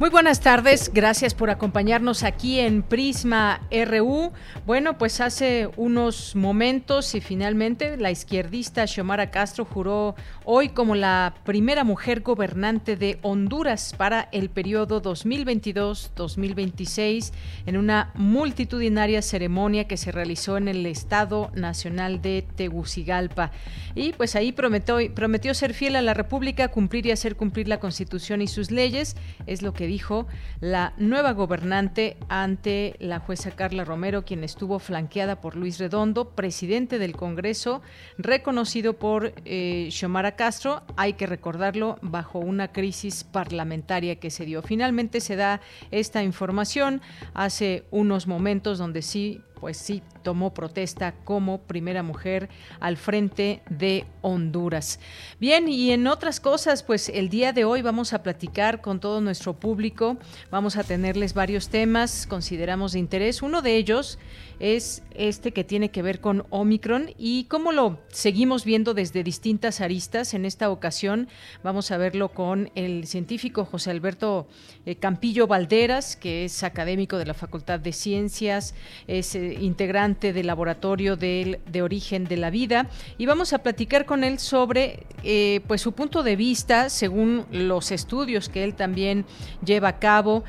Muy buenas tardes, gracias por acompañarnos aquí en Prisma RU. Bueno, pues hace unos momentos y finalmente la izquierdista Xiomara Castro juró hoy como la primera mujer gobernante de Honduras para el periodo 2022-2026 en una multitudinaria ceremonia que se realizó en el Estado Nacional de Tegucigalpa. Y pues ahí prometió, prometió ser fiel a la República, cumplir y hacer cumplir la Constitución y sus leyes, es lo que dijo la nueva gobernante ante la jueza Carla Romero, quien estuvo flanqueada por Luis Redondo, presidente del Congreso, reconocido por eh, Xiomara Castro, hay que recordarlo, bajo una crisis parlamentaria que se dio. Finalmente se da esta información hace unos momentos donde sí pues sí tomó protesta como primera mujer al frente de Honduras. Bien, y en otras cosas, pues el día de hoy vamos a platicar con todo nuestro público, vamos a tenerles varios temas, consideramos de interés. Uno de ellos es este que tiene que ver con Omicron. Y cómo lo seguimos viendo desde distintas aristas. En esta ocasión vamos a verlo con el científico José Alberto eh, Campillo Valderas, que es académico de la Facultad de Ciencias, es eh, integrante del Laboratorio de, Origen de la Vida, y vamos a platicar con él sobre eh, pues su punto de vista, según los estudios que él también lleva a cabo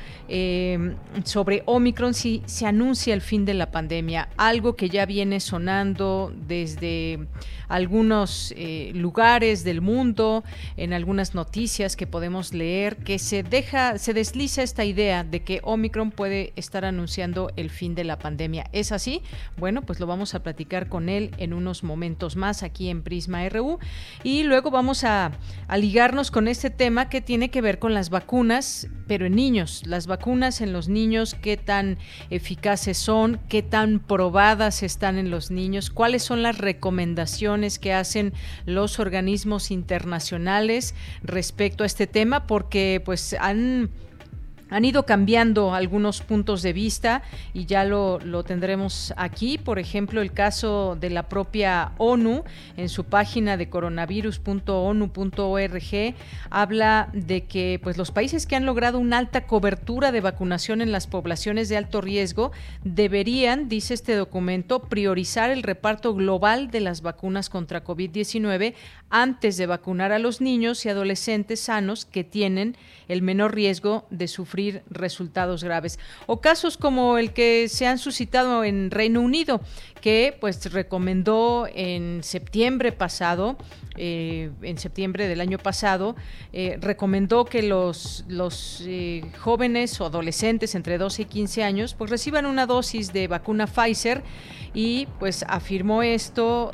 sobre Omicron, si se anuncia el fin de la pandemia, algo que ya viene sonando desde algunos eh, lugares del mundo, en algunas noticias que podemos leer, que se deja, se desliza esta idea de que Omicron puede estar anunciando el fin de la pandemia. ¿Es así? Bueno, pues lo vamos a platicar con él en unos momentos más aquí en Prisma RU y luego vamos a, a ligarnos con este tema que tiene que ver con las vacunas, pero en niños, las vacunas en los niños, qué tan eficaces son, qué tan probadas están en los niños, cuáles son las recomendaciones que hacen los organismos internacionales respecto a este tema, porque pues han han ido cambiando algunos puntos de vista y ya lo, tendremos aquí. Por ejemplo, el caso de la propia ONU en su página de coronavirus.onu.org habla de que pues, los países que han logrado una alta cobertura de vacunación en las poblaciones de alto riesgo deberían, dice este documento, priorizar el reparto global de las vacunas contra COVID-19 antes de vacunar a los niños y adolescentes sanos que tienen el menor riesgo de sufrir resultados graves. O casos como el que se han suscitado en Reino Unido, que pues recomendó en septiembre pasado, eh, en septiembre del año pasado, eh, recomendó que los, los eh, jóvenes o adolescentes entre 12 y 15 años pues reciban una dosis de vacuna Pfizer y pues afirmó esto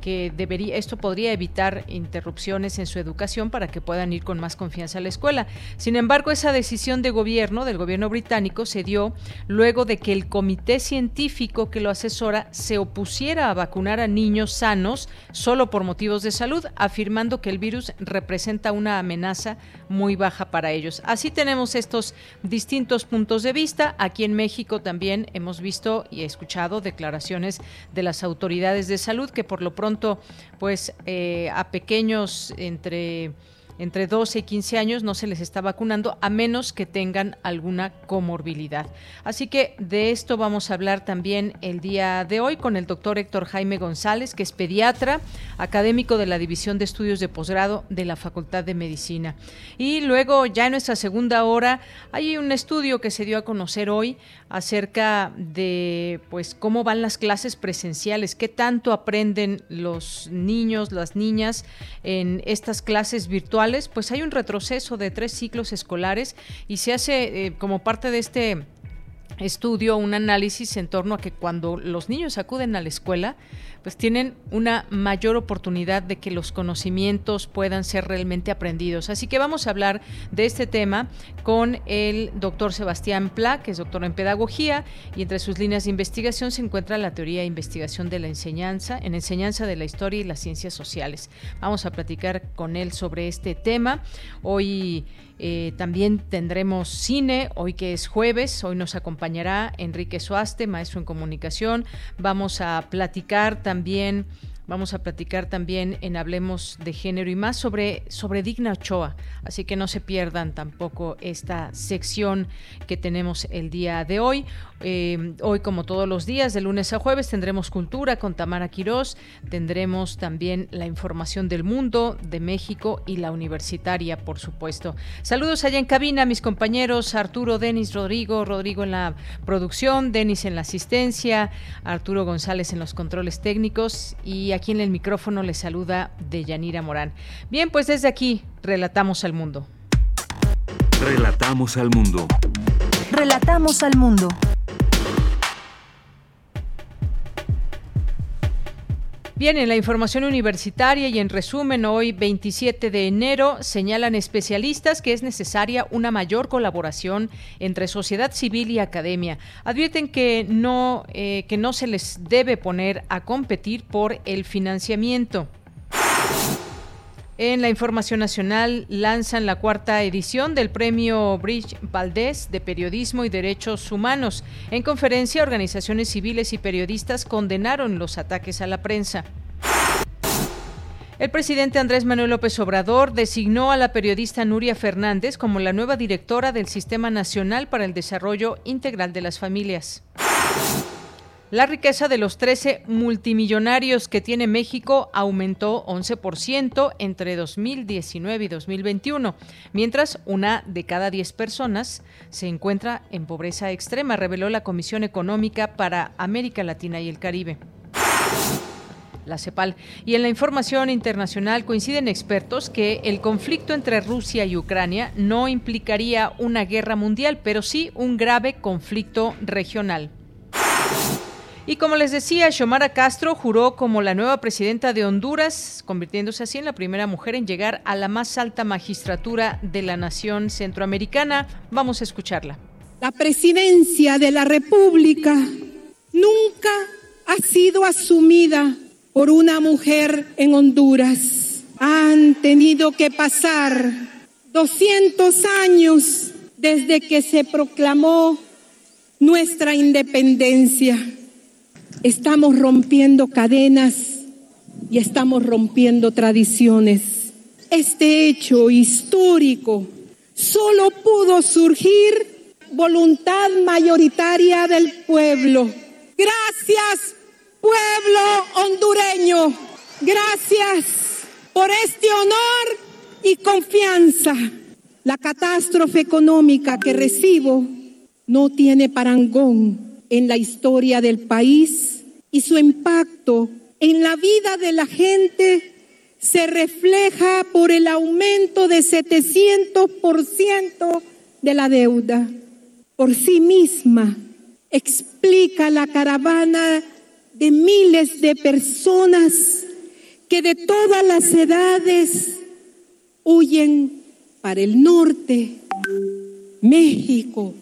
que debería esto podría evitar interrupciones en su educación para que puedan ir con más confianza a la escuela. Sin embargo, esa decisión de gobierno del gobierno británico se dio luego de que el comité científico que lo asesora se opusiera a vacunar a niños sanos solo por motivos de salud, afirmando que el virus representa una amenaza muy baja para ellos. Así tenemos estos distintos puntos de vista. Aquí en México también hemos visto y escuchado declaraciones de las autoridades de salud que por lo pronto, pues eh, a pequeños entre entre 12 y 15 años no se les está vacunando a menos que tengan alguna comorbilidad. Así que de esto vamos a hablar también el día de hoy con el doctor Héctor Jaime González, que es pediatra, académico de la División de Estudios de Posgrado de la Facultad de Medicina. Y luego, ya en nuestra segunda hora, hay un estudio que se dio a conocer hoy acerca de pues cómo van las clases presenciales, qué tanto aprenden los niños, las niñas en estas clases virtuales, pues hay un retroceso de tres ciclos escolares y se hace eh, como parte de este estudio, un análisis en torno a que cuando los niños acuden a la escuela, pues tienen una mayor oportunidad de que los conocimientos puedan ser realmente aprendidos. Así que vamos a hablar de este tema con el doctor Sebastián Pla, que es doctor en pedagogía, y entre sus líneas de investigación se encuentra la teoría de investigación de la enseñanza, en enseñanza de la historia y las ciencias sociales. Vamos a platicar con él sobre este tema. Hoy eh, también tendremos cine, hoy que es jueves, hoy nos acompañará Enrique Suaste, maestro en comunicación. Vamos a platicar también Vamos a platicar también en Hablemos de Género y más sobre, sobre Digna Ochoa, así que no se pierdan tampoco esta sección que tenemos el día de hoy. Eh, hoy, como todos los días, de lunes a jueves, tendremos cultura con Tamara Quirós, tendremos también la información del mundo, de México y la universitaria, por supuesto. Saludos allá en cabina, mis compañeros Arturo, Denis, Rodrigo, Rodrigo en la producción, Denis en la asistencia, Arturo González en los controles técnicos y aquí en el micrófono le saluda Deyanira Morán. Bien, pues desde aquí, relatamos al mundo. Relatamos al mundo. Relatamos al mundo. Bien, en la información universitaria y en resumen, hoy 27 de enero señalan especialistas que es necesaria una mayor colaboración entre sociedad civil y academia. Advierten que no, eh, que no se les debe poner a competir por el financiamiento. En la información nacional lanzan la cuarta edición del premio Bridge Valdés de Periodismo y Derechos Humanos. En conferencia, organizaciones civiles y periodistas condenaron los ataques a la prensa. El presidente Andrés Manuel López Obrador designó a la periodista Nuria Fernández como la nueva directora del Sistema Nacional para el Desarrollo Integral de las Familias. La riqueza de los 13 multimillonarios que tiene México aumentó 11% entre 2019 y 2021, mientras una de cada 10 personas se encuentra en pobreza extrema, reveló la Comisión Económica para América Latina y el Caribe la CEPAL. Y en la información internacional coinciden expertos que el conflicto entre Rusia y Ucrania no implicaría una guerra mundial, pero sí un grave conflicto regional. Y como les decía, Xiomara Castro juró como la nueva presidenta de Honduras, convirtiéndose así en la primera mujer en llegar a la más alta magistratura de la nación centroamericana. Vamos a escucharla. La presidencia de la República nunca ha sido asumida por una mujer en Honduras. Han tenido que pasar 200 años desde que se proclamó nuestra independencia. Estamos rompiendo cadenas y estamos rompiendo tradiciones. Este hecho histórico solo pudo surgir voluntad mayoritaria del pueblo. Gracias, pueblo hondureño. Gracias por este honor y confianza. La catástrofe económica que recibo no tiene parangón en la historia del país y su impacto en la vida de la gente se refleja por el aumento de 700% de la deuda. Por sí misma explica la caravana de miles de personas que de todas las edades huyen para el norte, México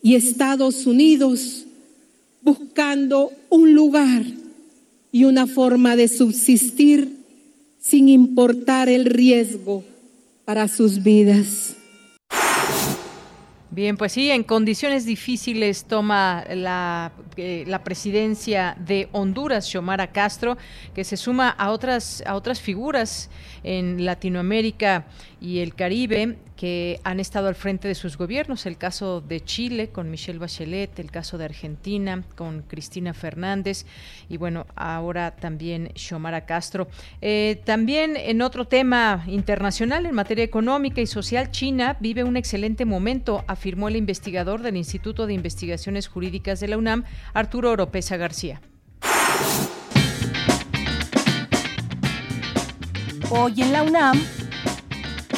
y Estados Unidos buscando un lugar y una forma de subsistir sin importar el riesgo para sus vidas. Bien, pues sí, en condiciones difíciles toma la, eh, la, presidencia de Honduras, Xiomara Castro, que se suma a otras, a otras figuras en Latinoamérica y el Caribe que han estado al frente de sus gobiernos. El caso de Chile con Michelle Bachelet, el caso de Argentina con Cristina Fernández y bueno, ahora también Xiomara Castro. Eh, también en otro tema internacional, en materia económica y social, China vive un excelente momento, afirmó el investigador del Instituto de Investigaciones Jurídicas de la UNAM, Arturo Oropesa García. Hoy en la UNAM,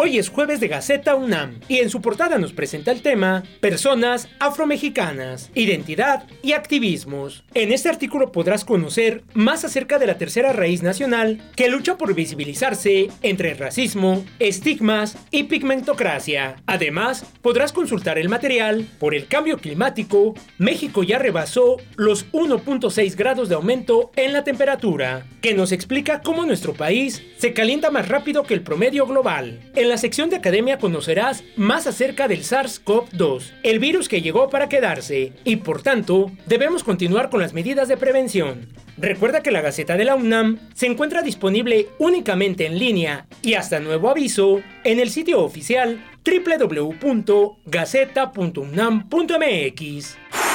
Hoy es jueves de Gaceta UNAM y en su portada nos presenta el tema Personas afromexicanas, identidad y activismos. En este artículo podrás conocer más acerca de la tercera raíz nacional que lucha por visibilizarse entre racismo, estigmas y pigmentocracia. Además, podrás consultar el material Por el cambio climático, México ya rebasó los 1.6 grados de aumento en la temperatura, que nos explica cómo nuestro país se calienta más rápido que el promedio global. La sección de academia conocerás más acerca del SARS-CoV-2, el virus que llegó para quedarse, y por tanto debemos continuar con las medidas de prevención. Recuerda que la Gaceta de la UNAM se encuentra disponible únicamente en línea y hasta nuevo aviso en el sitio oficial www.gaceta.unam.mx.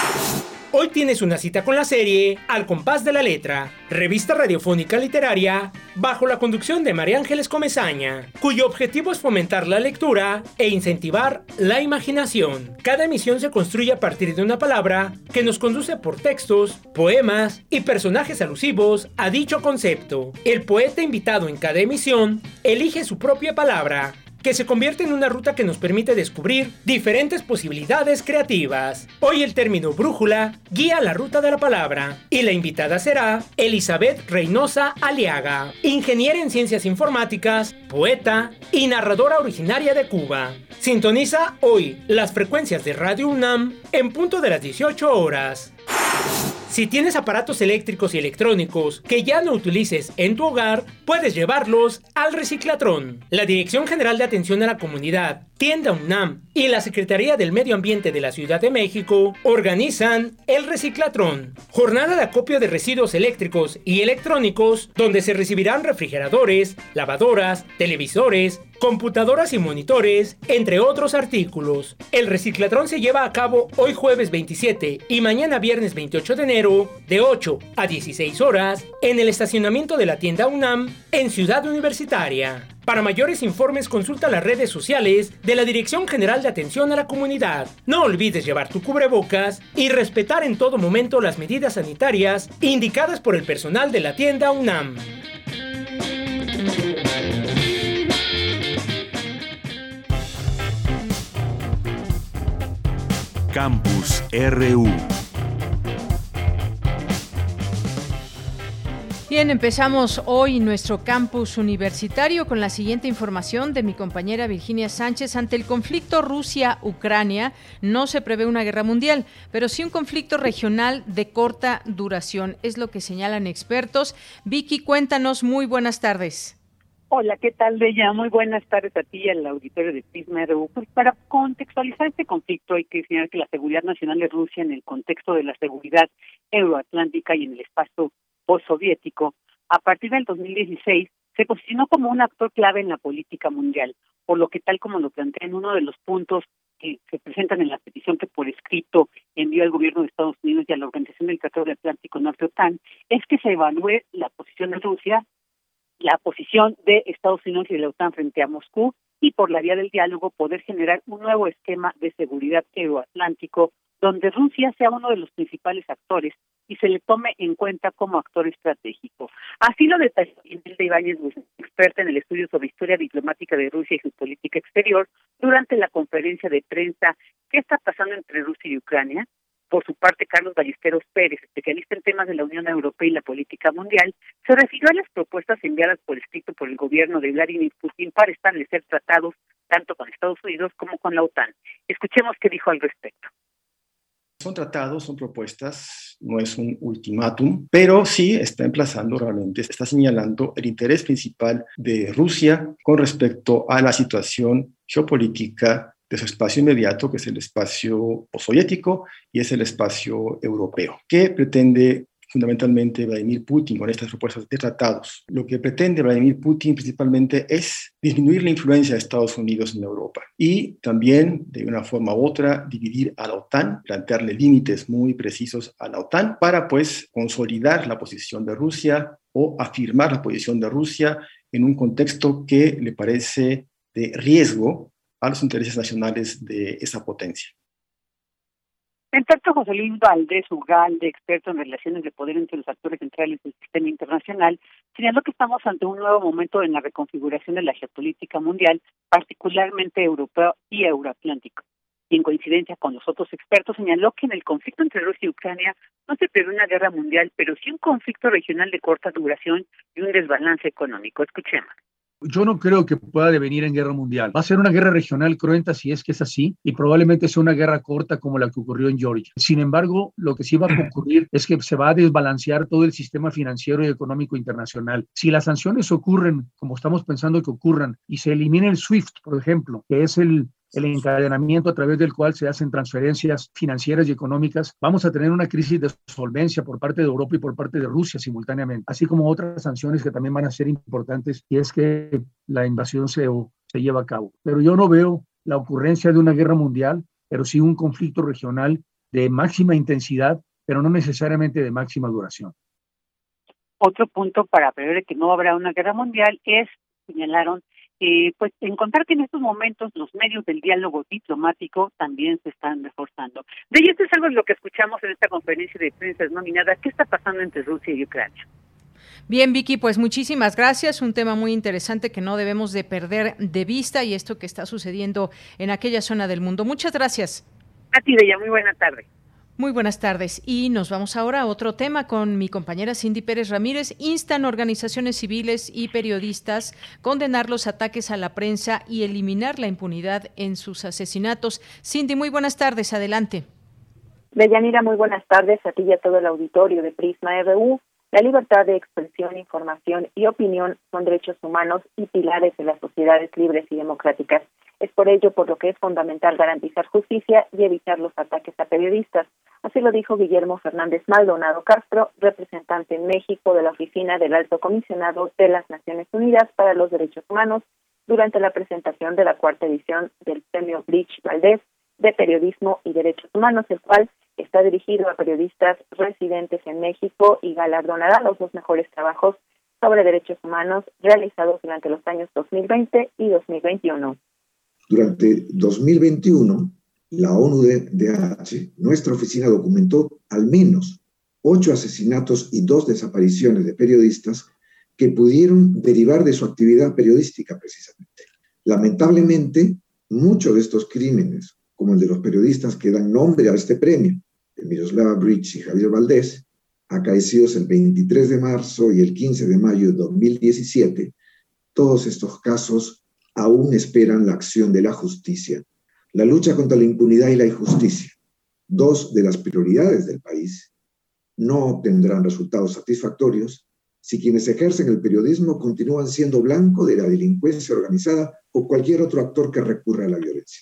Hoy tienes una cita con la serie Al compás de la letra, revista radiofónica literaria bajo la conducción de María Ángeles Comezaña, cuyo objetivo es fomentar la lectura e incentivar la imaginación. Cada emisión se construye a partir de una palabra que nos conduce por textos, poemas y personajes alusivos a dicho concepto. El poeta invitado en cada emisión elige su propia palabra que se convierte en una ruta que nos permite descubrir diferentes posibilidades creativas. Hoy el término brújula guía la ruta de la palabra y la invitada será Elizabeth Reynosa Aliaga, ingeniera en ciencias informáticas, poeta y narradora originaria de Cuba. Sintoniza hoy las frecuencias de Radio UNAM en punto de las 18 horas. Si tienes aparatos eléctricos y electrónicos que ya no utilices en tu hogar, puedes llevarlos al Reciclatrón. La Dirección General de Atención a la Comunidad, Tienda UNAM y la Secretaría del Medio Ambiente de la Ciudad de México organizan el Reciclatrón, jornada de acopio de residuos eléctricos y electrónicos donde se recibirán refrigeradores, lavadoras, televisores, computadoras y monitores, entre otros artículos. El reciclatrón se lleva a cabo hoy jueves 27 y mañana viernes 28 de enero de 8 a 16 horas en el estacionamiento de la tienda UNAM en Ciudad Universitaria. Para mayores informes consulta las redes sociales de la Dirección General de Atención a la Comunidad. No olvides llevar tu cubrebocas y respetar en todo momento las medidas sanitarias indicadas por el personal de la tienda UNAM. Campus RU. Bien, empezamos hoy nuestro campus universitario con la siguiente información de mi compañera Virginia Sánchez. Ante el conflicto Rusia-Ucrania no se prevé una guerra mundial, pero sí un conflicto regional de corta duración, es lo que señalan expertos. Vicky, cuéntanos, muy buenas tardes. Hola, ¿qué tal, Bella? Muy buenas tardes a ti y al auditorio de Prisma Pues para contextualizar este conflicto hay que señalar que la seguridad nacional de Rusia en el contexto de la seguridad euroatlántica y en el espacio postsoviético, a partir del 2016 se posicionó como un actor clave en la política mundial, por lo que tal como lo plantea en uno de los puntos que se presentan en la petición que por escrito envió al gobierno de Estados Unidos y a la Organización del Tratado del Atlántico Norte OTAN, es que se evalúe la posición de Rusia la posición de Estados Unidos y de la OTAN frente a Moscú y por la vía del diálogo poder generar un nuevo esquema de seguridad euroatlántico donde Rusia sea uno de los principales actores y se le tome en cuenta como actor estratégico. Así lo detalló Imelda Ibáñez, experta en el estudio sobre historia diplomática de Rusia y su política exterior, durante la conferencia de prensa ¿Qué está pasando entre Rusia y Ucrania? Por su parte, Carlos Ballesteros Pérez, especialista en temas de la Unión Europea y la política mundial, se refirió a las propuestas enviadas por escrito por el gobierno de Vladimir Putin para establecer tratados tanto con Estados Unidos como con la OTAN. Escuchemos qué dijo al respecto. Son tratados, son propuestas, no es un ultimátum, pero sí está emplazando realmente, está señalando el interés principal de Rusia con respecto a la situación geopolítica de su espacio inmediato, que es el espacio soviético y es el espacio europeo. ¿Qué pretende fundamentalmente Vladimir Putin con estas propuestas de tratados? Lo que pretende Vladimir Putin principalmente es disminuir la influencia de Estados Unidos en Europa y también, de una forma u otra, dividir a la OTAN, plantearle límites muy precisos a la OTAN para pues consolidar la posición de Rusia o afirmar la posición de Rusia en un contexto que le parece de riesgo a los intereses nacionales de esa potencia. En tanto, José Luis Valdés Ugalde, experto en relaciones de poder entre los actores centrales del sistema internacional, señaló que estamos ante un nuevo momento en la reconfiguración de la geopolítica mundial, particularmente europeo y euroatlántico. Y en coincidencia con los otros expertos, señaló que en el conflicto entre Rusia y Ucrania no se prevé una guerra mundial, pero sí un conflicto regional de corta duración y un desbalance económico. Escuchemos yo no creo que pueda devenir en guerra mundial. Va a ser una guerra regional cruenta si es que es así y probablemente sea una guerra corta como la que ocurrió en Georgia. Sin embargo, lo que sí va a ocurrir es que se va a desbalancear todo el sistema financiero y económico internacional. Si las sanciones ocurren como estamos pensando que ocurran y se elimina el SWIFT, por ejemplo, que es el el encadenamiento a través del cual se hacen transferencias financieras y económicas, vamos a tener una crisis de solvencia por parte de Europa y por parte de Rusia simultáneamente, así como otras sanciones que también van a ser importantes y es que la invasión se, se lleva a cabo. Pero yo no veo la ocurrencia de una guerra mundial, pero sí un conflicto regional de máxima intensidad, pero no necesariamente de máxima duración. Otro punto para prever que no habrá una guerra mundial es, señalaron, eh, pues encontrar que en estos momentos los medios del diálogo diplomático también se están reforzando. De ahí esto es algo de lo que escuchamos en esta conferencia de prensa denominada ¿Qué está pasando entre Rusia y Ucrania? Bien, Vicky, pues muchísimas gracias. Un tema muy interesante que no debemos de perder de vista y esto que está sucediendo en aquella zona del mundo. Muchas gracias. A ti, Bella. Muy buena tarde. Muy buenas tardes y nos vamos ahora a otro tema con mi compañera Cindy Pérez Ramírez. Instan organizaciones civiles y periodistas condenar los ataques a la prensa y eliminar la impunidad en sus asesinatos. Cindy, muy buenas tardes, adelante. Deyanira, muy buenas tardes a ti y a todo el auditorio de Prisma RU. La libertad de expresión, información y opinión son derechos humanos y pilares de las sociedades libres y democráticas. Es por ello por lo que es fundamental garantizar justicia y evitar los ataques a periodistas. Así lo dijo Guillermo Fernández Maldonado Castro, representante en México de la Oficina del Alto Comisionado de las Naciones Unidas para los Derechos Humanos, durante la presentación de la cuarta edición del Premio Bridge Valdés de Periodismo y Derechos Humanos, el cual está dirigido a periodistas residentes en México y galardonará los dos mejores trabajos sobre derechos humanos realizados durante los años 2020 y 2021. Durante 2021, la ONU-DH, nuestra oficina documentó al menos ocho asesinatos y dos desapariciones de periodistas que pudieron derivar de su actividad periodística precisamente. Lamentablemente, muchos de estos crímenes, como el de los periodistas que dan nombre a este premio, Miroslava Bridge y Javier Valdés, acaecidos el 23 de marzo y el 15 de mayo de 2017, todos estos casos aún esperan la acción de la justicia la lucha contra la impunidad y la injusticia, dos de las prioridades del país, no obtendrán resultados satisfactorios si quienes ejercen el periodismo continúan siendo blanco de la delincuencia organizada o cualquier otro actor que recurra a la violencia.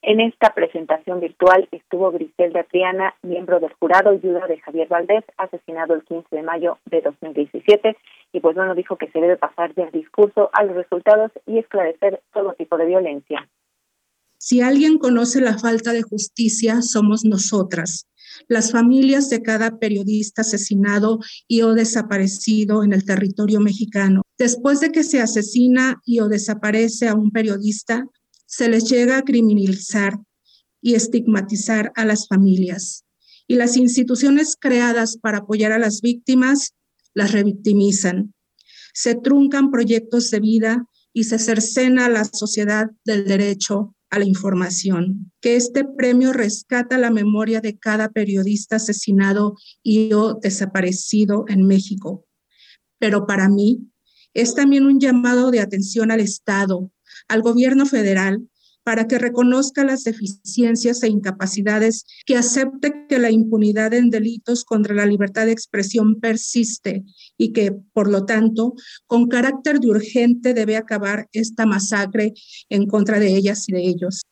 En esta presentación virtual estuvo Griselda Triana, miembro del jurado y viuda de Javier Valdés, asesinado el 15 de mayo de 2017, y pues bueno, dijo que se debe pasar del discurso a los resultados y esclarecer todo tipo de violencia. Si alguien conoce la falta de justicia, somos nosotras, las familias de cada periodista asesinado y o desaparecido en el territorio mexicano. Después de que se asesina y o desaparece a un periodista, se les llega a criminalizar y estigmatizar a las familias. Y las instituciones creadas para apoyar a las víctimas las revictimizan. Se truncan proyectos de vida y se cercena la sociedad del derecho a la información, que este premio rescata la memoria de cada periodista asesinado y o desaparecido en México. Pero para mí es también un llamado de atención al Estado, al gobierno federal, para que reconozca las deficiencias e incapacidades, que acepte que la impunidad en delitos contra la libertad de expresión persiste y que, por lo tanto, con carácter de urgente debe acabar esta masacre en contra de ellas y de ellos.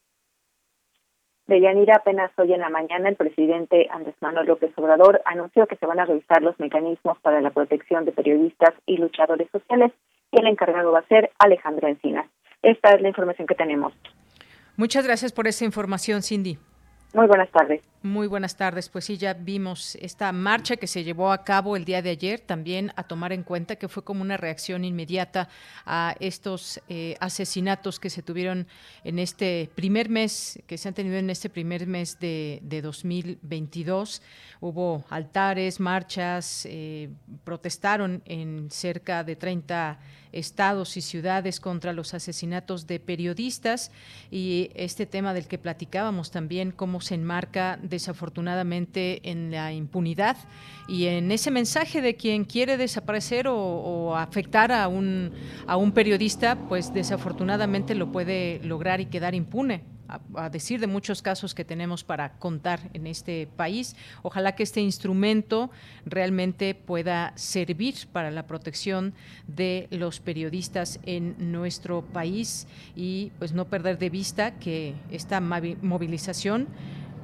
De Yanira, apenas hoy en la mañana el presidente Andrés Manuel López Obrador anunció que se van a revisar los mecanismos para la protección de periodistas y luchadores sociales y el encargado va a ser Alejandro Encinas. Esta es la información que tenemos. Muchas gracias por esta información, Cindy. Muy buenas tardes. Muy buenas tardes. Pues sí, ya vimos esta marcha que se llevó a cabo el día de ayer, también a tomar en cuenta que fue como una reacción inmediata a estos eh, asesinatos que se tuvieron en este primer mes, que se han tenido en este primer mes de, de 2022. Hubo altares, marchas, eh, protestaron en cerca de 30 estados y ciudades contra los asesinatos de periodistas y este tema del que platicábamos también, cómo se enmarca desafortunadamente en la impunidad y en ese mensaje de quien quiere desaparecer o, afectar a un, a un periodista, pues desafortunadamente lo puede lograr y quedar impune a, decir de muchos casos que tenemos para contar en este país. Ojalá que este instrumento realmente pueda servir para la protección de los periodistas en nuestro país y pues no perder de vista que esta movilización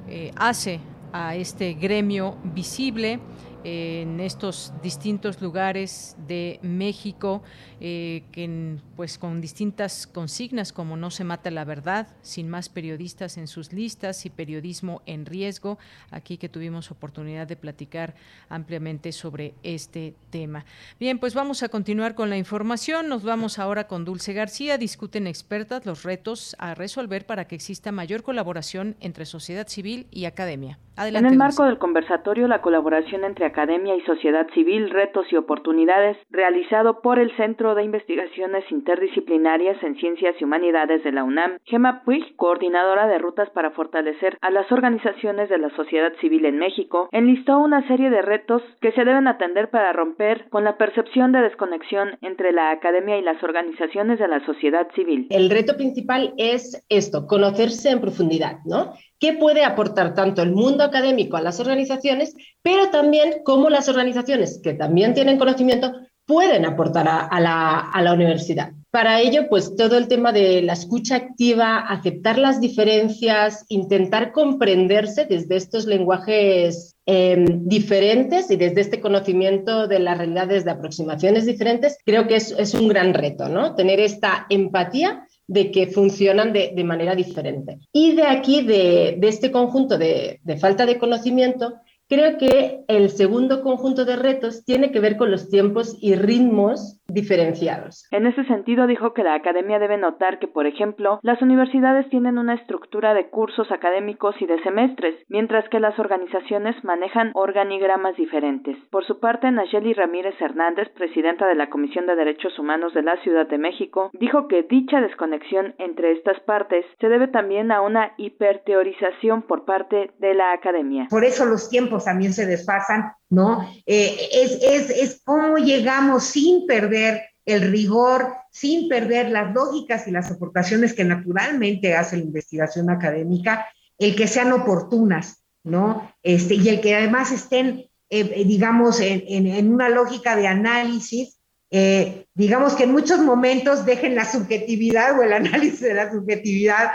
eh, hace a este gremio visible en estos distintos lugares de México, eh, que pues con distintas consignas como no se mata la verdad, sin más periodistas en sus listas y periodismo en riesgo, aquí que tuvimos oportunidad de platicar ampliamente sobre este tema. Bien, pues vamos a continuar con la información, nos vamos ahora con Dulce García, discuten expertas los retos a resolver para que exista mayor colaboración entre sociedad civil y academia. Adelante, en el marco del conversatorio La colaboración entre academia y sociedad civil, retos y oportunidades, realizado por el Centro de Investigaciones Interdisciplinarias en Ciencias y Humanidades de la UNAM, Gemma Puig, coordinadora de rutas para fortalecer a las organizaciones de la sociedad civil en México, enlistó una serie de retos que se deben atender para romper con la percepción de desconexión entre la academia y las organizaciones de la sociedad civil. El reto principal es esto, conocerse en profundidad, ¿no? Qué puede aportar tanto el mundo académico a las organizaciones, pero también cómo las organizaciones que también tienen conocimiento pueden aportar a, la, universidad. Para ello, pues todo el tema de la escucha activa, aceptar las diferencias, intentar comprenderse desde estos lenguajes em, diferentes y desde este conocimiento de las realidades de aproximaciones diferentes, creo que es, es un gran reto, ¿no? Tener esta empatía de que funcionan de, manera diferente. Y de aquí, de, este conjunto de, de falta de conocimiento, Creo que el segundo conjunto de retos tiene que ver con los tiempos y ritmos diferenciados. En ese sentido, dijo que la academia debe notar que, por ejemplo, las universidades tienen una estructura de cursos académicos y de semestres, mientras que las organizaciones manejan organigramas diferentes. Por su parte, Nayeli Ramírez Hernández, presidenta de la Comisión de Derechos Humanos de la Ciudad de México, dijo que dicha desconexión entre estas partes se debe también a una hiperteorización por parte de la academia. Por eso los tiempos también se desfasan, ¿no? Eh, es, es, es cómo llegamos sin perder el rigor, sin perder las lógicas y las aportaciones que naturalmente hace la investigación académica, el que sean oportunas, ¿no? Este, y el que además estén, eh, digamos, en, en, una lógica de análisis, eh, digamos que en muchos momentos dejen la subjetividad o el análisis de la subjetividad,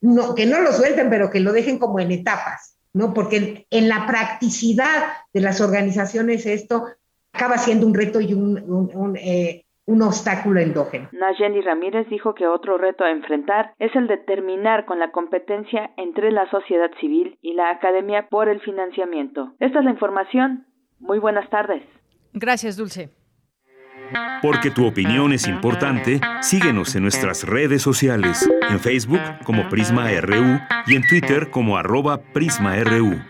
no, que no lo suelten, pero que lo dejen como en etapas, ¿no? Porque en, la practicidad de las organizaciones esto acaba siendo un reto y un, un, eh, obstáculo endógeno. Nayeli Ramírez dijo que otro reto a enfrentar es el de terminar con la competencia entre la sociedad civil y la academia por el financiamiento. Esta es la información. Muy buenas tardes. Gracias, Dulce. Porque tu opinión es importante, síguenos en nuestras redes sociales, en Facebook como Prisma RU y en Twitter como arroba PrismaRU.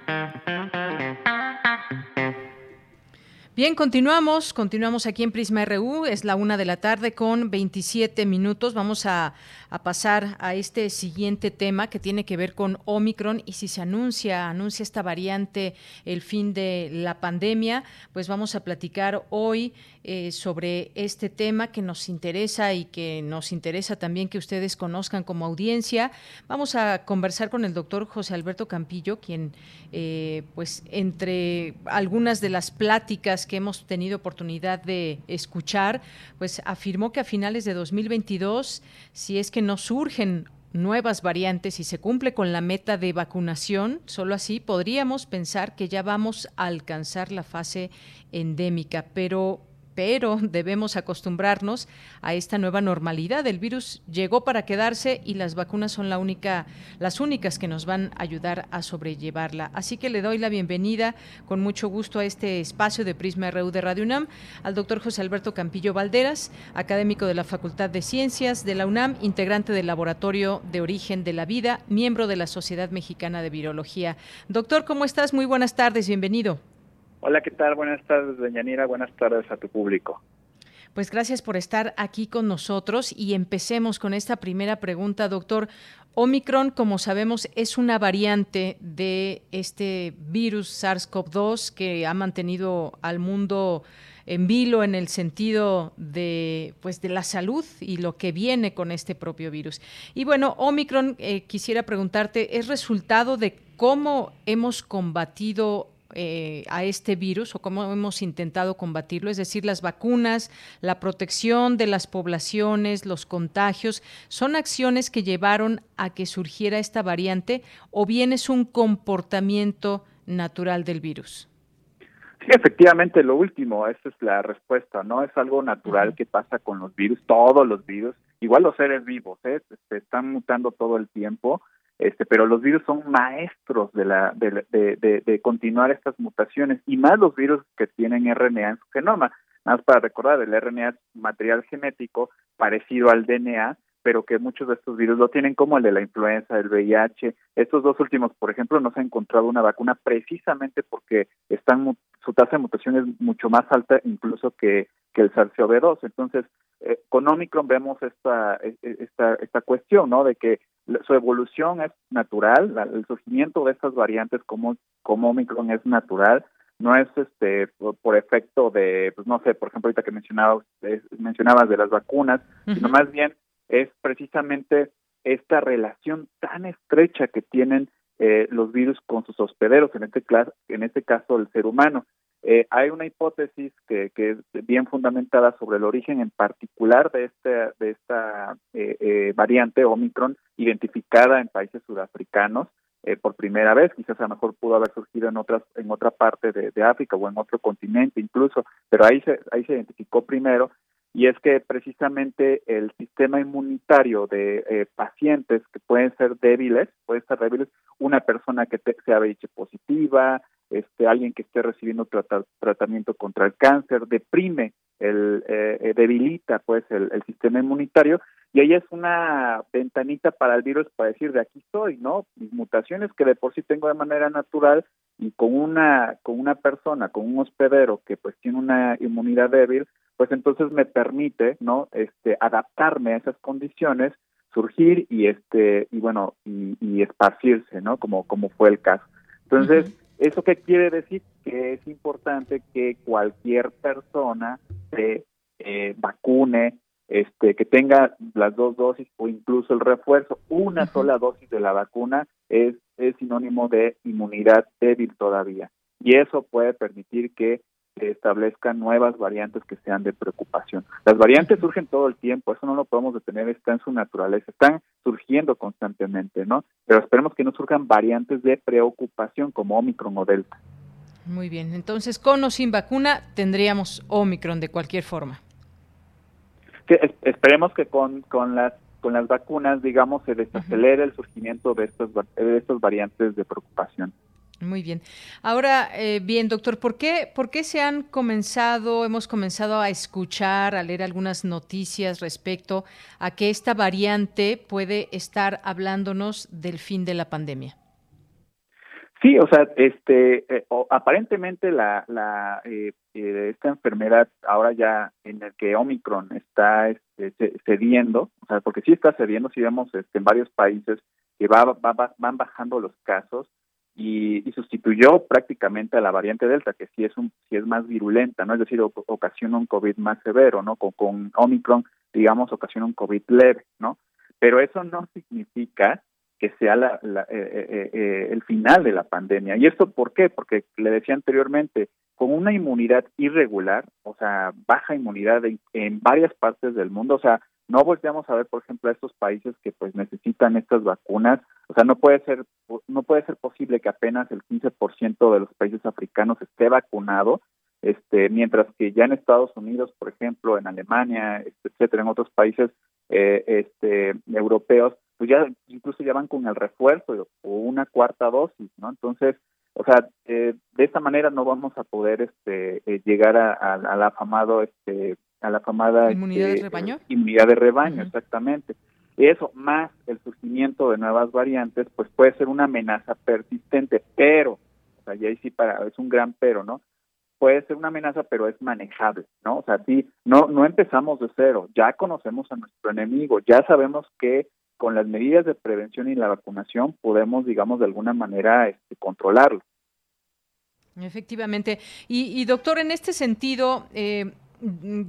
Bien, continuamos, continuamos aquí en Prisma RU, es la una de la tarde con 27 minutos. Vamos a, a, pasar a este siguiente tema que tiene que ver con Omicron y si se anuncia, anuncia esta variante el fin de la pandemia, pues vamos a platicar hoy eh, sobre este tema que nos interesa y que nos interesa también que ustedes conozcan como audiencia. Vamos a conversar con el doctor José Alberto Campillo, quien, eh, pues, entre algunas de las pláticas que hemos tenido oportunidad de escuchar, pues afirmó que a finales de 2022, si es que no surgen nuevas variantes y se cumple con la meta de vacunación, solo así podríamos pensar que ya vamos a alcanzar la fase endémica. Pero pero debemos acostumbrarnos a esta nueva normalidad. El virus llegó para quedarse y las vacunas son la única, las únicas que nos van a ayudar a sobrellevarla. Así que le doy la bienvenida con mucho gusto a este espacio de Prisma RU de Radio UNAM al doctor José Alberto Campillo Valderas, académico de la Facultad de Ciencias de la UNAM, integrante del Laboratorio de Origen de la Vida, miembro de la Sociedad Mexicana de Virología. Doctor, ¿cómo estás? Muy buenas tardes, bienvenido. Hola, ¿qué tal? Buenas tardes, doña Nira. Buenas tardes a tu público. Pues gracias por estar aquí con nosotros y empecemos con esta primera pregunta, doctor. Omicron, como sabemos, es una variante de este virus SARS-CoV-2 que ha mantenido al mundo en vilo en el sentido de pues de la salud y lo que viene con este propio virus. Y bueno, Omicron, eh, quisiera preguntarte, ¿es resultado de cómo hemos combatido eh, a este virus o cómo hemos intentado combatirlo, es decir, las vacunas, la protección de las poblaciones, los contagios, son acciones que llevaron a que surgiera esta variante o bien es un comportamiento natural del virus? Sí, efectivamente, lo último, esa es la respuesta, ¿no? Es algo natural que pasa con los virus, todos los virus, igual los seres vivos, ¿eh? Se están mutando todo el tiempo este, pero los virus son maestros de, la, de, de, continuar estas mutaciones y más los virus que tienen RNA en su genoma. Más para recordar, el RNA es material genético parecido al DNA, pero que muchos de estos virus lo tienen como el de la influenza, el VIH. Estos dos últimos, por ejemplo, no se ha encontrado una vacuna precisamente porque están su tasa de mutación es mucho más alta incluso que, que el SARS-CoV-2. Entonces, eh, con Omicron vemos esta, e, e, esta, esta cuestión, ¿no? De que su evolución es natural, el surgimiento de estas variantes como, como Omicron es natural, no es este por, efecto de, pues no sé, por ejemplo, ahorita que mencionabas, mencionabas de las vacunas, sino más bien es precisamente esta relación tan estrecha que tienen eh, los virus con sus hospederos, en este, en este caso el ser humano. Eh, hay una hipótesis que, que, es bien fundamentada sobre el origen en particular de, este, de esta eh, eh, variante Omicron identificada en países sudafricanos por primera vez. Quizás a lo mejor pudo haber surgido en otras en otra parte de, de, África o en otro continente incluso, pero ahí se ahí se identificó primero y es que precisamente el sistema inmunitario de pacientes que pueden ser débiles, pueden ser débiles, una persona que te, sea VIH positiva, este, alguien que esté recibiendo tratamiento contra el cáncer, deprime, el, eh, eh, debilita pues el, sistema inmunitario y ahí es una ventanita para el virus para decir de aquí estoy, ¿no? Mis mutaciones que de por sí tengo de manera natural y con una con una persona, con un hospedero que pues tiene una inmunidad débil, pues entonces me permite, ¿no? Este adaptarme a esas condiciones, surgir y este y bueno y, y esparcirse, ¿no? Como como fue el caso. Entonces ¿Eso qué quiere decir? Que es importante que cualquier persona se eh, vacune, este, que tenga las dos dosis o incluso el refuerzo. Una sola dosis de la vacuna es, es sinónimo de inmunidad débil todavía. Y eso puede permitir que se establezcan nuevas variantes que sean de preocupación. Las variantes surgen todo el tiempo, eso no lo podemos detener, está en su naturaleza, están surgiendo constantemente, ¿no? Pero esperemos que no surjan variantes de preocupación como Omicron o Delta. Muy bien, entonces con o sin vacuna tendríamos Omicron de cualquier forma. esperemos que con, con las con las vacunas, digamos, se desacelere el surgimiento de estas de estas variantes de preocupación. Muy bien. Ahora, eh, bien, doctor, ¿por qué, ¿por qué se han comenzado, hemos comenzado a escuchar, a leer algunas noticias respecto a que esta variante puede estar hablándonos del fin de la pandemia? Sí, o sea, este, eh, aparentemente la, la eh, esta enfermedad ahora ya en el que Omicron está este, cediendo, o sea, porque sí está cediendo, si vemos este, en varios países que va, va, van bajando los casos, y, sustituyó prácticamente a la variante Delta, que sí es un sí es más virulenta, ¿no? Es decir, ocasiona un COVID más severo, ¿no? Con, con Omicron, digamos, ocasiona un COVID leve, ¿no? Pero eso no significa que sea la, eh, eh, eh, el final de la pandemia. ¿Y esto por qué? Porque le decía anteriormente, con una inmunidad irregular, o sea, baja inmunidad en varias partes del mundo, o sea, no volteamos a ver, por ejemplo, a estos países que pues necesitan estas vacunas, o sea, no puede ser no puede ser posible que apenas el 15% de los países africanos esté vacunado Este, mientras que ya en Estados Unidos, por ejemplo, en Alemania, este, etcétera, en otros países eh, este, europeos, pues ya incluso ya van con el refuerzo o una cuarta dosis, ¿no? Entonces, o sea, eh, de esta manera no vamos a poder este, eh, llegar a, al afamado, este, a la afamada inmunidad de rebaño. Inmunidad de rebaño, exactamente. Eso más el surgimiento de nuevas variantes, pues puede ser una amenaza persistente, pero, o sea, y ahí sí para, es un gran pero, ¿no? Puede ser una amenaza, pero es manejable, ¿no? O sea, sí, no, no empezamos de cero, ya conocemos a nuestro enemigo, ya sabemos que con las medidas de prevención y la vacunación podemos, digamos, de alguna manera este, controlarlo. Efectivamente. Y, y, doctor, en este sentido, eh,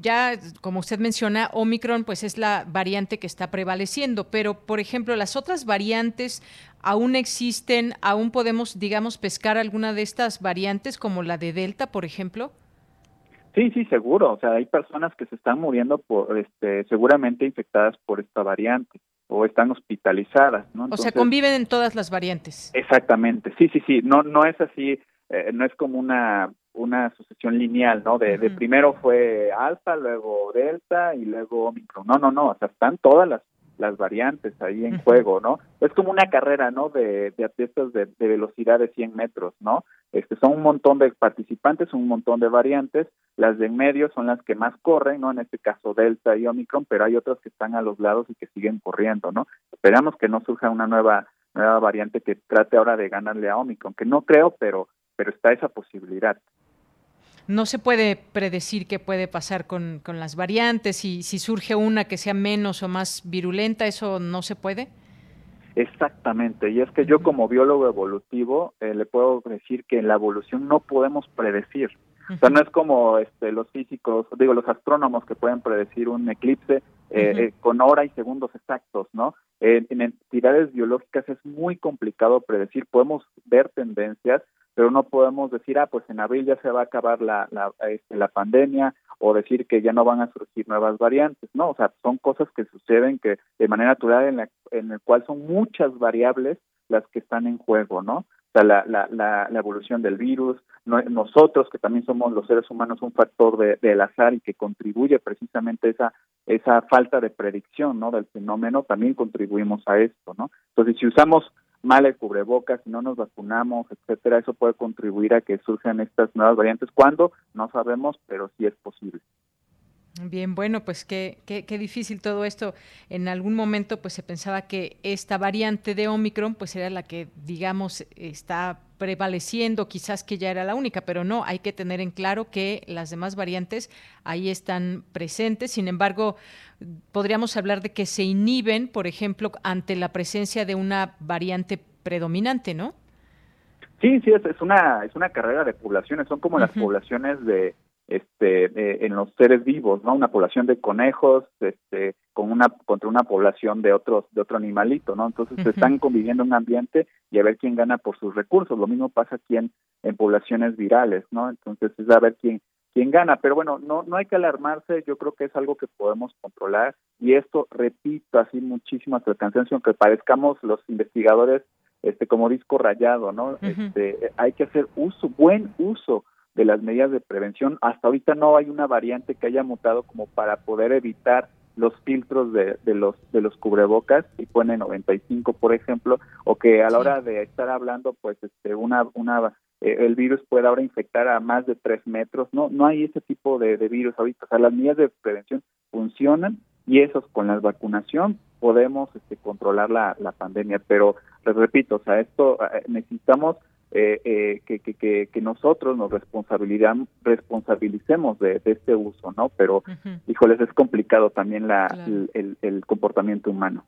ya, como usted menciona, Omicron pues es la variante que está prevaleciendo, pero por ejemplo, las otras variantes aún existen, aún podemos, digamos, pescar alguna de estas variantes como la de Delta, por ejemplo. Sí, sí, seguro. O sea, hay personas que se están muriendo por, este, seguramente infectadas por esta variante o están hospitalizadas, ¿no? o sea, conviven en todas las variantes. Exactamente. Sí, sí, sí. No, no es así. Eh, no es como una una sucesión lineal, ¿no? De, de, primero fue alfa, luego delta y luego omicron. No, no, no, o sea, están todas las, las variantes ahí en juego, ¿no? Es como una carrera, ¿no? De, de atletas de, de, velocidad de 100 metros, ¿no? Este, son un montón de participantes, un montón de variantes. Las de en medio son las que más corren, ¿no? En este caso delta y omicron, pero hay otras que están a los lados y que siguen corriendo, ¿no? Esperamos que no surja una nueva nueva variante que trate ahora de ganarle a omicron, que no creo, pero pero está esa posibilidad no se puede predecir qué puede pasar con, con las variantes y si surge una que sea menos o más virulenta, ¿eso no se puede? Exactamente, y es que yo como biólogo evolutivo eh, le puedo decir que en la evolución no podemos predecir. O sea, no es como este, los físicos, digo, los astrónomos que pueden predecir un eclipse eh, eh, con hora y segundos exactos, ¿no? en entidades biológicas es muy complicado predecir, podemos ver tendencias, pero no podemos decir, ah, pues en abril ya se va a acabar la, la, este, la pandemia o decir que ya no van a surgir nuevas variantes, ¿no? O sea, son cosas que suceden que de manera natural en, la, en el cual son muchas variables las que están en juego, ¿no? O sea, la, la, la, la evolución del virus, nosotros que también somos los seres humanos un factor de, del azar y que contribuye precisamente esa esa falta de predicción, ¿no? Del fenómeno, también contribuimos a esto, ¿no? Entonces, si usamos mal el cubrebocas, no nos vacunamos, etcétera, eso puede contribuir a que surjan estas nuevas variantes. ¿Cuándo? No sabemos, pero sí es posible. Bien, bueno, pues qué, qué, qué, difícil todo esto. En algún momento pues se pensaba que esta variante de Omicron pues era la que digamos está prevaleciendo, quizás que ya era la única, pero no, hay que tener en claro que las demás variantes ahí están presentes. Sin embargo, podríamos hablar de que se inhiben, por ejemplo, ante la presencia de una variante predominante, ¿no? Sí, sí, es, es una es una carrera de poblaciones, son como las poblaciones de este en los seres vivos no una población de conejos este con una contra una población de otros de otro animalito no entonces se están conviviendo en un ambiente y a ver quién gana por sus recursos. Lo mismo pasa aquí en, en poblaciones virales no entonces es a ver quién quién gana. Pero bueno no no hay que alarmarse yo creo que es algo que podemos controlar y esto repito así muchísimo hasta el cansancio aunque parezcamos los investigadores este como disco rayado no este hay que hacer uso buen uso de las medidas de prevención. Hasta ahorita no hay una variante que haya mutado como para poder evitar los filtros de, de los de los cubrebocas y pone 95 por ejemplo o que a la hora de estar hablando pues este una una eh, el virus puede ahora infectar a más de tres metros no no hay ese tipo de, de virus ahorita. O sea las medidas de prevención funcionan y esos con la vacunación podemos este, controlar la, la pandemia. Pero les repito o sea esto eh, necesitamos eh, eh, que, que, que, nosotros nos responsabilicemos de, este uso, ¿no? Pero, híjoles, es complicado también la, el, el, comportamiento humano.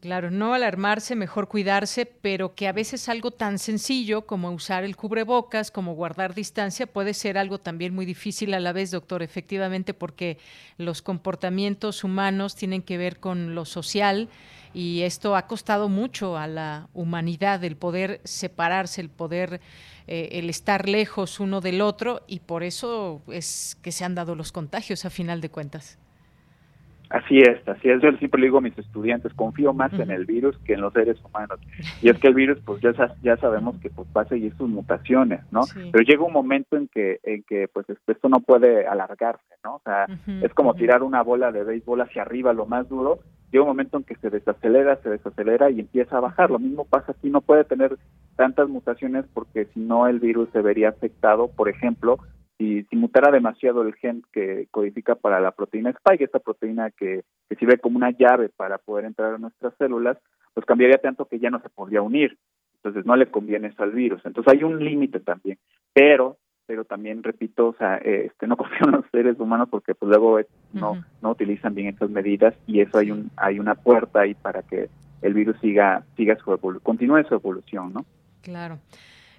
Claro, no alarmarse, mejor cuidarse, pero que a veces algo tan sencillo como usar el cubrebocas, como guardar distancia, puede ser algo también muy difícil a la vez, doctor, efectivamente, porque los comportamientos humanos tienen que ver con lo social y esto ha costado mucho a la humanidad el poder separarse, el poder, eh, el estar lejos uno del otro y por eso es que se han dado los contagios a final de cuentas. Así es, así es. Yo siempre le digo a mis estudiantes, confío más en el virus que en los seres humanos. Y es que el virus, pues ya, ya sabemos que pues va a seguir sus mutaciones, ¿no? Pero llega un momento en que, en que pues esto no puede alargarse, ¿no? O sea, es como tirar una bola de béisbol hacia arriba lo más duro. Llega un momento en que se desacelera, se desacelera y empieza a bajar. Lo mismo pasa aquí, no puede tener tantas mutaciones porque si no el virus se vería afectado, por ejemplo, si, si mutara demasiado el gen que codifica para la proteína spike, esta proteína que, que sirve como una llave para poder entrar a nuestras células, pues cambiaría tanto que ya no se podría unir. Entonces no le conviene eso al virus. Entonces hay un límite también. Pero pero también repito, o sea, este no confío en los seres humanos porque pues luego no no utilizan bien estas medidas y eso hay un hay una puerta ahí para que el virus siga siga su evolu continúe su evolución, ¿no? Claro.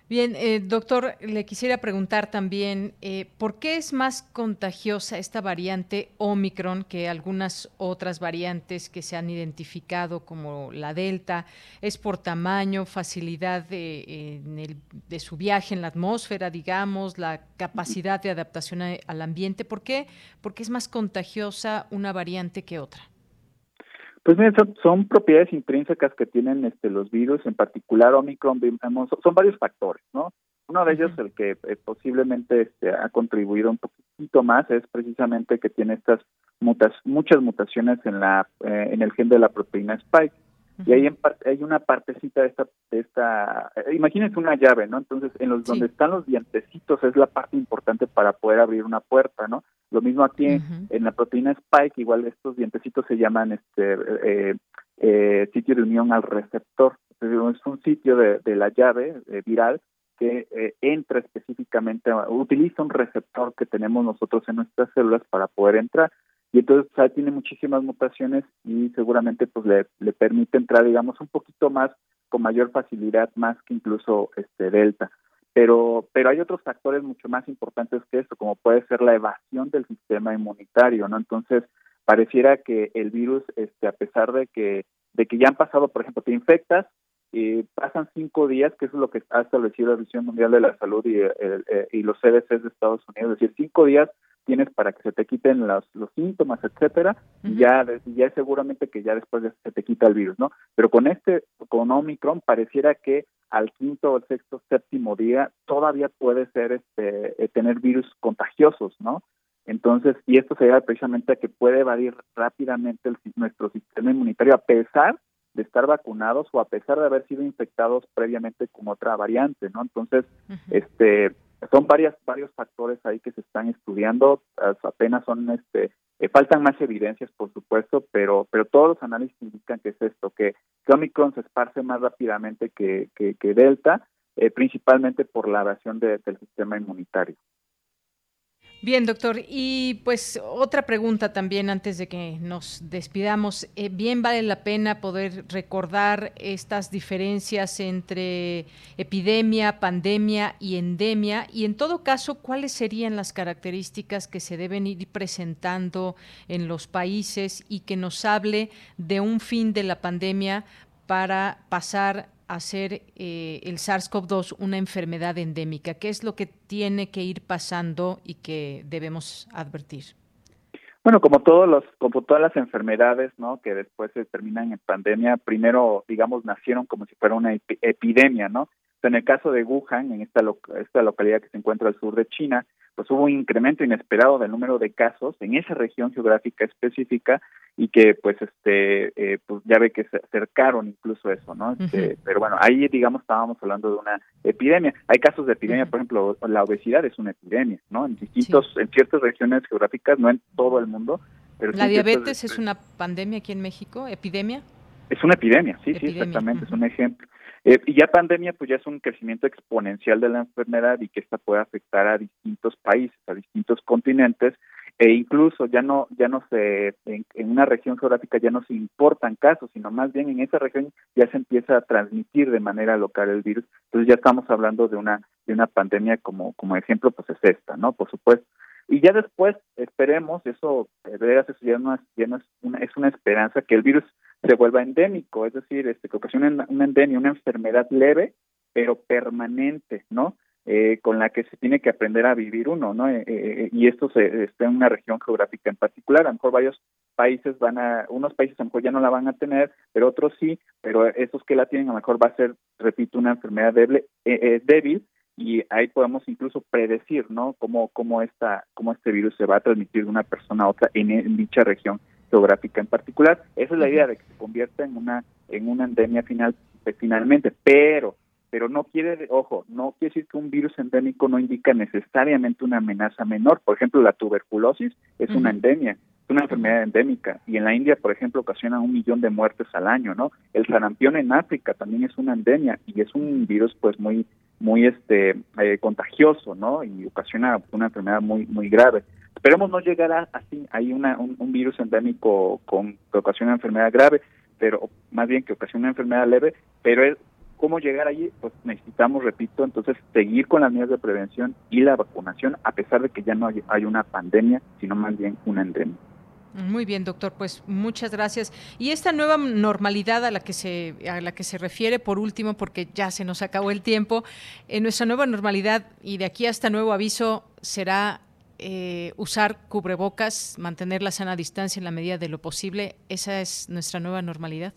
Bien, eh, doctor, le quisiera preguntar también, eh, ¿por qué es más contagiosa esta variante Omicron que algunas otras variantes que se han identificado como la Delta? ¿Es por tamaño, facilidad de, de su viaje en la atmósfera, digamos, la capacidad de adaptación al ambiente? ¿Por qué? Porque es más contagiosa una variante que otra. Pues miren, son, propiedades intrínsecas que tienen este, los virus, en particular Omicron, son varios factores, ¿no? Uno de ellos, el que eh, posiblemente este, ha contribuido un poquito más, es precisamente que tiene estas mutas, muchas mutaciones en la eh, en el gen de la proteína spike. Y ahí hay una partecita de esta, de esta, eh, imagínense una llave, ¿no? Entonces, en los donde están los dientecitos es la parte importante para poder abrir una puerta, ¿no? Lo mismo aquí en la proteína spike, igual estos dientecitos se llaman este eh, eh, sitio de unión al receptor. Es un sitio de, de la llave viral que entra específicamente, utiliza un receptor que tenemos nosotros en nuestras células para poder entrar y entonces o tiene muchísimas mutaciones y seguramente pues le, le permite entrar digamos un poquito más con mayor facilidad más que incluso este delta. Pero pero hay otros factores mucho más importantes que esto como puede ser la evasión del sistema inmunitario no entonces pareciera que el virus este a pesar de que de que ya han pasado por ejemplo te infectas y pasan cinco días, que eso es lo que ha establecido la Visión Mundial de la Salud y, eh, y los CDCs de Estados Unidos, es decir, cinco días tienes para que se te quiten los, los síntomas, etcétera, y ya, ya seguramente que ya después se te quita el virus, ¿no? Pero con este, con Omicron, pareciera que al quinto o sexto, séptimo día todavía puede ser este eh, tener virus contagiosos, ¿no? Entonces, y esto se debe precisamente a que puede evadir rápidamente el, nuestro sistema inmunitario a pesar de estar vacunados o a pesar de haber sido infectados previamente con otra variante, ¿no? Entonces, este son varias varios factores ahí que se están estudiando apenas son este eh, faltan más evidencias por supuesto pero pero todos los análisis indican que es esto que, que Omicron se esparce más rápidamente que, que, Delta eh, principalmente por la evasión del sistema inmunitario Bien, doctor. Y pues otra pregunta también antes de que nos despidamos. Eh, bien vale la pena poder recordar estas diferencias entre epidemia, pandemia y endemia. Y en todo caso, ¿cuáles serían las características que se deben ir presentando en los países y que nos hable de un fin de la pandemia para pasar hacer eh, el SARS-CoV-2 una enfermedad endémica? ¿Qué es lo que tiene que ir pasando y que debemos advertir? Bueno, como todos los, como todas las enfermedades, ¿no? Que después se terminan en pandemia, primero, digamos, nacieron como si fuera una epidemia, ¿no? En el caso de Wuhan, en esta, esta localidad que se encuentra al sur de China, pues hubo un incremento inesperado del número de casos en esa región geográfica específica y que pues este eh, pues ya ve que se acercaron incluso eso no este, pero bueno ahí digamos estábamos hablando de una epidemia. Hay casos de epidemia por ejemplo la obesidad es una epidemia no en distintos en ciertas regiones geográficas no en todo el mundo pero la diabetes es una pandemia aquí en México epidemia. Es una epidemia sí sí exactamente es un ejemplo eh, y ya pandemia, pues ya es un crecimiento exponencial de la enfermedad y que esta puede afectar a distintos países, a distintos continentes, e incluso ya no, ya no se, en, una región geográfica ya no se importan casos, sino más bien en esa región ya se empieza a transmitir de manera local el virus. Entonces ya estamos hablando de una, de una pandemia como, como ejemplo, pues es esta, ¿no? Por supuesto. Y ya después esperemos, eso, eso ya, no es, ya no es, una, es una esperanza, que el virus se vuelva endémico, es decir, este, que ocasiona una endemia, una enfermedad leve, pero permanente, ¿no? eh, con la que se tiene que aprender a vivir uno, ¿no? Eh, eh, y esto se está en una región geográfica en particular, a lo mejor varios países van a, unos países a lo mejor ya no la van a tener, pero otros sí, pero esos que la tienen a lo mejor va a ser, repito, una enfermedad débil, débil y ahí podemos incluso predecir, ¿no? Cómo, cómo, esta, cómo este virus se va a transmitir de una persona a otra en, dicha región geográfica en particular. Esa es la idea de que se convierta en una, en una endemia final, finalmente, pero pero no quiere, ojo, no quiere decir que un virus endémico no indica necesariamente una amenaza menor. Por ejemplo, la tuberculosis es una endemia, es una enfermedad endémica y en la India, por ejemplo, ocasiona un millón de muertes al año, ¿no? El sarampión en África también es una endemia y es un virus pues muy muy este eh, contagioso, ¿no? Y ocasiona una enfermedad muy muy grave. Esperemos no llegar a así, hay una un, virus endémico con que ocasiona enfermedad grave, pero más bien que ocasiona enfermedad leve, pero ¿Cómo llegar allí? Pues necesitamos, repito, entonces seguir con las medidas de prevención y la vacunación, a pesar de que ya no hay, una pandemia, sino más bien una endemia. Muy bien, doctor, pues muchas gracias. Y esta nueva normalidad a la que se a la que se refiere por último porque ya se nos acabó el tiempo, en nuestra nueva normalidad y de aquí hasta nuevo aviso será eh, usar cubrebocas, mantener la sana distancia en la medida de lo posible, esa es nuestra nueva normalidad.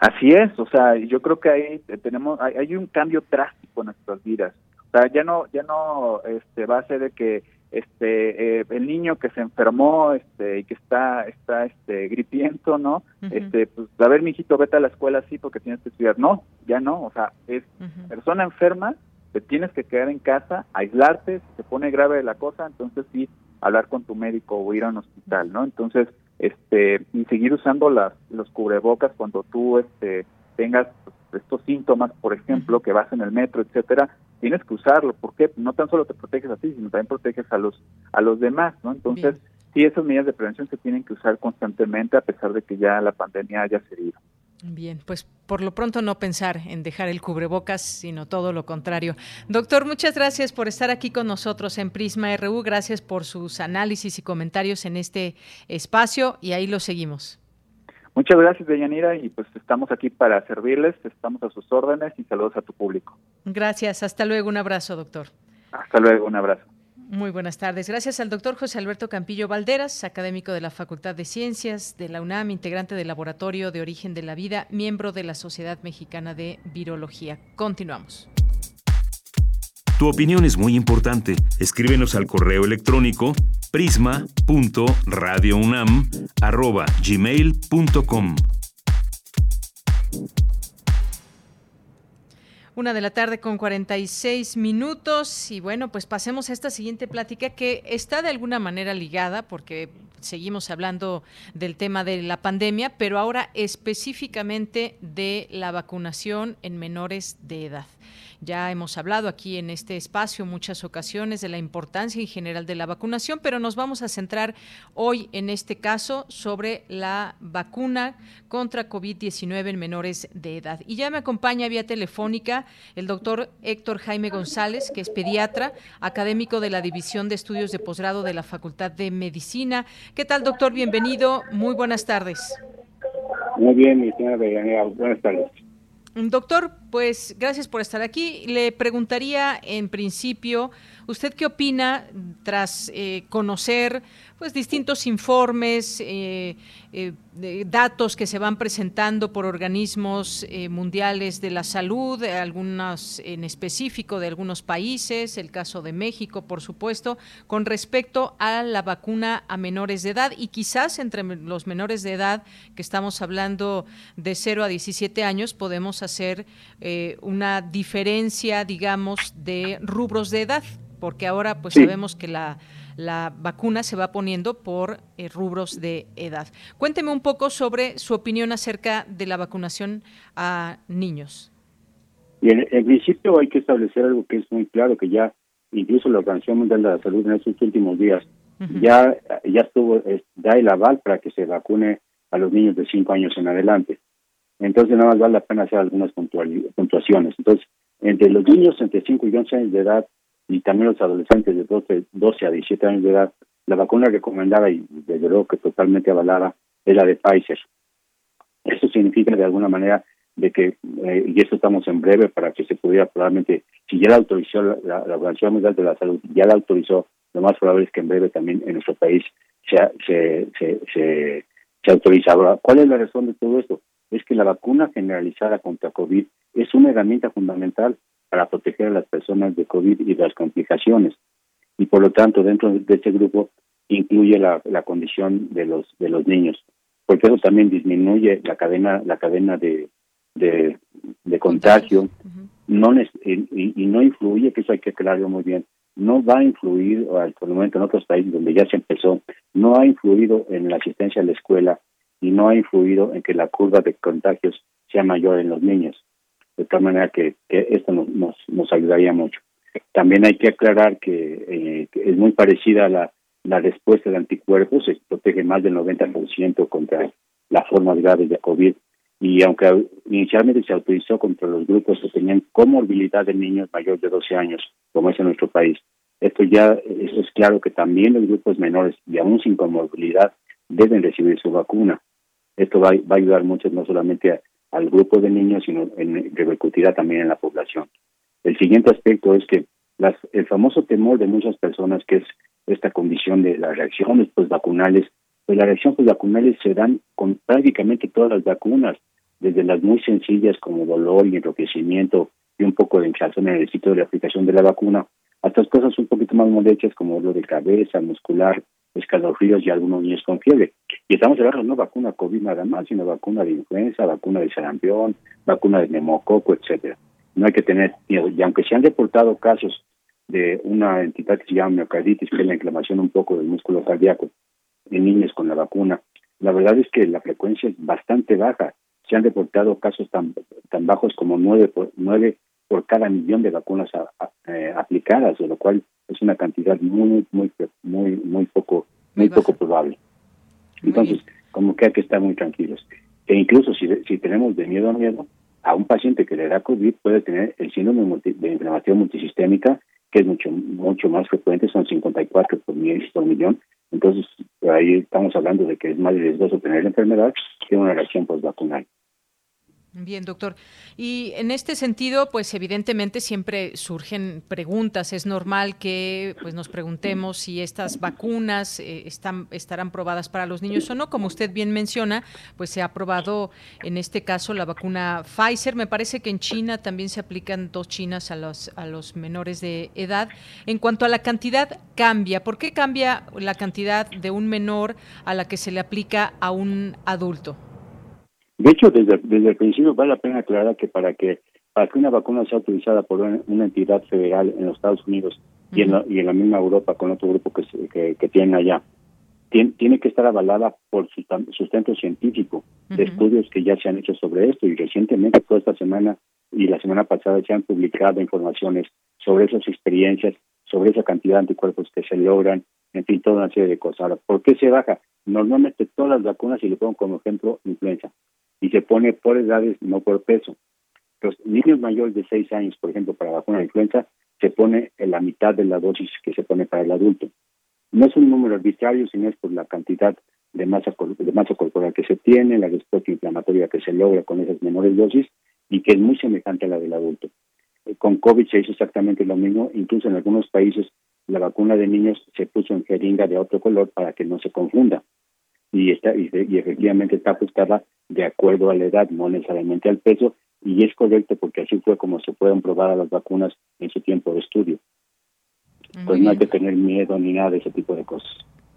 Así es, o sea, yo creo que ahí tenemos, hay, un cambio drástico en nuestras vidas. O sea, ya no, ya no, este, va a ser de que, este, eh, el niño que se enfermó, este, y que está, está, este, gripiento, ¿no? Este, pues, a ver, mijito, vete a la escuela así porque tienes que estudiar. No, ya no, o sea, es persona enferma, te tienes que quedar en casa, aislarte, si se pone grave la cosa, entonces sí, hablar con tu médico o ir a un hospital, ¿no? Entonces, este y seguir usando las los cubrebocas cuando tú este tengas estos síntomas, por ejemplo, que vas en el metro, etcétera, tienes que usarlo, porque no tan solo te proteges a ti, sino también proteges a los a los demás, ¿no? Entonces, sí esas medidas de prevención se tienen que usar constantemente a pesar de que ya la pandemia haya cedido. Bien, pues por lo pronto no pensar en dejar el cubrebocas, sino todo lo contrario. Doctor, muchas gracias por estar aquí con nosotros en Prisma RU. Gracias por sus análisis y comentarios en este espacio y ahí lo seguimos. Muchas gracias, Deyanira, y pues estamos aquí para servirles, estamos a sus órdenes y saludos a tu público. Gracias, hasta luego, un abrazo, doctor. Hasta luego, un abrazo. Muy buenas tardes. Gracias al doctor José Alberto Campillo Valderas, académico de la Facultad de Ciencias de la UNAM, integrante del Laboratorio de Origen de la Vida, miembro de la Sociedad Mexicana de Virología. Continuamos. Tu opinión es muy importante. Escríbenos al correo electrónico prisma.radiounam@gmail.com. Una de la tarde con 46 minutos y bueno, pues pasemos a esta siguiente plática que está de alguna manera ligada porque seguimos hablando del tema de la pandemia, pero ahora específicamente de la vacunación en menores de edad. Ya hemos hablado aquí en este espacio muchas ocasiones de la importancia en general de la vacunación, pero nos vamos a centrar hoy en este caso sobre la vacuna contra COVID-19 en menores de edad. Y ya me acompaña vía telefónica el doctor Héctor Jaime González, que es pediatra, académico de la División de Estudios de Posgrado de la Facultad de Medicina. ¿Qué tal, doctor? Bienvenido. Muy buenas tardes. Muy bien, mi señora Buenas tardes. Doctor, pues gracias por estar aquí. Le preguntaría en principio, ¿usted qué opina tras eh, conocer pues distintos informes, eh, eh, datos que se van presentando por organismos eh, mundiales de la salud, algunos en específico de algunos países, el caso de México, por supuesto, con respecto a la vacuna a menores de edad y quizás entre los menores de edad que estamos hablando de 0 a 17 años podemos hacer una diferencia, digamos, de rubros de edad, porque ahora pues sabemos que la la vacuna se va poniendo por eh, rubros de edad. Cuénteme un poco sobre su opinión acerca de la vacunación a niños. Bien, en principio hay que establecer algo que es muy claro, que ya incluso la Organización Mundial de la Salud en estos últimos días ya, ya estuvo, da el aval para que se vacune a los niños de 5 años en adelante. Entonces nada más vale la pena hacer algunas puntuaciones. Entonces, entre los niños entre 5 y 11 años de edad y también los adolescentes de 12, 12 a 17 años de edad, la vacuna recomendada y desde luego que totalmente avalada es la de Pfizer. Esto significa de alguna manera de que, eh, y esto estamos en breve para que se pudiera probablemente, si ya la autorizó la, la, Organización Mundial de la Salud, ya la autorizó, lo más probable es que en breve también en nuestro país se, se, se, se, se autoriza. Ahora, ¿cuál es la razón de todo esto? Es que la vacuna generalizada contra COVID es una herramienta fundamental para proteger a las personas de COVID y de las complicaciones. Y por lo tanto, dentro de este grupo incluye la, la condición de los de los niños, porque eso también disminuye la cadena la cadena de de, de contagio, no y, y, no influye, que eso hay que aclararlo muy bien, no va a influir, por el momento en otros países donde ya se empezó, no ha influido en la asistencia a la escuela y no ha influido en que la curva de contagios sea mayor en los niños. De tal manera que, que esto nos, nos, ayudaría mucho. También hay que aclarar que, eh, que es muy parecida a la, la respuesta de anticuerpos, se protege más del 90% contra las formas graves de COVID y aunque inicialmente se autorizó contra los grupos que tenían comorbilidad de niños mayores de 12 años, como es en nuestro país, esto ya eso es claro que también los grupos menores y aún sin comorbilidad deben recibir su vacuna. Esto va, va a ayudar mucho no solamente al grupo de niños, sino en, repercutirá también en la población. El siguiente aspecto es que las, el famoso temor de muchas personas, que es esta condición de las reacciones vacunales pues las reacciones vacunales se dan con prácticamente todas las vacunas, desde las muy sencillas como dolor y enrojecimiento y un poco de hinchazón en el sitio de la aplicación de la vacuna, hasta cosas un poquito más molestas como dolor de cabeza, muscular, escalofríos y algunos niños con fiebre. Y estamos hablando no vacuna COVID nada más, sino vacuna de influenza, vacuna de sarampión, vacuna de neumococo, etcétera. No hay que tener miedo. Y aunque se han reportado casos de una entidad que se llama miocarditis, que es la inflamación un poco del músculo cardíaco, en niños con la vacuna. La verdad es que la frecuencia es bastante baja. Se han reportado casos tan, tan bajos como nueve por, nueve por cada millón de vacunas eh, aplicadas, de lo cual es una cantidad muy, muy, muy, muy poco, muy, poco probable. Entonces, como que hay que estar muy tranquilos. E incluso si, si tenemos de miedo a miedo, a un paciente que le da COVID puede tener el síndrome de inflamación multisistémica, que es mucho mucho más frecuente, son 54 por, por millón, entonces, ahí estamos hablando de que es más riesgoso tener la enfermedad que una reacción postvacunal. Bien, doctor. Y en este sentido, pues evidentemente siempre surgen preguntas. Es normal que pues nos preguntemos si estas vacunas eh, están estarán probadas para los niños o no. Como usted bien menciona, pues se ha probado en este caso la vacuna Pfizer. Me parece que en China también se aplican dos chinas a los a los menores de edad. En cuanto a la cantidad cambia. ¿Por qué cambia la cantidad de un menor a la que se le aplica a un adulto? De hecho, desde, desde el principio vale la pena aclarar que para que para que una vacuna sea utilizada por una, entidad federal en los Estados Unidos y, en la, y en la misma Europa con otro grupo que, que, que tienen allá, tiene, tiene, que estar avalada por sustento científico de estudios que ya se han hecho sobre esto y recientemente toda esta semana y la semana pasada se han publicado informaciones sobre esas experiencias, sobre esa cantidad de anticuerpos que se logran, en fin, toda una serie de cosas. Ahora, ¿por qué se baja? Normalmente todas las vacunas, y le pongo como ejemplo influenza, y se pone por edades, no por peso. Los niños mayores de 6 años, por ejemplo, para vacuna de influenza, se pone en la mitad de la dosis que se pone para el adulto. No es un número arbitrario, sino es por la cantidad de masa, de masa corporal que se tiene, la respuesta inflamatoria que se logra con esas menores dosis y que es muy semejante a la del adulto. Eh, con COVID se hizo exactamente lo mismo, incluso en algunos países la vacuna de niños se puso en jeringa de otro color para que no se confunda y, está, y, efectivamente está ajustada de acuerdo a la edad, no necesariamente al peso, y es correcto porque así fue como se fueron probar las vacunas en su tiempo de estudio. pues no hay que tener miedo ni nada de ese tipo de cosas.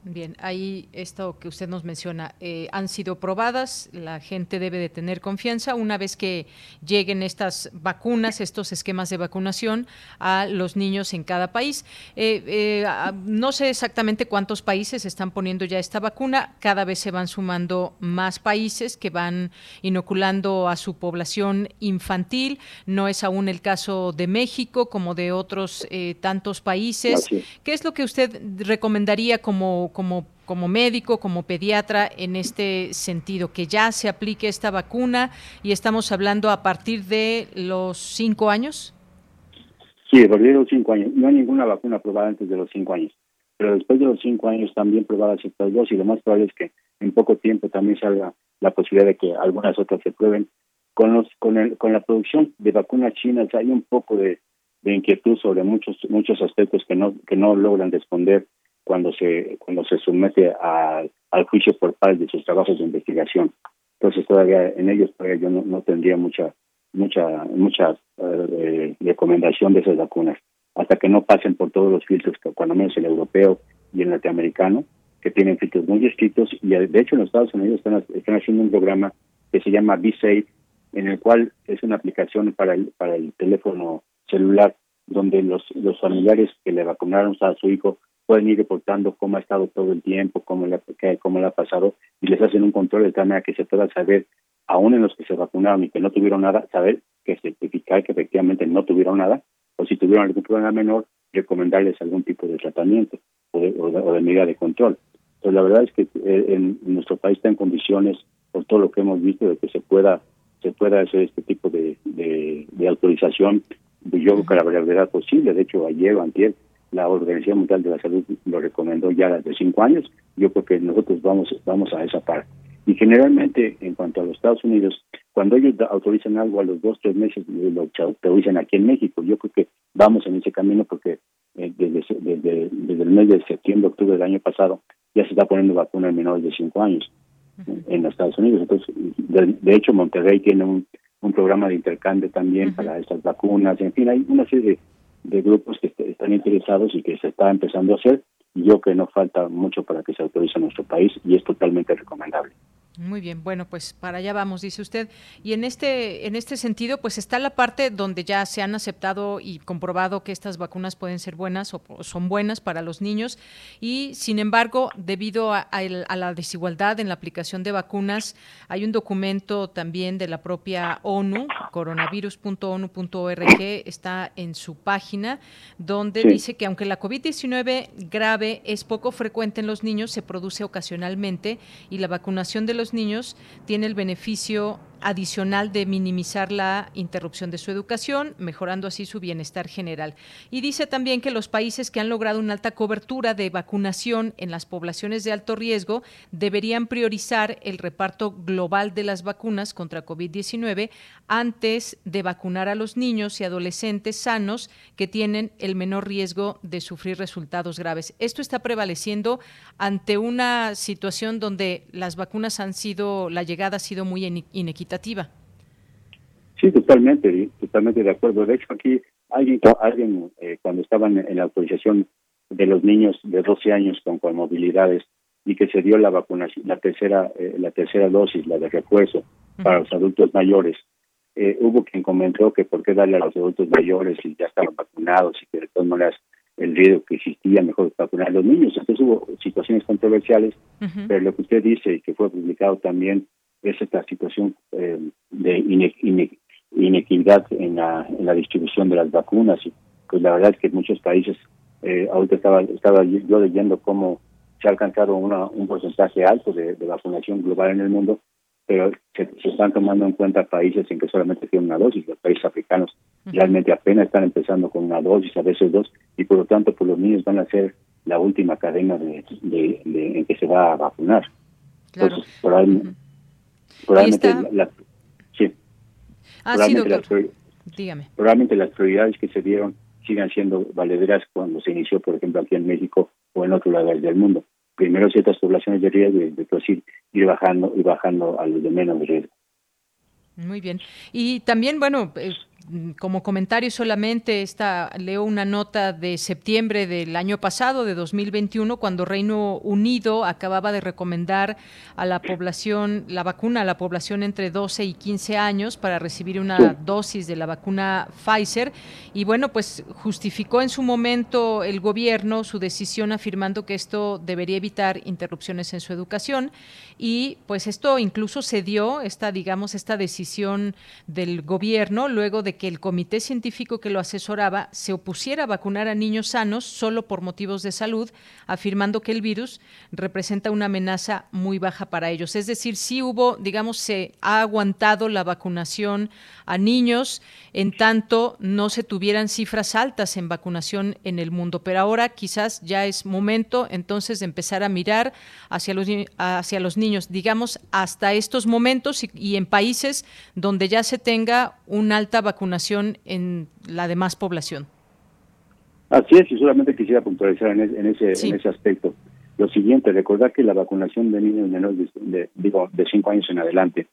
Bien, ahí esto que usted nos menciona, eh, han sido probadas, la gente debe de tener confianza una vez que lleguen estas vacunas, estos esquemas de vacunación a los niños en cada país. Eh, eh, no sé exactamente cuántos países están poniendo ya esta vacuna, cada vez se van sumando más países que van inoculando a su población infantil, no es aún el caso de México como de otros tantos países. ¿Qué es lo que usted recomendaría como como, como, médico, como pediatra en este sentido, que ya se aplique esta vacuna y estamos hablando a partir de los cinco años? Sí, a partir de los cinco años. No hay ninguna vacuna aprobada antes de los cinco años, pero después de los cinco años también probadas estas dos y lo más probable es que en poco tiempo también salga la posibilidad de que algunas otras se prueben con los con el, con la producción de vacunas chinas hay un poco de, inquietud sobre muchos muchos aspectos que no que no logran responder cuando se cuando se somete al juicio por parte de sus trabajos de investigación. Entonces todavía en ellos todavía yo no, tendría mucha mucha mucha eh, recomendación de esas vacunas hasta que no pasen por todos los filtros, cuando menos el europeo y el norteamericano, que tienen filtros muy estrictos y de hecho en los Estados Unidos están, están haciendo un programa que se llama B-Safe, en el cual es una aplicación para el, para el teléfono celular donde los, los familiares que le vacunaron a su hijo pueden ir reportando cómo ha estado todo el tiempo, cómo le, cómo le ha pasado, y les hacen un control de tal manera que se pueda saber, aún en los que se vacunaron y que no tuvieron nada, saber que certificar que efectivamente no tuvieron nada, o si tuvieron algún problema menor, recomendarles algún tipo de tratamiento o de, medida de control. Entonces, la verdad es que eh, en, nuestro país está en condiciones, por todo lo que hemos visto, de que se pueda se pueda hacer este tipo de, de, autorización. Yo creo que la verdad posible. De hecho, ayer o antier, la Organización Mundial de la Salud lo recomendó ya desde cinco años. Yo creo que nosotros vamos vamos a esa parte. Y generalmente, en cuanto a los Estados Unidos, cuando ellos autorizan algo a los dos, tres meses, lo autorizan aquí en México. Yo creo que vamos en ese camino porque eh, desde, desde, desde, el mes de septiembre, octubre del año pasado, ya se está poniendo vacuna en menores de cinco años en los Estados Unidos. Entonces, de, hecho, Monterrey tiene un, un, programa de intercambio también para estas vacunas. En fin, hay una serie de, grupos que están interesados y que se está empezando a hacer. Yo que no falta mucho para que se autorice en nuestro país y es totalmente recomendable. Muy bien, bueno, pues para allá vamos, dice usted. Y en este, en este sentido, pues está la parte donde ya se han aceptado y comprobado que estas vacunas pueden ser buenas o, son buenas para los niños. Y sin embargo, debido a, la desigualdad en la aplicación de vacunas, hay un documento también de la propia ONU, coronavirus.onu.org, está en su página, donde dice que aunque la COVID-19 grave es poco frecuente en los niños, se produce ocasionalmente y la vacunación de los niños tiene el beneficio adicional de minimizar la interrupción de su educación, mejorando así su bienestar general. Y dice también que los países que han logrado una alta cobertura de vacunación en las poblaciones de alto riesgo deberían priorizar el reparto global de las vacunas contra COVID-19 antes de vacunar a los niños y adolescentes sanos que tienen el menor riesgo de sufrir resultados graves. Esto está prevaleciendo ante una situación donde las vacunas han sido, la llegada ha sido muy inequitativa Sí, totalmente, totalmente de acuerdo. De hecho, aquí alguien, alguien eh, cuando estaban en la autorización de los niños de 12 años con movilidades y que se dio la vacunación, la tercera, eh, la tercera dosis, la de refuerzo para los adultos mayores, eh, hubo quien comentó que por qué darle a los adultos mayores si ya estaban vacunados y que de todas maneras el riesgo que existía, mejor vacunar a los niños. Entonces hubo situaciones controversiales, pero lo que usted dice y que fue publicado también es esta situación eh, de inequidad en la, en la distribución de las vacunas. Y pues la verdad es que en muchos países, eh, ahorita estaba, estaba yo leyendo cómo se ha alcanzado una, un porcentaje alto de, vacunación global en el mundo, pero se, están tomando en cuenta países en que solamente tienen una dosis, los países africanos realmente apenas están empezando con una dosis, a veces dos, y por lo tanto pues los niños van a ser la última cadena de, en que se va a vacunar. Entonces, por ahí, Probablemente la, sí. Ah, probablemente, Las, Dígame. probablemente las prioridades que se dieron sigan siendo valederas cuando se inició, por ejemplo, aquí en México o en otros lugares del mundo. Primero ciertas poblaciones de riesgo y después ir, ir bajando y bajando a los de menos riesgo. Muy bien. Y también, bueno, eh, como comentario solamente, esta, leo una nota de septiembre del año pasado, de 2021, cuando Reino Unido acababa de recomendar a la población, la vacuna a la población entre 12 y 15 años para recibir una dosis de la vacuna Pfizer. Y bueno, pues justificó en su momento el gobierno su decisión afirmando que esto debería evitar interrupciones en su educación. Y pues esto incluso se dio, esta, digamos, esta decisión del gobierno luego de que el comité científico que lo asesoraba se opusiera a vacunar a niños sanos solo por motivos de salud, afirmando que el virus representa una amenaza muy baja para ellos. Es decir, sí hubo, digamos, se ha aguantado la vacunación a niños en tanto no se tuvieran cifras altas en vacunación en el mundo. Pero ahora quizás ya es momento entonces de empezar a mirar hacia los, hacia los niños, digamos, hasta estos momentos y, en países donde ya se tenga una alta vacunación en la demás población. Así es, y solamente quisiera puntualizar en, ese, en ese aspecto. Lo siguiente, recordar que la vacunación de niños menores de, digo, de 5 años en adelante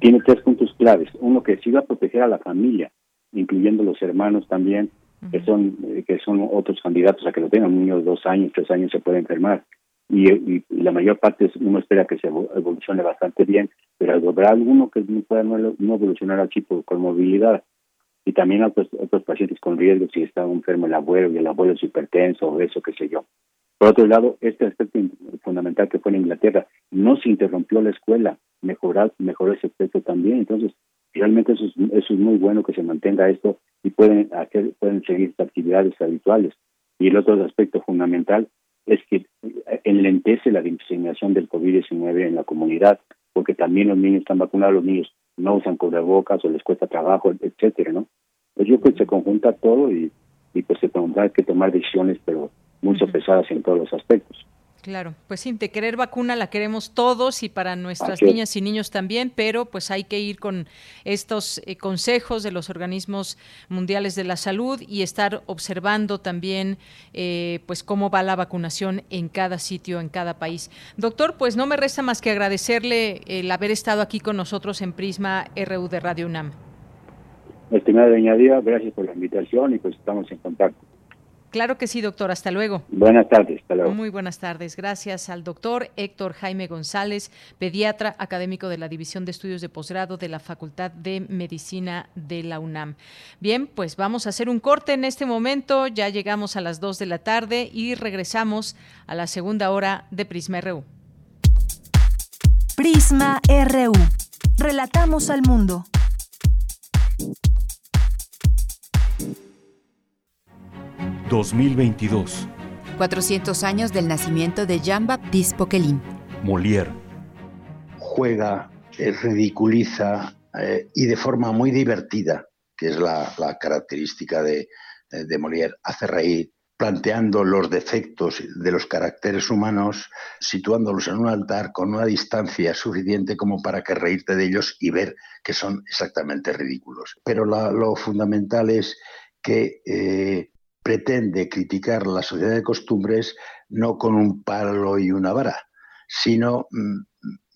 tiene tres puntos claves. Uno, que sí va a proteger a la familia, incluyendo los hermanos también, que son eh, que son otros candidatos a que lo tengan. Un niño de dos años, tres años se puede enfermar. Y, la mayor parte uno espera que se evolucione bastante bien, pero habrá alguno que no pueda no, evolucionar así por, con movilidad. Y también otros, otros pacientes con riesgo, si está enfermo el abuelo y el abuelo es hipertenso o eso, qué sé yo. Por otro lado, este aspecto fundamental que fue en Inglaterra, no se interrumpió la escuela, mejorar, mejoró ese aspecto también. Entonces, realmente eso es, eso es muy bueno que se mantenga esto y pueden hacer, pueden seguir actividades habituales. Y el otro aspecto fundamental es que enlentece la diseminación del COVID-19 en la comunidad, porque también los niños están vacunados, los niños no usan cubrebocas o les cuesta trabajo, etcétera, ¿no? Pues yo creo que se conjunta todo y, y pues se tendrá que tomar decisiones, pero mucho pesadas en todos los aspectos. Claro, pues sí, de querer vacuna la queremos todos y para nuestras niñas y niños también, pero pues hay que ir con estos eh, consejos de los organismos mundiales de la salud y estar observando también eh, pues cómo va la vacunación en cada sitio, en cada país. Doctor, pues no me resta más que agradecerle el haber estado aquí con nosotros en Prisma RU de Radio UNAM. Estimada doña Díaz, gracias por la invitación y pues estamos en contacto. Claro que sí, doctor. Hasta luego. Buenas tardes. Hasta luego. Muy buenas tardes. Gracias al doctor Héctor Jaime González, pediatra académico de la División de Estudios de Posgrado de la Facultad de Medicina de la UNAM. Bien, pues vamos a hacer un corte en este momento. Ya llegamos a las 2 de la tarde y regresamos a la segunda hora de Prisma RU. Prisma RU. Relatamos al mundo. 2022. 400 años del nacimiento de Jean-Baptiste Poquelin. Molière. Juega, eh, ridiculiza eh, y de forma muy divertida, que es la, característica de, eh, de Molière, hace reír, planteando los defectos de los caracteres humanos, situándolos en un altar con una distancia suficiente como para que reírte de ellos y ver que son exactamente ridículos. Pero lo fundamental es que pretende criticar la sociedad de costumbres no con un palo y una vara, sino mm,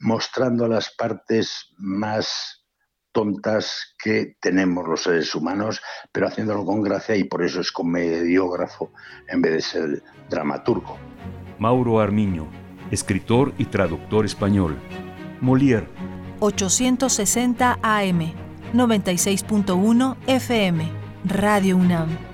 mostrando las partes más tontas que tenemos los seres humanos, pero haciéndolo con gracia y por eso es comediógrafo en vez de ser dramaturgo. Mauro Armiño, escritor y traductor español. Molière. 860 AM, 96.1 FM, Radio UNAM.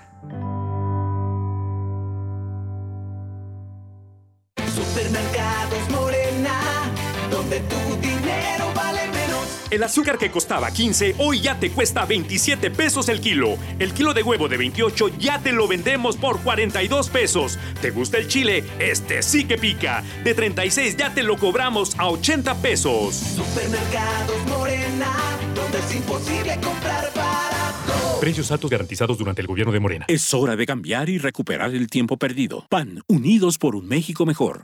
El azúcar que costaba 15 hoy ya te cuesta 27 pesos el kilo. El kilo de huevo de 28 ya te lo vendemos por 42 pesos. ¿Te gusta el chile? Este sí que pica. De 36 ya te lo cobramos a 80 pesos. Supermercados Morena, donde es imposible comprar barato. Precios altos garantizados durante el gobierno de Morena. Es hora de cambiar y recuperar el tiempo perdido. PAN, unidos por un México mejor.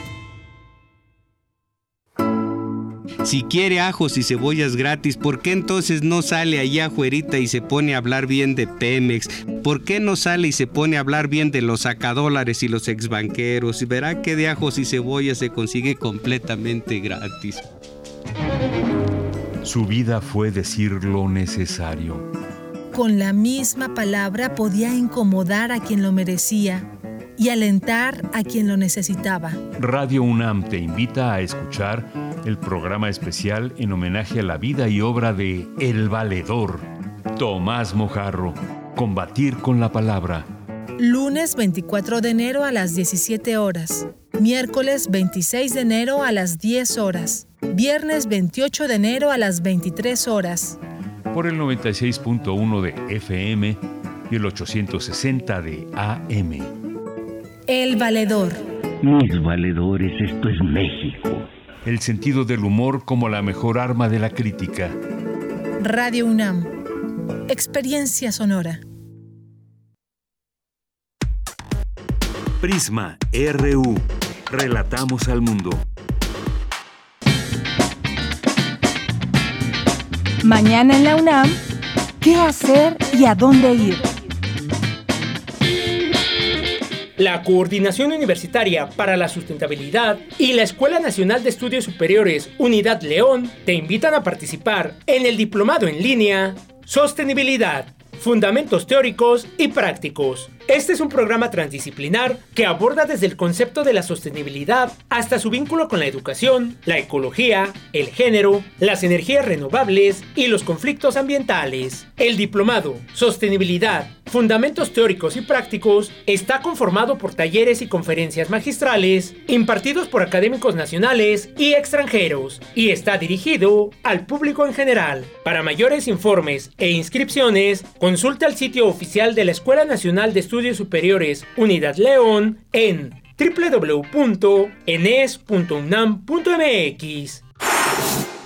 Si quiere ajos y cebollas gratis, ¿por qué entonces no sale allá afuera y se pone a hablar bien de Pemex? ¿Por qué no sale y se pone a hablar bien de los sacadólares y los exbanqueros? Y verá que de ajos y cebollas se consigue completamente gratis. Su vida fue decir lo necesario. Con la misma palabra podía incomodar a quien lo merecía y alentar a quien lo necesitaba. Radio UNAM te invita a escuchar el programa especial en homenaje a la vida y obra de El Valedor, Tomás Mojarro, Combatir con la Palabra. Lunes 24 de enero a las 17 horas. Miércoles 26 de enero a las 10 horas. Viernes 28 de enero a las 23 horas. Por el 96.1 de FM y el 860 de AM. El Valedor. Mis valedores, esto es México. El sentido del humor como la mejor arma de la crítica. Radio UNAM. Experiencia sonora. Prisma RU. Relatamos al mundo. Mañana en la UNAM, ¿qué hacer y a dónde ir? La Coordinación Universitaria para la Sustentabilidad y la Escuela Nacional de Estudios Superiores Unidad León te invitan a participar en el diplomado en línea Sostenibilidad, Fundamentos Teóricos y Prácticos este es un programa transdisciplinar que aborda desde el concepto de la sostenibilidad hasta su vínculo con la educación, la ecología, el género, las energías renovables y los conflictos ambientales. El diplomado Sostenibilidad, Fundamentos Teóricos y Prácticos está conformado por talleres y conferencias magistrales impartidos por académicos nacionales y extranjeros y está dirigido al público en general. Para mayores informes e inscripciones, consulta el sitio oficial de la Escuela Nacional de Estudios Superiores Unidad León en www.enes.unam.mx.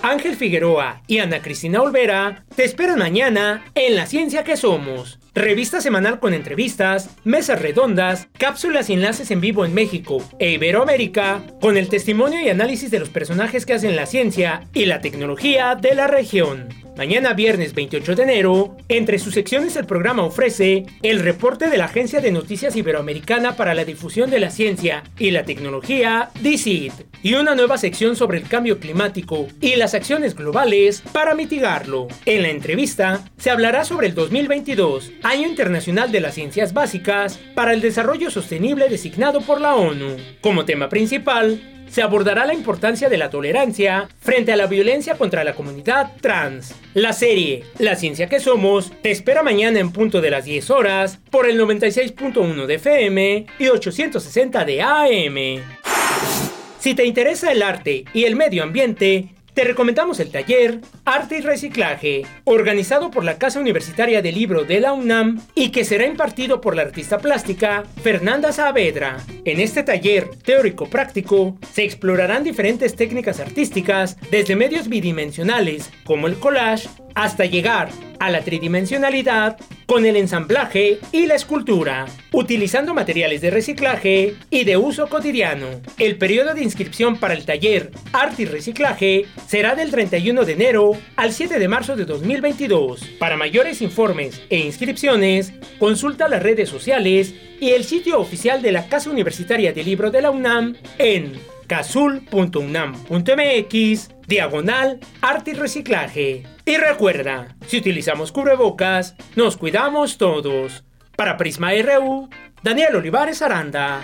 Ángel Figueroa y Ana Cristina Olvera te esperan mañana en La Ciencia que Somos. Revista semanal con entrevistas, mesas redondas, cápsulas y enlaces en vivo en México e Iberoamérica, con el testimonio y análisis de los personajes que hacen la ciencia y la tecnología de la región. Mañana viernes 28 de enero, entre sus secciones el programa ofrece el reporte de la Agencia de Noticias Iberoamericana para la Difusión de la Ciencia y la Tecnología, DICIT, y una nueva sección sobre el cambio climático y las acciones globales para mitigarlo. La entrevista se hablará sobre el 2022, Año Internacional de las Ciencias Básicas para el Desarrollo Sostenible designado por la ONU. Como tema principal, se abordará la importancia de la tolerancia frente a la violencia contra la comunidad trans. La serie La ciencia que somos te espera mañana en punto de las 10 horas por el 96.1 de FM y 860 de AM. Si te interesa el arte y el medio ambiente, te recomendamos el taller Arte y Reciclaje, organizado por la Casa Universitaria del Libro de la UNAM y que será impartido por la artista plástica Fernanda Saavedra. En este taller teórico-práctico se explorarán diferentes técnicas artísticas desde medios bidimensionales como el collage hasta llegar a la tridimensionalidad con el ensamblaje y la escultura, utilizando materiales de reciclaje y de uso cotidiano. El periodo de inscripción para el taller Arte y Reciclaje será del 31 de enero al 7 de marzo de 2022. Para mayores informes e inscripciones, consulta las redes sociales y el sitio oficial de la Casa Universitaria del Libro de la UNAM en casul.unam.mx diagonal arte y reciclaje. Y recuerda, si utilizamos cubrebocas, nos cuidamos todos. Para Prisma RU, Daniel Olivares Aranda.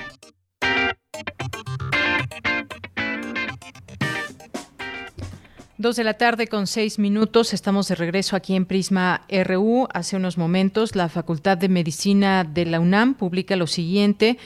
Dos de la tarde con seis minutos. Estamos de regreso aquí en Prisma RU. Hace unos momentos, la Facultad de Medicina de la UNAM publica lo siguiente.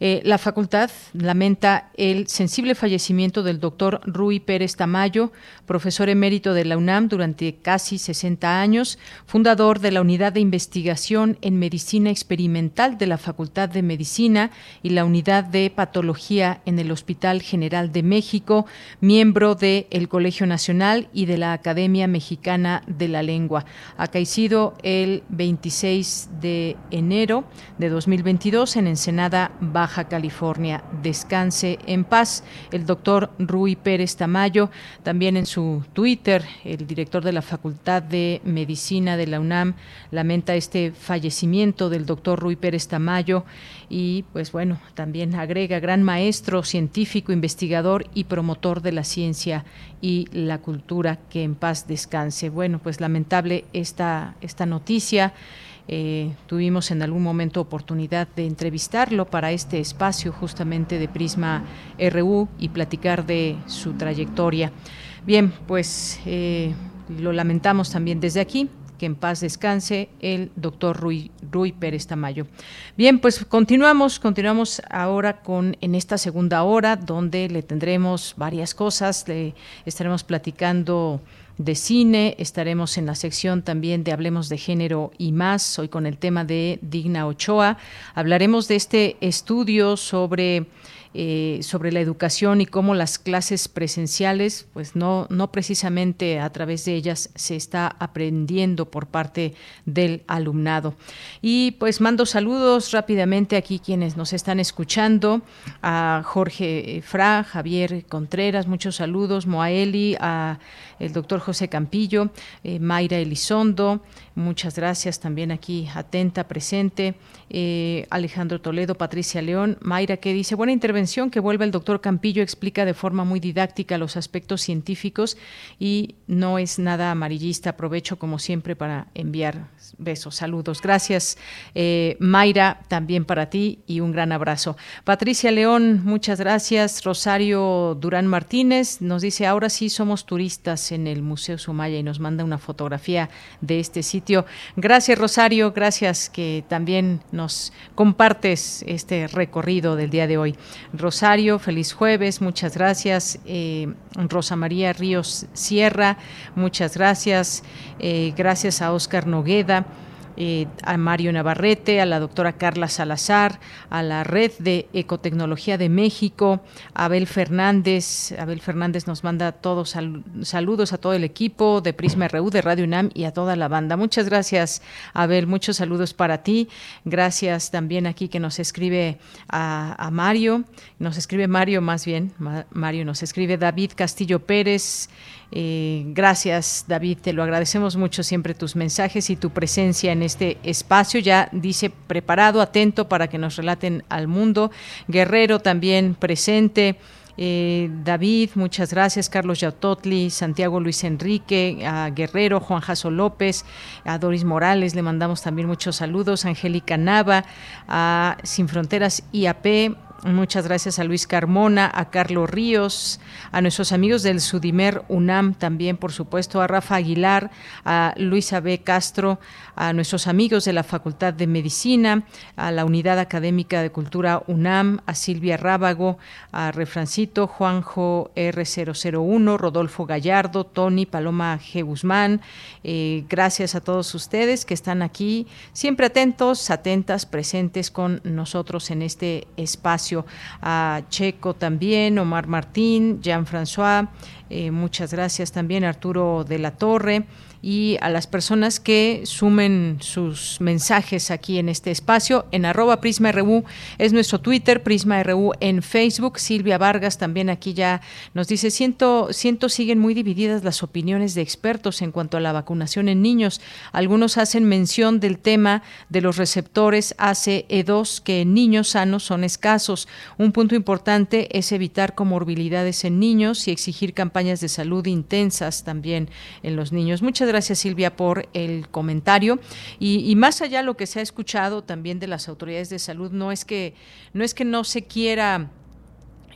Eh, la facultad lamenta el sensible fallecimiento del doctor Rui Pérez Tamayo, profesor emérito de la UNAM durante casi 60 años, fundador de la Unidad de Investigación en Medicina Experimental de la Facultad de Medicina y la Unidad de Patología en el Hospital General de México, miembro del Colegio Nacional y de la Academia Mexicana de la Lengua. Acaecido el 26 de enero de 2022 en Ensenada Baja Baja California. Descanse en paz. El doctor Rui Pérez Tamayo, también en su Twitter, el director de la Facultad de Medicina de la UNAM, lamenta este fallecimiento del doctor Rui Pérez Tamayo y pues bueno, también agrega gran maestro, científico, investigador y promotor de la ciencia y la cultura, que en paz descanse. Bueno, pues lamentable esta, esta noticia. Eh, tuvimos en algún momento oportunidad de entrevistarlo para este espacio justamente de Prisma RU y platicar de su trayectoria. Bien, pues eh, lo lamentamos también desde aquí que en paz descanse el doctor Rui, Rui Pérez Tamayo. Bien, pues continuamos, continuamos ahora con en esta segunda hora donde le tendremos varias cosas, le estaremos platicando de cine, estaremos en la sección también de Hablemos de Género y más, hoy con el tema de Digna Ochoa. Hablaremos de este estudio sobre eh, sobre la educación y cómo las clases presenciales, pues no, no precisamente a través de ellas se está aprendiendo por parte del alumnado. Y pues mando saludos rápidamente aquí quienes nos están escuchando, a Jorge Fra, Javier Contreras, muchos saludos, Moaeli, a el doctor José Campillo, eh, Mayra Elizondo, muchas gracias también aquí atenta, presente, eh, Alejandro Toledo, Patricia León, Mayra que dice, buena intervención que vuelve el doctor Campillo, explica de forma muy didáctica los aspectos científicos y no es nada amarillista, aprovecho como siempre para enviar besos, saludos, gracias eh, Mayra, también para ti y un gran abrazo. Patricia León, muchas gracias, Rosario Durán Martínez nos dice, ahora sí somos turistas en el Museo Sumaya y nos manda una fotografía de este sitio. Gracias Rosario, gracias que también nos compartes este recorrido del día de hoy. Rosario, feliz jueves, muchas gracias. Eh, Rosa María Ríos Sierra, muchas gracias. Eh, gracias a Oscar Nogueda. Eh, a Mario Navarrete, a la doctora Carla Salazar, a la Red de Ecotecnología de México, a Abel Fernández. Abel Fernández nos manda todos saludos a todo el equipo de Prisma RU, de Radio UNAM y a toda la banda. Muchas gracias, Abel. Muchos saludos para ti. Gracias también aquí que nos escribe a, Mario, nos escribe Mario más bien, Mario nos escribe David Castillo Pérez. Eh, gracias, David, te lo agradecemos mucho siempre tus mensajes y tu presencia en este espacio. Ya dice preparado, atento para que nos relaten al mundo. Guerrero también presente. Eh, David, muchas gracias. Carlos Yautotli, Santiago Luis Enrique, a Guerrero, Juan Jaso López, a Doris Morales, le mandamos también muchos saludos. Angélica Nava, a Sin Fronteras IAP, Muchas gracias a Luis Carmona, a Carlos Ríos, a nuestros amigos del Sudimer UNAM también, por supuesto, a Rafa Aguilar, a Luisa B. Castro, a nuestros amigos de la Facultad de Medicina, a la Unidad Académica de Cultura UNAM, a Silvia Rábago, a Refrancito, Juanjo R001, Rodolfo Gallardo, Tony, Paloma G. Guzmán. Eh, gracias a todos ustedes que están aquí, siempre atentos, atentas, presentes con nosotros en este espacio. A Checo también, Omar Martín, Jean-François, eh, muchas gracias también, Arturo de la Torre y a las personas que sumen sus mensajes aquí en este espacio. En arroba Prisma RU es nuestro Twitter, Prisma RU en Facebook. Silvia Vargas también aquí ya nos dice, siento, siento siguen muy divididas las opiniones de expertos en cuanto a la vacunación en niños. Algunos hacen mención del tema de los receptores ACE2 que en niños sanos son escasos. Un punto importante es evitar comorbilidades en niños y exigir campañas de salud intensas también en los niños. Muchas gracias Silvia por el comentario. Y, más allá lo que se ha escuchado también de las autoridades de salud, no es que no, es que no se quiera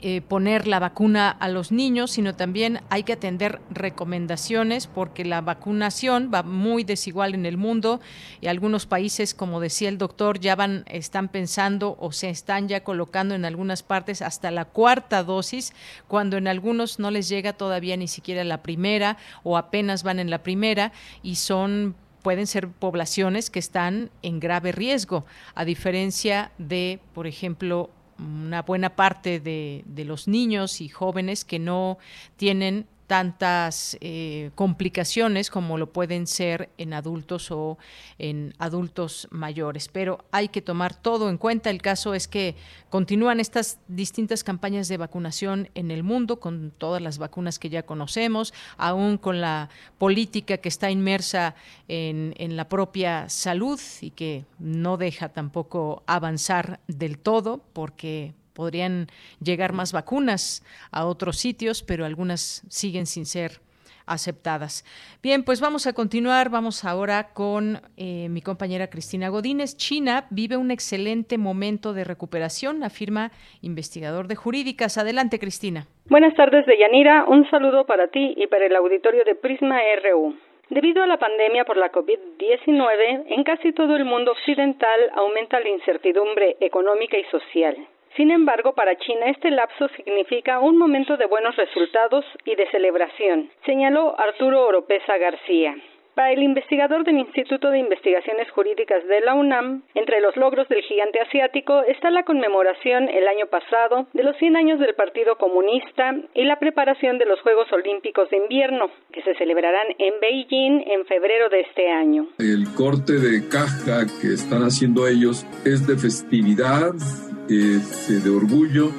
eh, poner la vacuna a los niños, sino también hay que atender recomendaciones porque la vacunación va muy desigual en el mundo y algunos países, como decía el doctor, ya van, están pensando o se están ya colocando en algunas partes hasta la cuarta dosis, cuando en algunos no les llega todavía ni siquiera la primera o apenas van en la primera y son pueden ser poblaciones que están en grave riesgo, a diferencia de, por ejemplo, una buena parte de, de los niños y jóvenes que no tienen tantas eh, complicaciones como lo pueden ser en adultos o en adultos mayores. Pero hay que tomar todo en cuenta. El caso es que continúan estas distintas campañas de vacunación en el mundo con todas las vacunas que ya conocemos, aún con la política que está inmersa en, en la propia salud y que no deja tampoco avanzar del todo porque podrían llegar más vacunas a otros sitios, pero algunas siguen sin ser aceptadas. Bien, pues vamos a continuar. Vamos ahora con eh, mi compañera Cristina Godínez. China vive un excelente momento de recuperación, afirma investigador de jurídicas. Adelante, Cristina. Buenas tardes, Deyanira. Un saludo para ti y para el auditorio de Prisma RU. Debido a la pandemia por la COVID-19, en casi todo el mundo occidental aumenta la incertidumbre económica y social. Sin embargo, para China este lapso significa un momento de buenos resultados y de celebración, señaló Arturo Oropesa García. Para el investigador del Instituto de Investigaciones Jurídicas de la UNAM, entre los logros del gigante asiático está la conmemoración el año pasado de los 100 años del Partido Comunista y la preparación de los Juegos Olímpicos de Invierno, que se celebrarán en Beijing en febrero de este año. El corte de caja que están haciendo ellos es de festividad, este, de orgullo,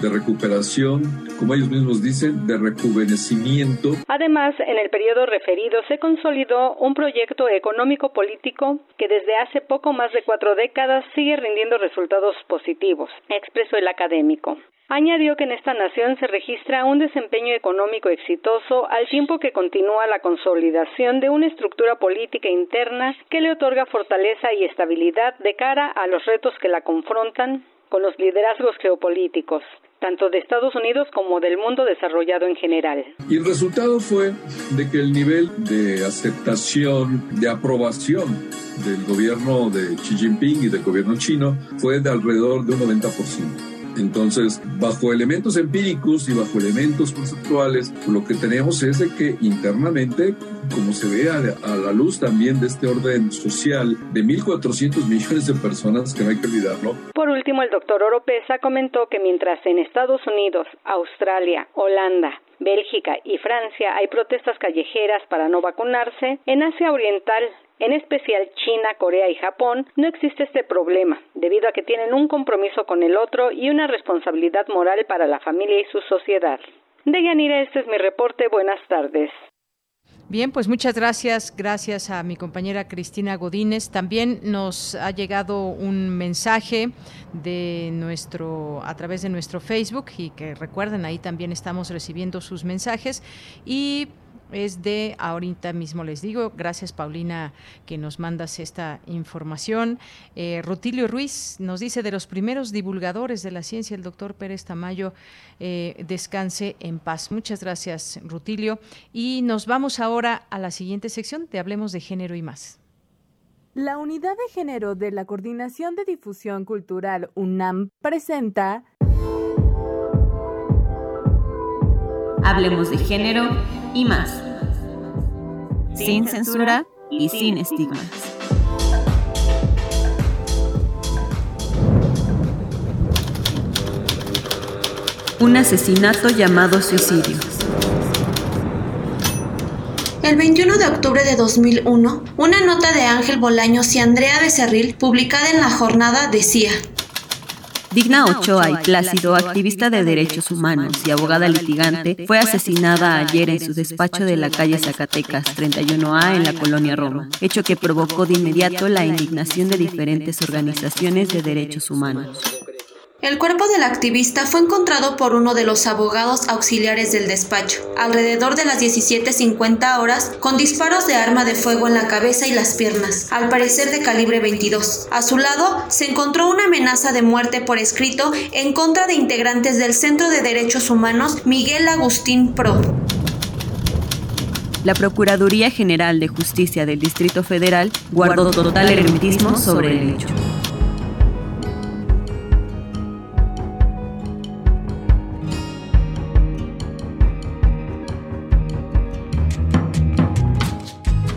de recuperación, como ellos mismos dicen, de rejuvenecimiento. Además, en el periodo referido se consolidó un proyecto económico-político que desde hace poco más de cuatro décadas sigue rindiendo resultados positivos, expresó el académico. Añadió que en esta nación se registra un desempeño económico exitoso al tiempo que continúa la consolidación de una estructura política interna que le otorga fortaleza y estabilidad de cara a los retos que la confrontan con los liderazgos geopolíticos, tanto de Estados Unidos como del mundo desarrollado en general. Y el resultado fue de que el nivel de aceptación, de aprobación del gobierno de Xi Jinping y del gobierno chino fue de alrededor de un 90%. Entonces, bajo elementos empíricos y bajo elementos conceptuales, lo que tenemos es de que internamente, como se ve a, la luz también de este orden social de 1.400 millones de personas, que no hay que olvidarlo. Por último, el doctor Oropesa comentó que mientras en Estados Unidos, Australia, Holanda, Bélgica y Francia hay protestas callejeras para no vacunarse, en Asia Oriental en especial China, Corea y Japón, no existe este problema, debido a que tienen un compromiso con el otro y una responsabilidad moral para la familia y su sociedad. De Yanira, este es mi reporte. Buenas tardes. Bien, pues muchas gracias, gracias a mi compañera Cristina Godínez. También nos ha llegado un mensaje de nuestro a través de nuestro Facebook y que recuerden ahí también estamos recibiendo sus mensajes y es de, ahorita mismo les digo, gracias Paulina que nos mandas esta información. Eh, Rutilio Ruiz nos dice de los primeros divulgadores de la ciencia, el doctor Pérez Tamayo, eh, descanse en paz. Muchas gracias Rutilio. Y nos vamos ahora a la siguiente sección de Hablemos de Género y más. La Unidad de Género de la Coordinación de Difusión Cultural UNAM presenta Hablemos de Género y más. Sin censura y sin estigmas. Un asesinato llamado suicidio. El 21 de octubre de 2001, una nota de Ángel Bolaños y Andrea Becerril, publicada en la jornada, decía, Digna Ochoa y Plácido, activista de derechos humanos y abogada litigante, fue asesinada ayer en su despacho de la calle Zacatecas 31A en la colonia Roma, hecho que provocó de inmediato la indignación de diferentes organizaciones de derechos humanos. El cuerpo del activista fue encontrado por uno de los abogados auxiliares del despacho, alrededor de las 17.50 horas, con disparos de arma de fuego en la cabeza y las piernas, al parecer de calibre 22. A su lado se encontró una amenaza de muerte por escrito en contra de integrantes del Centro de Derechos Humanos Miguel Agustín Pro. La Procuraduría General de Justicia del Distrito Federal guardó total hermetismo sobre el hecho.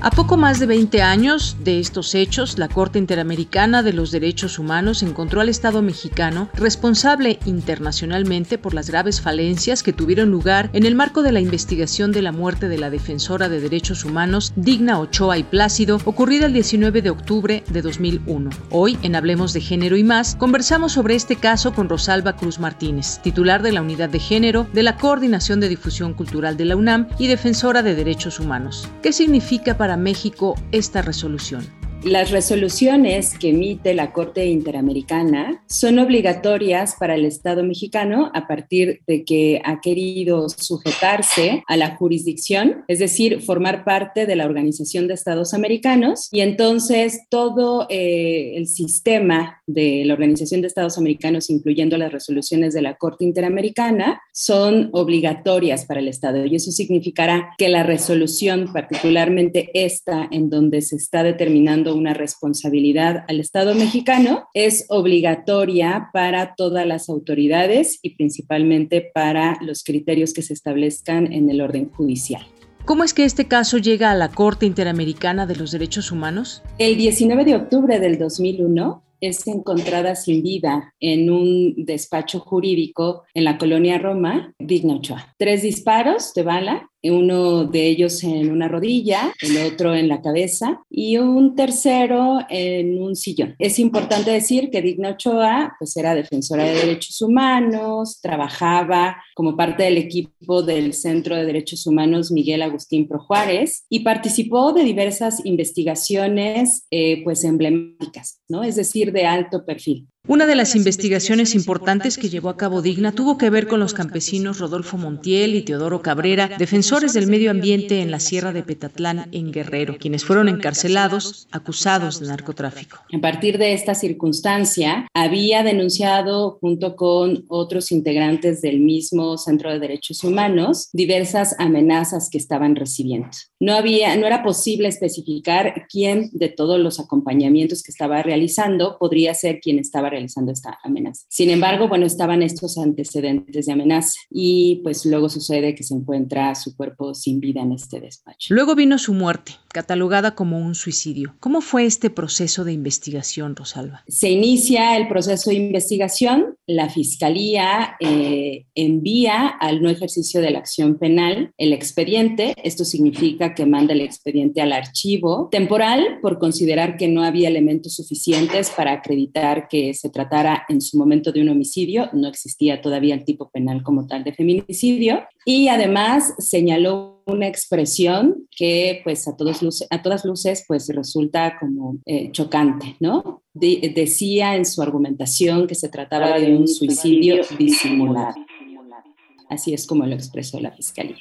A poco más de 20 años de estos hechos, la Corte Interamericana de los Derechos Humanos encontró al Estado mexicano responsable internacionalmente por las graves falencias que tuvieron lugar en el marco de la investigación de la muerte de la defensora de derechos humanos Digna Ochoa y Plácido, ocurrida el 19 de octubre de 2001. Hoy, en Hablemos de Género y más, conversamos sobre este caso con Rosalba Cruz Martínez, titular de la Unidad de Género de la Coordinación de Difusión Cultural de la UNAM y defensora de derechos humanos. ¿Qué significa para México esta resolución? Las resoluciones que emite la Corte Interamericana son obligatorias para el Estado mexicano a partir de que ha querido sujetarse a la jurisdicción, es decir, formar parte de la Organización de Estados Americanos. Y entonces todo eh, el sistema de la Organización de Estados Americanos, incluyendo las resoluciones de la Corte Interamericana, son obligatorias para el Estado. Y eso significará que la resolución, particularmente esta en donde se está determinando una responsabilidad al Estado mexicano, es obligatoria para todas las autoridades y principalmente para los criterios que se establezcan en el orden judicial. ¿Cómo es que este caso llega a la Corte Interamericana de los Derechos Humanos? El 19 de octubre del 2001, es encontrada sin vida en un despacho jurídico en la colonia Roma, Digna Ochoa. Tres disparos de bala uno de ellos en una rodilla, el otro en la cabeza y un tercero en un sillón. Es importante decir que Digna Ochoa pues era defensora de derechos humanos, trabajaba como parte del equipo del Centro de Derechos Humanos Miguel Agustín Pro Juárez y participó de diversas investigaciones eh, pues emblemáticas, ¿no? Es decir, de alto perfil. Una de las investigaciones importantes que llevó a cabo Digna tuvo que ver con los campesinos Rodolfo Montiel y Teodoro Cabrera, defensores del medio ambiente en la Sierra de Petatlán, en Guerrero, quienes fueron encarcelados, acusados de narcotráfico. A partir de esta circunstancia, había denunciado, junto con otros integrantes del mismo Centro de Derechos Humanos, diversas amenazas que estaban recibiendo. No, había, no era posible especificar quién de todos los acompañamientos que estaba realizando podría ser quien estaba realizando esta amenaza. Sin embargo, bueno, estaban estos antecedentes de amenaza y pues luego sucede que se encuentra su cuerpo sin vida en este despacho. Luego vino su muerte, catalogada como un suicidio. ¿Cómo fue este proceso de investigación, Rosalba? Se inicia el proceso de investigación, la Fiscalía eh, envía al no ejercicio de la acción penal el expediente, esto significa que manda el expediente al archivo temporal por considerar que no había elementos suficientes para acreditar que se tratara en su momento de un homicidio, no existía todavía el tipo penal como tal de feminicidio, y además señaló una expresión que pues a, todos a todas luces pues resulta como eh, chocante, ¿no? decía en su argumentación que se trataba de un suicidio disimulado. Así es como lo expresó la Fiscalía.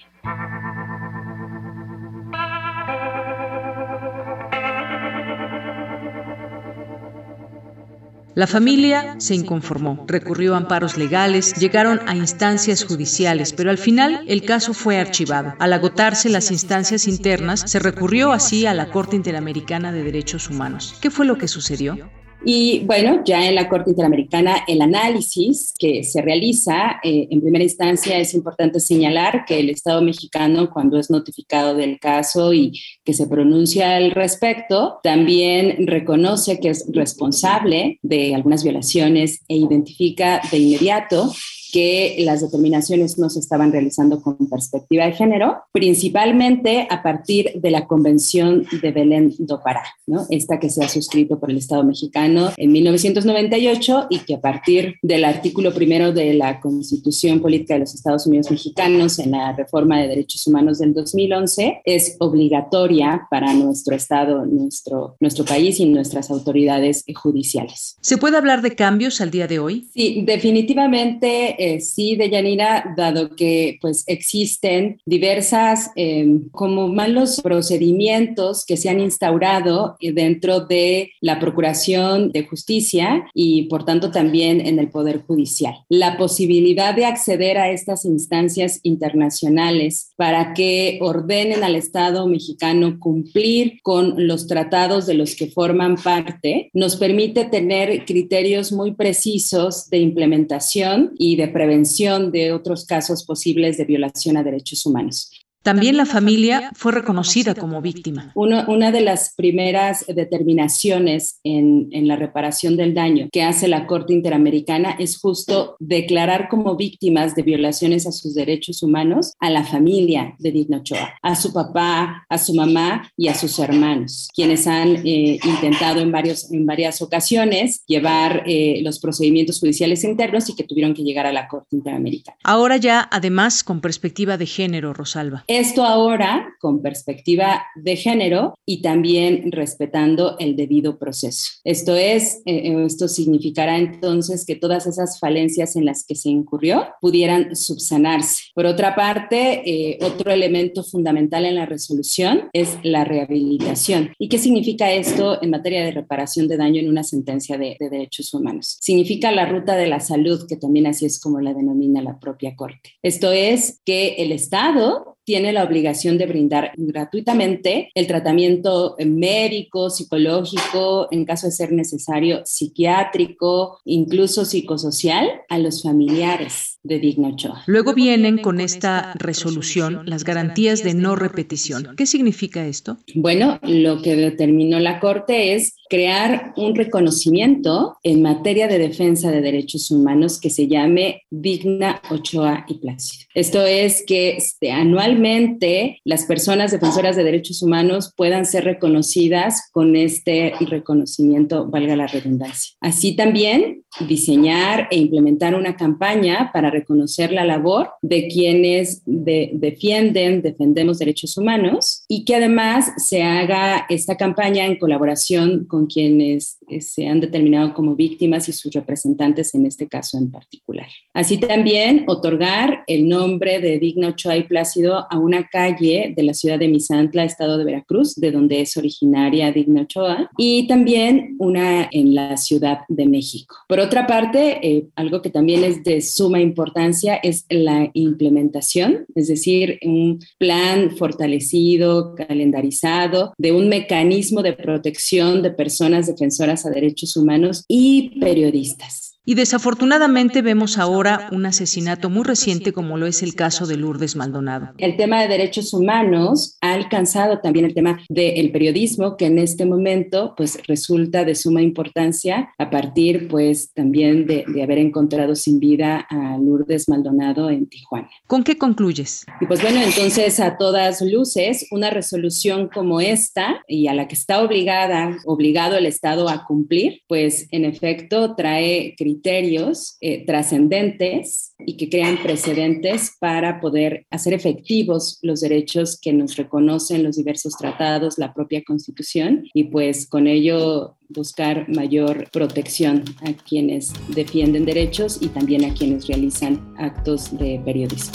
La familia se inconformó, recurrió a amparos legales, llegaron a instancias judiciales, pero al final el caso fue archivado. Al agotarse las instancias internas, se recurrió así a la Corte Interamericana de Derechos Humanos. ¿Qué fue lo que sucedió? Y bueno, ya en la Corte Interamericana, el análisis que se realiza, eh, en primera instancia es importante señalar que el Estado mexicano, cuando es notificado del caso y que se pronuncia al respecto, también reconoce que es responsable de algunas violaciones e identifica de inmediato que las determinaciones no se estaban realizando con perspectiva de género, principalmente a partir de la Convención de Belén do Pará, ¿no? esta que se ha suscrito por el Estado mexicano en 1998 y que a partir del artículo primero de la Constitución Política de los Estados Unidos Mexicanos en la reforma de derechos humanos del 2011 es obligatoria para nuestro Estado, nuestro, nuestro país y nuestras autoridades judiciales. ¿Se puede hablar de cambios al día de hoy? Sí, definitivamente eh, sí, Deyanira, dado que pues existen diversas em, como malos procedimientos que se han instaurado dentro de la Procuración de Justicia y por tanto también en el Poder Judicial. La posibilidad de acceder a estas instancias internacionales para que ordenen al Estado mexicano cumplir con los tratados de los que forman parte nos permite tener criterios muy precisos de implementación y de prevención de otros casos posibles de violación a derechos humanos. También la familia fue reconocida como víctima. una de las primeras determinaciones en, en, la reparación del daño que hace la Corte Interamericana es justo declarar como víctimas de violaciones a sus derechos humanos a la familia de Digno Ochoa, a su papá, a su mamá y a sus hermanos, quienes han eh, intentado en, varios, en varias ocasiones llevar eh, los procedimientos judiciales internos y que tuvieron que llegar a la Corte Interamericana. Ahora ya, además, con perspectiva de género, Rosalba. Esto ahora con perspectiva de género y también respetando el debido proceso. Esto es, eh, eh, esto significará entonces que todas esas falencias en las que se incurrió pudieran subsanarse. Por otra parte, eh, otro elemento fundamental en la resolución es la rehabilitación. ¿Y qué significa esto en materia de reparación de daño en una sentencia de, de derechos humanos? Significa la ruta de la salud, que también así es como la denomina la propia Corte. Esto es que el Estado tiene la obligación de brindar gratuitamente el tratamiento médico, psicológico, en caso de ser necesario, psiquiátrico, incluso psicosocial a los familiares de Digno Ochoa. Luego vienen con esta resolución las garantías de no repetición. ¿Qué significa esto? Bueno, lo que determinó la Corte es crear un reconocimiento en materia de defensa de derechos humanos que se llame Digna Ochoa y Plácido. Esto es que este, anualmente las personas defensoras de derechos humanos puedan ser reconocidas con este reconocimiento, valga la redundancia. Así también diseñar e implementar una campaña para reconocer la labor de quienes defienden, defendemos derechos humanos y que además se haga esta campaña en colaboración con quienes eh, se han determinado como víctimas y sus representantes en este caso en particular. Así también otorgar el nombre de Digna Ochoa y Plácido a una calle de la ciudad de Misantla, estado de Veracruz, de donde es originaria Digna Ochoa, y también una en la Ciudad de México. Por otra parte, eh, algo que también es de suma importancia es la implementación, es decir, un plan fortalecido, calendarizado, de un mecanismo de protección de personas defensoras a derechos humanos y periodistas. Y desafortunadamente vemos ahora un asesinato muy reciente como lo es el caso de Lourdes Maldonado. El tema de derechos humanos ha alcanzado también el tema del periodismo que en este momento pues resulta de suma importancia a partir pues también de, de, haber encontrado sin vida a Lourdes Maldonado en Tijuana. ¿Con qué concluyes? Y pues bueno, entonces a todas luces una resolución como esta y a la que está obligada, obligado el Estado a cumplir, pues en efecto trae criterios eh, trascendentes y que crean precedentes para poder hacer efectivos los derechos que nos reconocen los diversos tratados, la propia Constitución y pues con ello buscar mayor protección a quienes defienden derechos y también a quienes realizan actos de periodismo.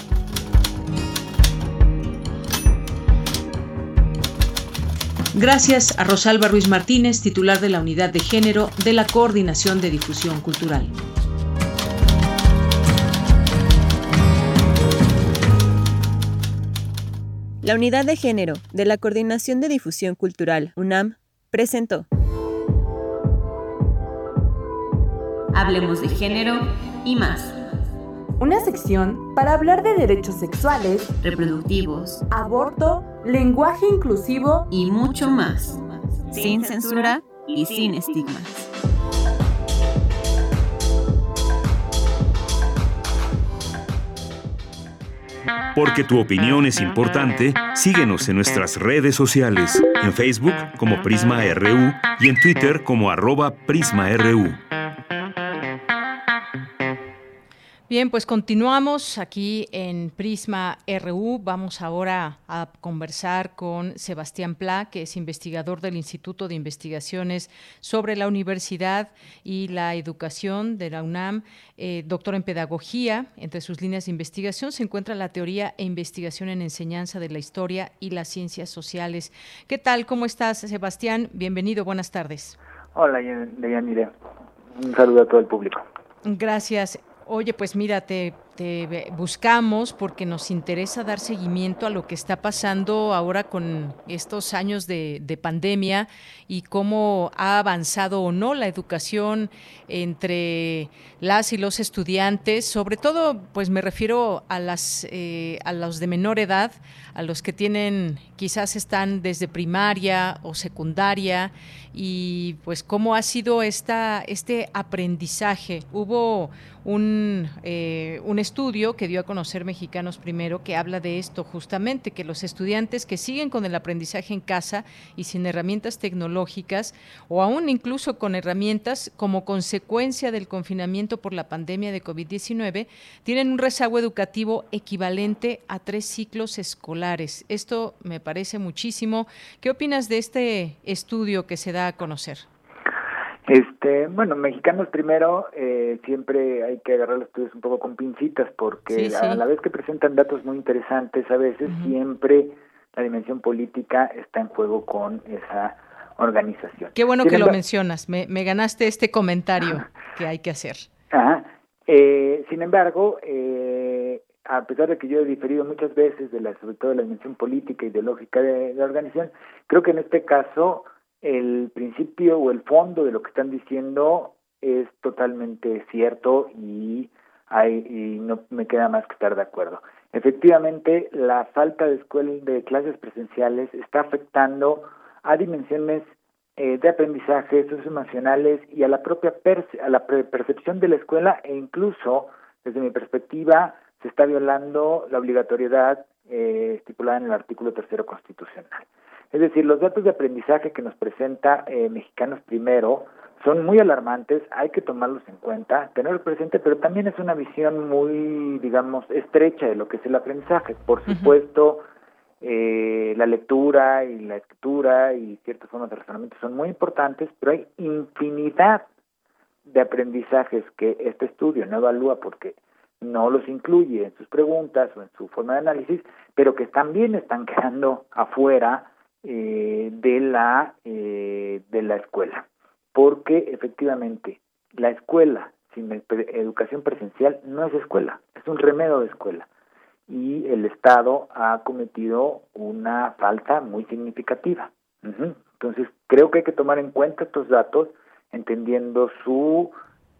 Gracias a Rosalba Ruiz Martínez, titular de la Unidad de Género de la Coordinación de Difusión Cultural. La Unidad de Género de la Coordinación de Difusión Cultural, UNAM, presentó. Hablemos de género y más una sección para hablar de derechos sexuales, reproductivos, aborto, lenguaje inclusivo y mucho más, sin censura y sin estigmas. Porque tu opinión es importante, síguenos en nuestras redes sociales, en Facebook como Prisma RU y en Twitter como arroba PrismaRU. Bien, pues continuamos aquí en Prisma RU. Vamos ahora a conversar con Sebastián Pla, que es investigador del Instituto de Investigaciones sobre la Universidad y la Educación de la UNAM, eh, doctor en Pedagogía. Entre sus líneas de investigación se encuentra la teoría e investigación en enseñanza de la historia y las ciencias sociales. ¿Qué tal? ¿Cómo estás, Sebastián? Bienvenido, buenas tardes. Hola, Deyanire. Un saludo a todo el público. Gracias. Oye, pues mira, te te buscamos porque nos interesa dar seguimiento a lo que está pasando ahora con estos años de, pandemia y cómo ha avanzado o no la educación entre las y los estudiantes, sobre todo, pues me refiero a las eh, a los de menor edad, a los que tienen quizás están desde primaria o secundaria y pues cómo ha sido esta este aprendizaje. Hubo un, eh, un estudio que dio a conocer Mexicanos Primero que habla de esto justamente, que los estudiantes que siguen con el aprendizaje en casa y sin herramientas tecnológicas o aún incluso con herramientas como consecuencia del confinamiento por la pandemia de COVID-19, tienen un rezago educativo equivalente a tres ciclos escolares. Esto me parece muchísimo. ¿Qué opinas de este estudio que se da a conocer? Este, bueno, mexicanos primero, eh, siempre hay que agarrar los estudios un poco con pincitas porque a la vez que presentan datos muy interesantes, a veces siempre la dimensión política está en juego con esa organización. Qué bueno que lo mencionas, me, ganaste este comentario que hay que hacer. Eh, sin embargo, eh, a pesar de que yo he diferido muchas veces de la, sobre todo de la dimensión política ideológica de la organización, creo que en este caso el principio o el fondo de lo que están diciendo es totalmente cierto y, hay, y no me queda más que estar de acuerdo. Efectivamente, la falta de de clases presenciales está afectando a dimensiones eh, de aprendizaje socioemocionales y a la propia a la percepción de la escuela e incluso desde mi perspectiva se está violando la obligatoriedad eh, estipulada en el artículo tercero constitucional. Es decir, los datos de aprendizaje que nos presenta eh, Mexicanos Primero son muy alarmantes, hay que tomarlos en cuenta, tenerlos presente, pero también es una visión muy, digamos, estrecha de lo que es el aprendizaje. Por supuesto, eh, la lectura y la escritura y ciertas formas de razonamiento son muy importantes, pero hay infinidad de aprendizajes que este estudio no evalúa porque no los incluye en sus preguntas o en su forma de análisis, pero que también están quedando afuera eh, de la eh, de la escuela. Porque efectivamente la escuela sin educación presencial no es escuela es un remedio de escuela. Y el Estado ha cometido una falta muy significativa. Entonces creo que hay que tomar en cuenta estos datos entendiendo su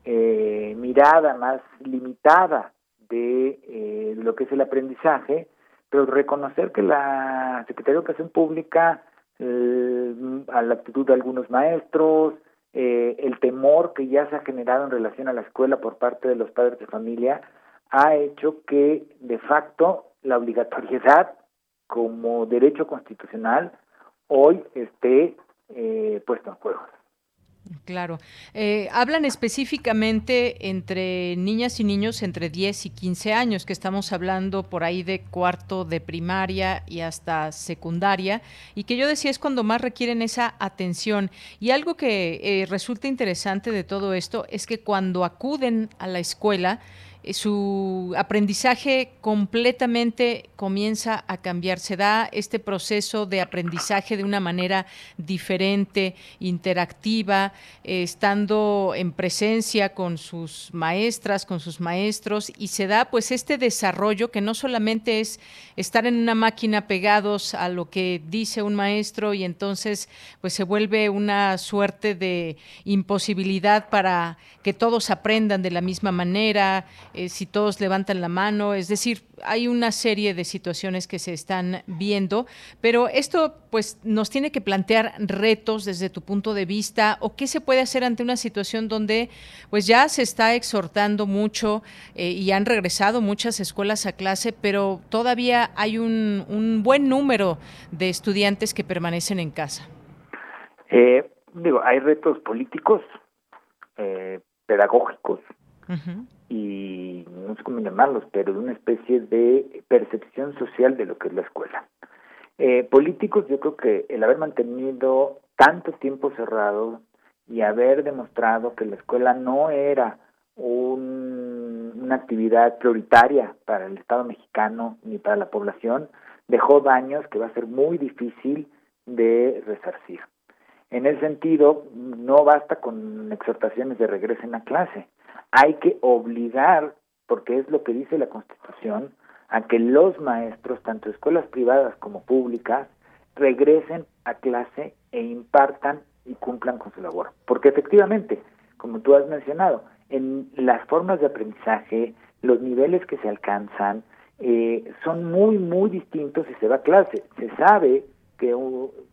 eh, mirada más limitada de lo que es el aprendizaje pero reconocer que la Secretaría de Educación Pública, eh, a la actitud de algunos maestros, eh, el temor que ya se ha generado en relación a la escuela por parte de los padres de familia, ha hecho que de facto la obligatoriedad como derecho constitucional hoy esté eh, puesto en juego. Claro. Eh, hablan específicamente entre niñas y niños entre 10 y 15 años, que estamos hablando por ahí de cuarto de primaria y hasta secundaria, y que yo decía es cuando más requieren esa atención. Y algo que eh, resulta interesante de todo esto es que cuando acuden a la escuela, su aprendizaje completamente comienza a cambiar. Se da este proceso de aprendizaje de una manera diferente, interactiva, eh, estando en presencia con sus maestras, con sus maestros, y se da pues este desarrollo que no solamente es estar en una máquina pegados a lo que dice un maestro y entonces pues se vuelve una suerte de imposibilidad para que todos aprendan de la misma manera, eh, si todos levantan la mano, es decir, hay una serie de situaciones que se están viendo, pero esto pues nos tiene que plantear retos desde tu punto de vista o qué se puede hacer ante una situación donde pues ya se está exhortando mucho eh, y han regresado muchas escuelas a clase, pero todavía hay un, buen número de estudiantes que permanecen en casa. Eh, digo, hay retos políticos, pedagógicos, y no sé cómo llamarlos, pero de una especie de percepción social de lo que es la escuela. Eh, políticos, yo creo que el haber mantenido tanto tiempo cerrado y haber demostrado que la escuela no era un, una actividad prioritaria para el Estado mexicano ni para la población, dejó daños que va a ser muy difícil de resarcir. En ese sentido, no basta con exhortaciones de regresen a clase hay que obligar porque es lo que dice la Constitución, a que los maestros, tanto escuelas privadas como públicas, regresen a clase e impartan y cumplan con su labor. Porque efectivamente, como tú has mencionado, en las formas de aprendizaje, los niveles que se alcanzan, eh, son muy, muy distintos si se va a clase. Se sabe que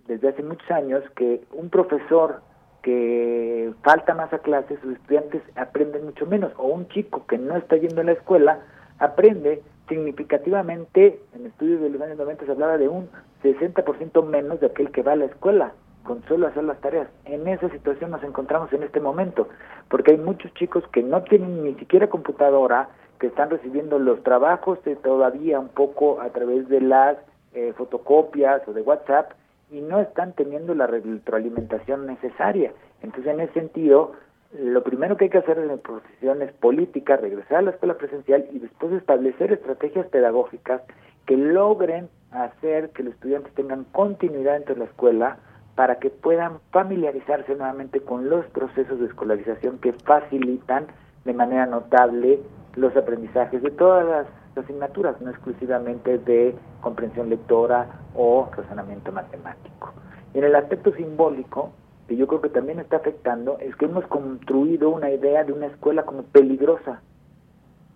desde hace muchos años que un profesor que falta más a clase, sus estudiantes aprenden mucho menos, o un chico que no está yendo a la escuela aprende significativamente, en estudios de los años 90 se hablaba de un 60% menos de aquel que va a la escuela con solo hacer las tareas. En esa situación nos encontramos en este momento, porque hay muchos chicos que no tienen ni siquiera computadora, que están recibiendo los trabajos todavía un poco a través de las eh, fotocopias o de WhatsApp y no están teniendo la retroalimentación necesaria. Entonces, en ese sentido, lo primero que hay que hacer en profesiones políticas, regresar a la escuela presencial y después establecer estrategias pedagógicas que logren hacer que los estudiantes tengan continuidad dentro de la escuela para que puedan familiarizarse nuevamente con los procesos de escolarización que facilitan de manera notable los aprendizajes de todas las asignaturas, no exclusivamente de comprensión lectora o razonamiento matemático. En el aspecto simbólico, que yo creo que también está afectando, es que hemos construido una idea de una escuela como peligrosa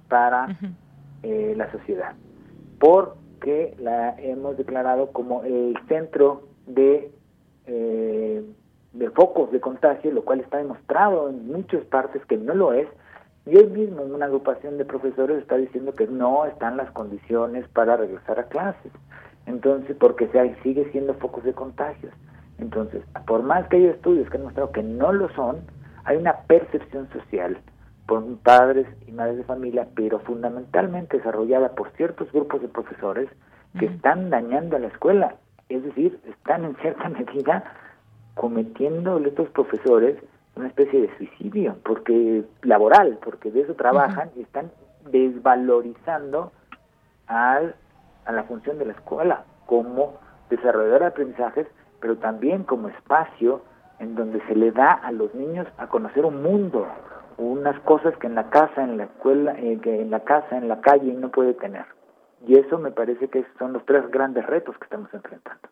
para eh, la sociedad, porque la hemos declarado como el centro de, eh, de focos de contagio, lo cual está demostrado en muchas partes que no lo es, y hoy mismo una agrupación de profesores está diciendo que no están las condiciones para regresar a clases. Entonces, porque se, sigue siendo focos de contagios. Entonces, por más que haya estudios que han mostrado que no lo son, hay una percepción social por padres y madres de familia, pero fundamentalmente desarrollada por ciertos grupos de profesores que están dañando a la escuela. Es decir, están en cierta medida cometiendo estos profesores una especie de suicidio, porque laboral, porque de eso trabajan y están desvalorizando al, a la función de la escuela como desarrollador de aprendizajes, pero también como espacio en donde se le da a los niños a conocer un mundo, unas cosas que en la casa, en la escuela, eh, que en la casa, en la calle no puede tener. Y eso me parece que son los tres grandes retos que estamos enfrentando.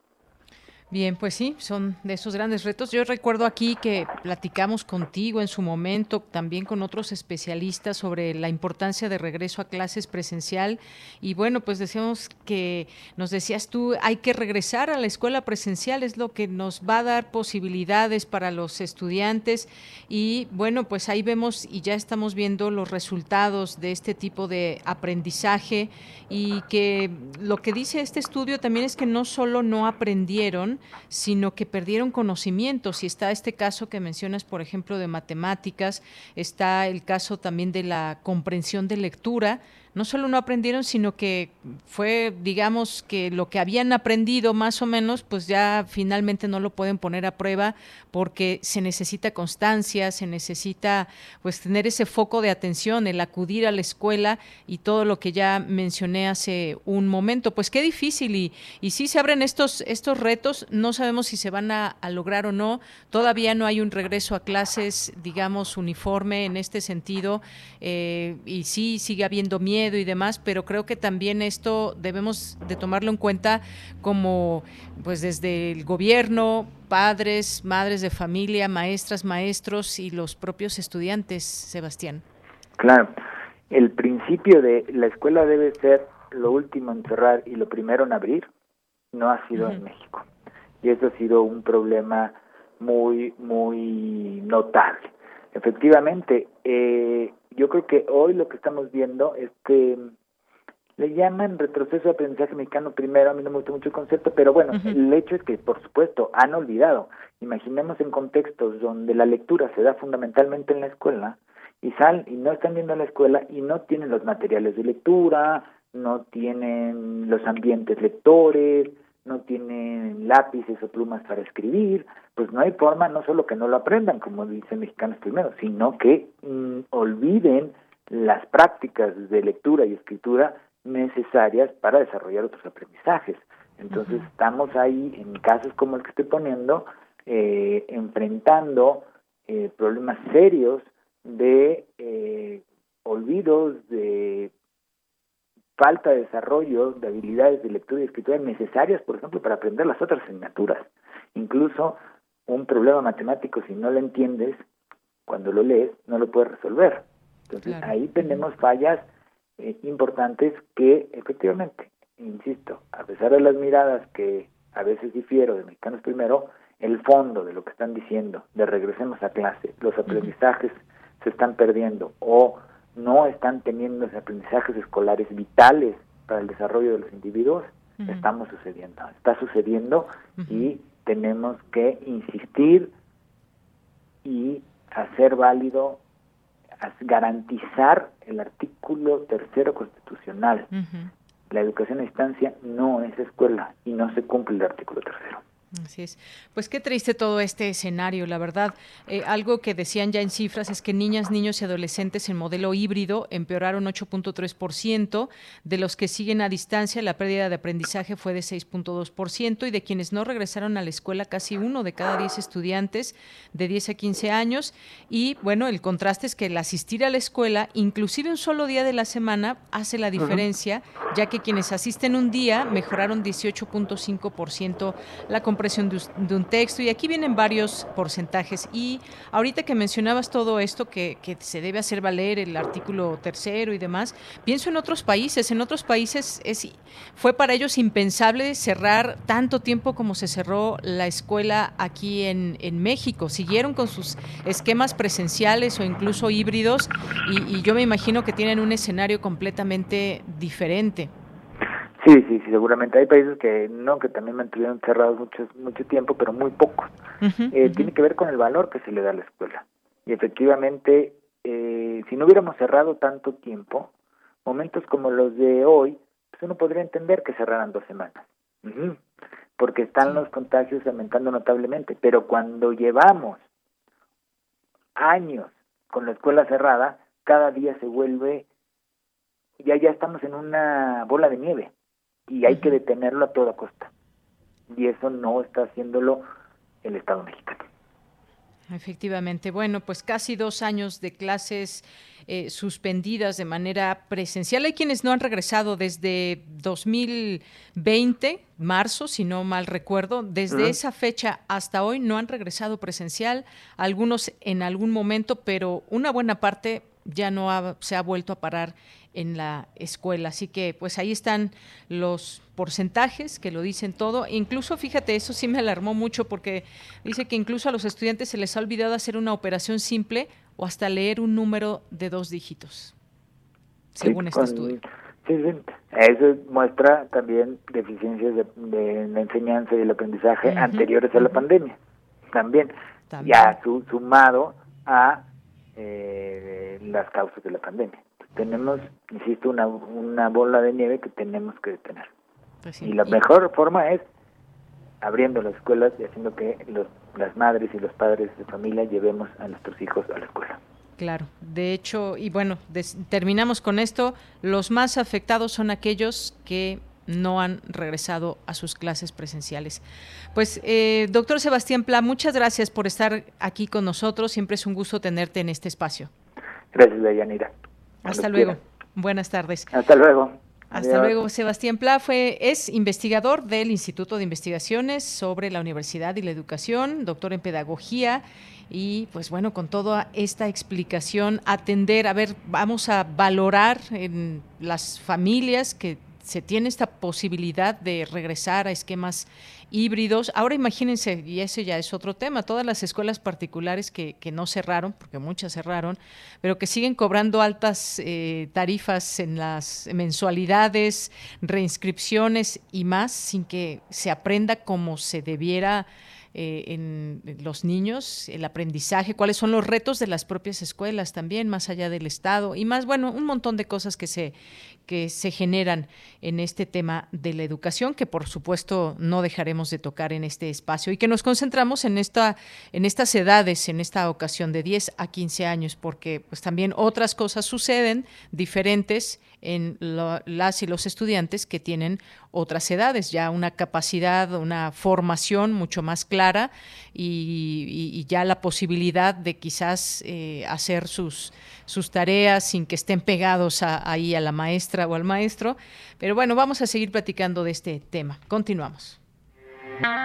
Bien, pues sí, son de esos grandes retos. Yo recuerdo aquí que platicamos contigo en su momento, también con otros especialistas sobre la importancia de regreso a clases presencial. Y bueno, pues decíamos que nos decías tú, hay que regresar a la escuela presencial, es lo que nos va a dar posibilidades para los estudiantes. Y bueno, pues ahí vemos y ya estamos viendo los resultados de este tipo de aprendizaje y que lo que dice este estudio también es que no solo no aprendieron, sino que perdieron conocimientos. Y está este caso que mencionas, por ejemplo, de matemáticas, está el caso también de la comprensión de lectura, no solo no aprendieron, sino que fue, digamos, que lo que habían aprendido más o menos, pues ya finalmente no lo pueden poner a prueba porque se necesita constancia, se necesita pues tener ese foco de atención, el acudir a la escuela y todo lo que ya mencioné hace un momento. Pues qué difícil y, y sí se abren estos, estos retos, no sabemos si se van a, lograr o no, todavía no hay un regreso a clases, digamos, uniforme en este sentido eh, y sí sigue habiendo miedo y demás, pero creo que también esto debemos de tomarlo en cuenta como pues desde el gobierno, padres, madres de familia, maestras, maestros y los propios estudiantes, Sebastián. Claro, el principio de la escuela debe ser lo último en cerrar y lo primero en abrir, no ha sido en México. Y eso ha sido un problema muy, muy notable. Efectivamente, eh, yo creo que hoy lo que estamos viendo es que le llaman retroceso de aprendizaje mexicano primero, a mí no me gusta mucho el concepto, pero bueno, el hecho es que, por supuesto, han olvidado. Imaginemos en contextos donde la lectura se da fundamentalmente en la escuela y sal y no están viendo la escuela y no tienen los materiales de lectura, no tienen los ambientes lectores, no tienen lápices o plumas para escribir, pues no hay forma, no solo que no lo aprendan, como dicen mexicanos primero, sino que mm, olviden las prácticas de lectura y escritura necesarias para desarrollar otros aprendizajes. Entonces estamos ahí en casos como el que estoy poniendo, eh, enfrentando eh, problemas serios de eh, olvidos, de falta de desarrollo de habilidades de lectura y escritura necesarias, por ejemplo, para aprender las otras asignaturas. Incluso un problema matemático, si no lo entiendes, cuando lo lees, no lo puedes resolver. Entonces, ahí tenemos fallas eh, importantes que efectivamente, insisto, a pesar de las miradas que a veces difiero de Mexicanos Primero, el fondo de lo que están diciendo, de regresemos a clase, los aprendizajes se están perdiendo o no están teniendo esos aprendizajes escolares vitales para el desarrollo de los individuos, estamos sucediendo, está sucediendo y tenemos que insistir y hacer válido, garantizar el artículo tercero constitucional. La educación a distancia no es escuela y no se cumple el artículo tercero. Así es. Pues qué triste todo este escenario, la verdad. Eh, algo que decían ya en cifras es que niñas, niños y adolescentes en modelo híbrido empeoraron 8.3%, de los que siguen a distancia la pérdida de aprendizaje fue de 6.2% y de quienes no regresaron a la escuela casi uno de cada 10 estudiantes de 10 a 15 años. Y bueno, el contraste es que el asistir a la escuela, inclusive un solo día de la semana, hace la diferencia, ya que quienes asisten un día mejoraron 18.5% la comprensión de, un texto y aquí vienen varios porcentajes. Y ahorita que mencionabas todo esto, que, se debe hacer valer el artículo tercero y demás, pienso en otros países. En otros países es, fue para ellos impensable cerrar tanto tiempo como se cerró la escuela aquí en, en México. Siguieron con sus esquemas presenciales o incluso híbridos y, y yo me imagino que tienen un escenario completamente diferente. Sí, sí, sí, seguramente hay países que no, que también mantuvieron cerrados mucho, mucho tiempo, pero muy pocos. eh, Tiene que ver con el valor que se le da a la escuela. Y efectivamente, eh, si no hubiéramos cerrado tanto tiempo, momentos como los de hoy, pues uno podría entender que cerraran dos semanas. Porque están los contagios aumentando notablemente. Pero cuando llevamos años con la escuela cerrada, cada día se vuelve, ya ya estamos en una bola de nieve y hay que detenerlo a toda costa. Y eso no está haciéndolo el Estado mexicano. Efectivamente. Bueno, pues casi dos años de clases eh, suspendidas de manera presencial. Hay quienes no han regresado desde 2020, marzo, si no mal recuerdo. Desde esa fecha hasta hoy no han regresado presencial. Algunos en algún momento, pero una buena parte ya no se ha vuelto a parar en la escuela. Así que pues ahí están los porcentajes que lo dicen todo. Incluso, fíjate, eso sí me alarmó mucho porque dice que incluso a los estudiantes se les ha olvidado hacer una operación simple o hasta leer un número de dos dígitos, según este estudio. Sí, sí. Eso muestra también deficiencias de, la enseñanza y el aprendizaje anteriores a la pandemia. También, ya sumado a eh, las causas de la pandemia tenemos, insisto, una, una bola de nieve que tenemos que detener. Pues y la mejor forma es abriendo las escuelas y haciendo que los, las madres y los padres de familia llevemos a nuestros hijos a la escuela. Claro, de hecho, y bueno, terminamos con esto, los más afectados son aquellos que no han regresado a sus clases presenciales. Pues, eh, doctor Sebastián Pla, muchas gracias por estar aquí con nosotros. Siempre es un gusto tenerte en este espacio. Gracias, Dayanira. Hasta luego. Buenas tardes. Hasta luego. Hasta luego. Sebastián Pla fue, es investigador del Instituto de Investigaciones sobre la Universidad y la Educación, doctor en Pedagogía. Y pues bueno, con toda esta explicación, atender, a ver, vamos a valorar en las familias que se tiene esta posibilidad de regresar a esquemas híbridos. Ahora imagínense, y ese ya es otro tema, todas las escuelas particulares que, que no cerraron, porque muchas cerraron, pero que siguen cobrando altas eh, tarifas en las mensualidades, reinscripciones y más, sin que se aprenda como se debiera eh, en los niños, el aprendizaje, cuáles son los retos de las propias escuelas también, más allá del Estado, y más, bueno, un montón de cosas que se, que se generan en este tema de la educación, que por supuesto no dejaremos de tocar en este espacio y que nos concentramos en, esta, en estas edades, en esta ocasión de 10 a 15 años, porque pues también otras cosas suceden diferentes en las y los estudiantes que tienen otras edades, ya una capacidad, una formación mucho más clara y, ya la posibilidad de quizás eh, hacer sus, sus tareas sin que estén pegados ahí a la maestra o al maestro. Pero bueno, vamos a seguir platicando de este tema. Continuamos.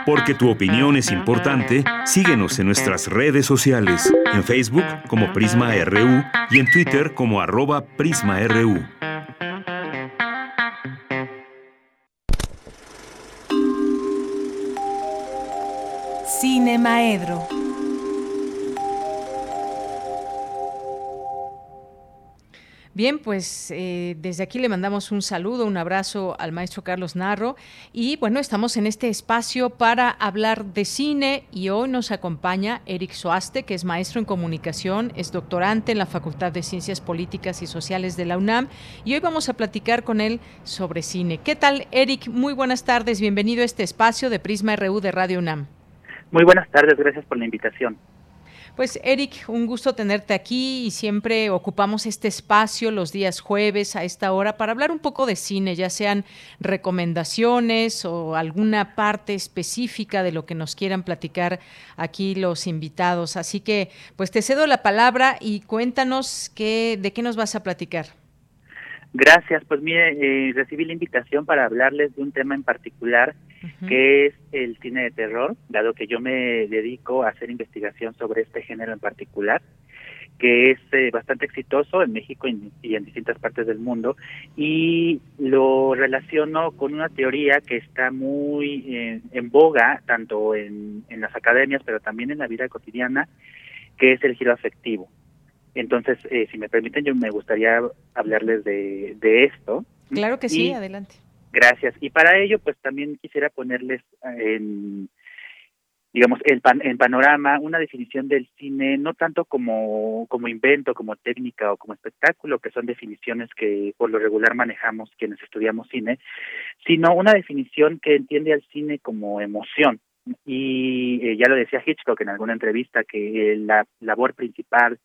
Porque tu opinión es importante, síguenos en nuestras redes sociales, en Facebook como Prisma RU y en Twitter como arroba PrismaRU. Cine Maedro. Bien, pues eh, desde aquí le mandamos un saludo, un abrazo al maestro Carlos Narro y bueno, estamos en este espacio para hablar de cine y hoy nos acompaña Eric Soaste, que es maestro en comunicación, es doctorante en la Facultad de Ciencias Políticas y Sociales de la UNAM y hoy vamos a platicar con él sobre cine. ¿Qué tal, Eric? Muy buenas tardes, bienvenido a este espacio de Prisma RU de Radio UNAM. Muy buenas tardes, gracias por la invitación. Pues Eric, un gusto tenerte aquí y siempre ocupamos este espacio los días jueves a esta hora para hablar un poco de cine, ya sean recomendaciones o alguna parte específica de lo que nos quieran platicar aquí los invitados. Así que pues te cedo la palabra y cuéntanos qué, de qué nos vas a platicar. Gracias, pues mire, eh, recibí la invitación para hablarles de un tema en particular que es el cine de terror, dado que yo me dedico a hacer investigación sobre este género en particular, que es eh, bastante exitoso en México y, en distintas partes del mundo, y lo relaciono con una teoría que está muy eh, en boga, tanto en, en las academias, pero también en la vida cotidiana, que es el giro afectivo. Entonces, eh, si me permiten, yo me gustaría hablarles de, de esto. Claro que sí, adelante. Gracias. Y para ello, pues también quisiera ponerles en, digamos, el en panorama una definición del cine, no tanto como, como invento, como técnica o como espectáculo, que son definiciones que por lo regular manejamos quienes estudiamos cine, sino una definición que entiende al cine como emoción. Y eh, ya lo decía Hitchcock en alguna entrevista, que la labor principal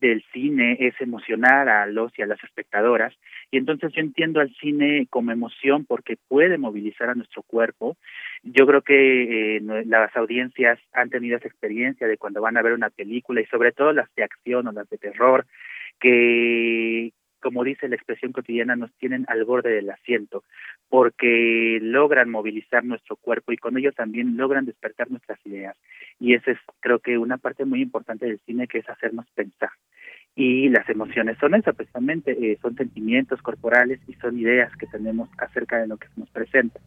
del cine es emocionar a los y a las espectadoras y entonces yo entiendo al cine como emoción porque puede movilizar a nuestro cuerpo. Yo creo que eh, las audiencias han tenido esa experiencia de cuando van a ver una película y sobre todo las de acción o las de terror que como dice la expresión cotidiana, nos tienen al borde del asiento, porque logran movilizar nuestro cuerpo y con ello también logran despertar nuestras ideas. Y esa es, creo que, una parte muy importante del cine que es hacernos pensar. Y las emociones son eso, precisamente, eh, son sentimientos corporales y son ideas que tenemos acerca de lo que nos presenta.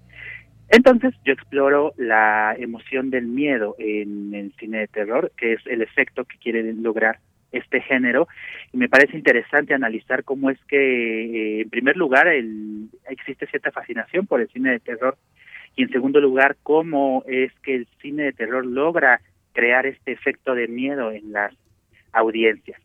Entonces yo exploro la emoción del miedo en el cine de terror, que es el efecto que quiere lograr este género. Y me parece interesante analizar cómo es que eh, en primer lugar el, existe cierta fascinación por el cine de terror. Y en segundo lugar cómo es que el cine de terror logra crear este efecto de miedo en las audiencias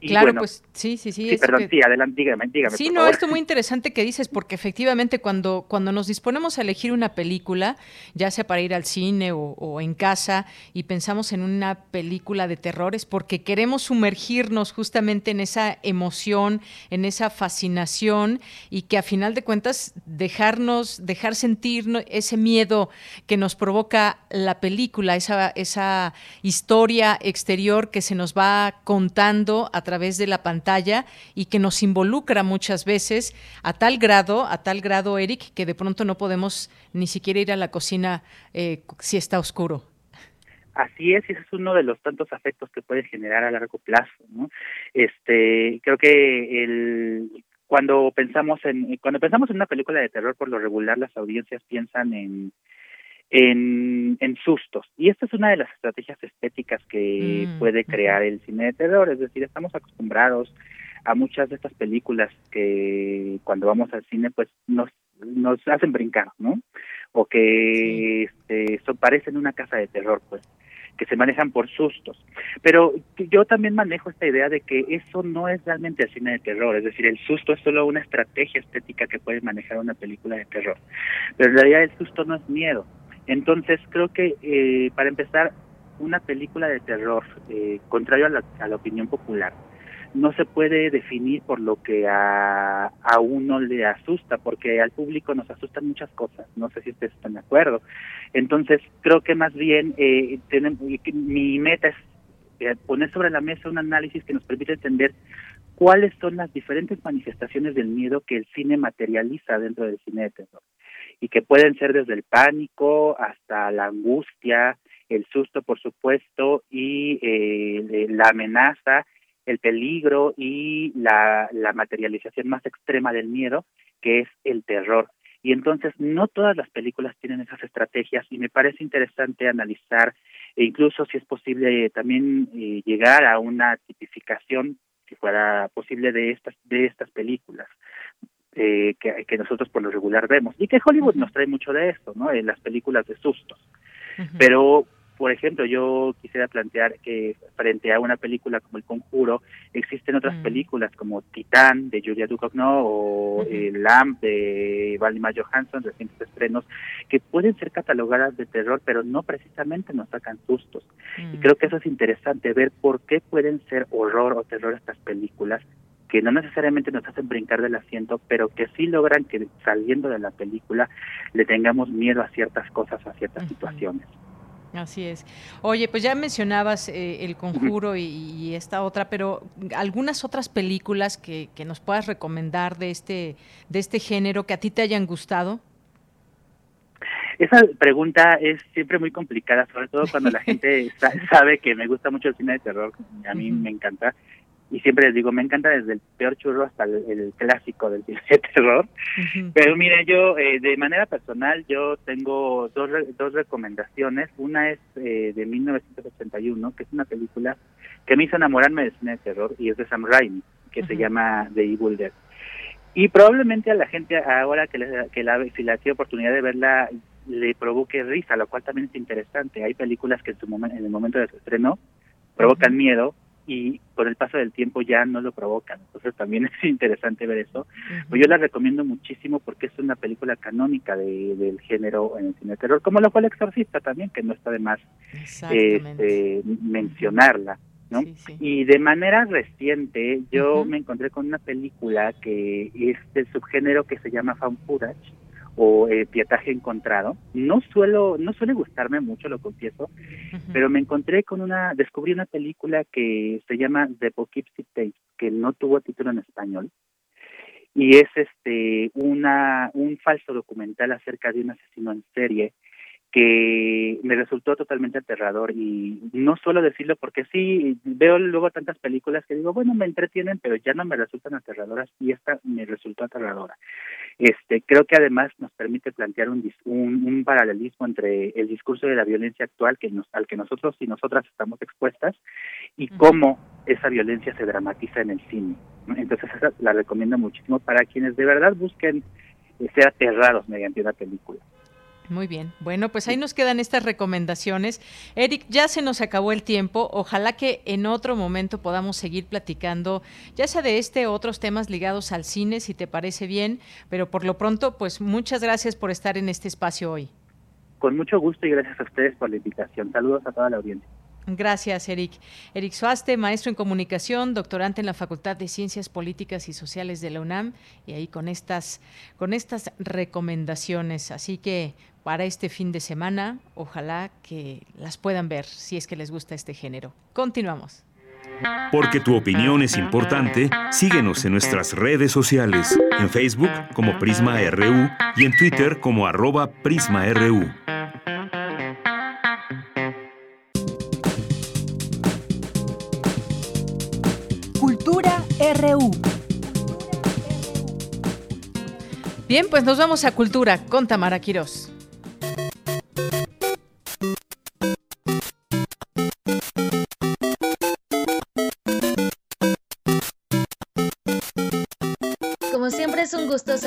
claro, pues sí, sí, sí. Sí, perdón, sí, adelante, dígame, dígame. Sí, no, esto muy interesante que dices, porque efectivamente cuando, cuando nos disponemos a elegir una película, ya sea para ir al cine o, en casa, y pensamos en una película de terror, es porque queremos sumergirnos justamente en esa emoción, en esa fascinación, y que a final de cuentas dejarnos, dejar sentir ese miedo que nos provoca la película, esa, esa historia exterior que se nos va contando a través de la pantalla y que nos involucra muchas veces a tal grado, a tal grado, Eric, que de pronto no podemos ni siquiera ir a la cocina eh, si está oscuro. Así es, ese es uno de los tantos afectos que puede generar a largo plazo. ¿no? Este, creo que el, cuando pensamos en cuando pensamos en una película de terror, por lo regular las audiencias piensan en en, en sustos. Y esta es una de las estrategias estéticas que mm, puede crear el cine de terror. Es decir, estamos acostumbrados a muchas de estas películas que cuando vamos al cine pues nos, nos hacen brincar, ¿no? O que este, son, parecen una casa de terror, pues que se manejan por sustos. Pero yo también manejo esta idea de que eso no es realmente el cine de terror, es decir, el susto es solo una estrategia estética que puede manejar una película de terror. Pero en realidad el susto no es miedo, entonces creo que eh, para empezar, una película de terror, eh, contrario a la, opinión popular, no se puede definir por lo que a, a uno le asusta, porque al público nos asustan muchas cosas, no sé si ustedes están de acuerdo. Entonces, creo que más bien eh, mi meta es eh, poner sobre la mesa un análisis que nos permite entender cuáles son las diferentes manifestaciones del miedo que el cine materializa dentro del cine de terror y que pueden ser desde el pánico hasta la angustia, el susto, por supuesto, y eh, la amenaza, el peligro y la, la materialización más extrema del miedo, que es el terror. Y entonces no todas las películas tienen esas estrategias y me parece interesante analizar e incluso si es posible también eh, llegar a una tipificación que fuera posible de estas de estas películas eh, que, que nosotros por lo regular vemos y que Hollywood nos trae mucho de esto, ¿no? En las películas de sustos. Pero por ejemplo, yo quisiera plantear que frente a una película como El Conjuro, existen otras mm. películas como Titán de Julia Ducournau o uh Lamp de Valima Johansson, recientes estrenos, que pueden ser catalogadas de terror, pero no precisamente nos sacan sustos. Y mm. creo que eso es interesante, ver por qué pueden ser horror o terror estas películas que no necesariamente nos hacen brincar del asiento, pero que sí logran que saliendo de la película le tengamos miedo a ciertas cosas, a ciertas situaciones. Así es. Oye, pues ya mencionabas eh, El Conjuro y, esta otra, pero algunas otras películas que, que, nos puedas recomendar de este, de este género que a ti te hayan gustado. Esa pregunta es siempre muy complicada, sobre todo cuando la gente sabe que me gusta mucho el cine de terror, a mí me encanta, y siempre les digo, me encanta desde el peor churro hasta el, clásico del cine de terror. Pero mire, yo eh, de manera personal, yo tengo dos, dos recomendaciones. Una es eh, de 1981, que es una película que me hizo enamorarme del cine de terror y es de Sam Raimi, que se llama The Evil Dead. Y probablemente a la gente ahora que, que la, si la tiene oportunidad de verla le provoque risa, lo cual también es interesante. Hay películas que en, su momento, en el momento de su estreno provocan miedo y con el paso del tiempo ya no lo provocan. Entonces también es interesante ver eso. Pues yo la recomiendo muchísimo porque es una película canónica de, del género en el cine de terror, como lo fue El Exorcista también, que no está de más este, mencionarla. ¿no? Y de manera reciente yo me encontré con una película que es del subgénero que se llama fan footage, o eh, pietaje encontrado. No suelo, no suele gustarme mucho, lo confieso, pero me encontré con una, descubrí una película que se llama The Poughkeepsie Tapes, que no tuvo título en español, y es este una un falso documental acerca de un asesino en serie que me resultó totalmente aterrador y no suelo decirlo porque sí veo luego tantas películas que digo bueno me entretienen pero ya no me resultan aterradoras y esta me resultó aterradora este creo que además nos permite plantear un, un, paralelismo entre el discurso de la violencia actual que nos, al que nosotros y nosotras estamos expuestas y cómo esa violencia se dramatiza en el cine entonces esa la recomiendo muchísimo para quienes de verdad busquen ser aterrados mediante una película muy bien. Bueno, pues ahí nos quedan estas recomendaciones. Eric, ya se nos acabó el tiempo. Ojalá que en otro momento podamos seguir platicando, ya sea de este o otros temas ligados al cine, si te parece bien. Pero por lo pronto, pues muchas gracias por estar en este espacio hoy. Con mucho gusto y gracias a ustedes por la invitación. Saludos a toda la audiencia. Gracias, Eric. Eric Suaste, maestro en comunicación, doctorante en la Facultad de Ciencias Políticas y Sociales de la UNAM, y ahí con estas, con estas recomendaciones. Así que para este fin de semana, ojalá que las puedan ver si es que les gusta este género. Continuamos. Porque tu opinión es importante, síguenos en nuestras redes sociales, en Facebook como Prisma RU y en Twitter como arroba PrismaRU. RU. Bien, pues nos vamos a Cultura con Tamara Quirós.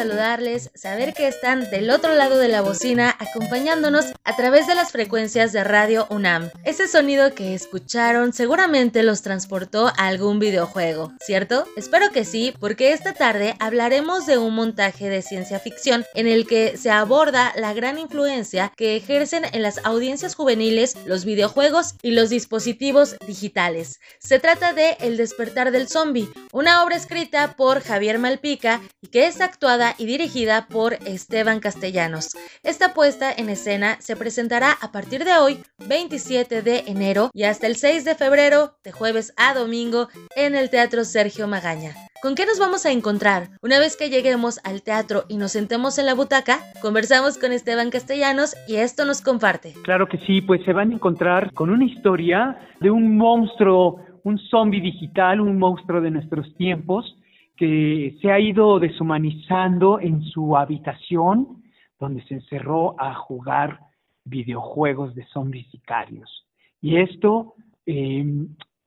Saludarles, saber que están del otro lado de la bocina acompañándonos a través de las frecuencias de Radio UNAM. Ese sonido que escucharon seguramente los transportó a algún videojuego, ¿cierto? Espero que sí, porque esta tarde hablaremos de un montaje de ciencia ficción en el que se aborda la gran influencia que ejercen en las audiencias juveniles los videojuegos y los dispositivos digitales. Se trata de El despertar del zombie, una obra escrita por Javier Malpica y que es actuada y dirigida por Esteban Castellanos. Esta puesta en escena se presentará a partir de hoy, 27 de enero, y hasta el 6 de febrero, de jueves a domingo, en el Teatro Sergio Magaña. ¿Con qué nos vamos a encontrar? Una vez que lleguemos al teatro y nos sentemos en la butaca, conversamos con Esteban Castellanos y esto nos comparte. Claro que sí, pues se van a encontrar con una historia de un monstruo, un zombie digital, un monstruo de nuestros tiempos, que se ha ido deshumanizando en su habitación, donde se encerró a jugar videojuegos de zombies sicarios. Y esto eh,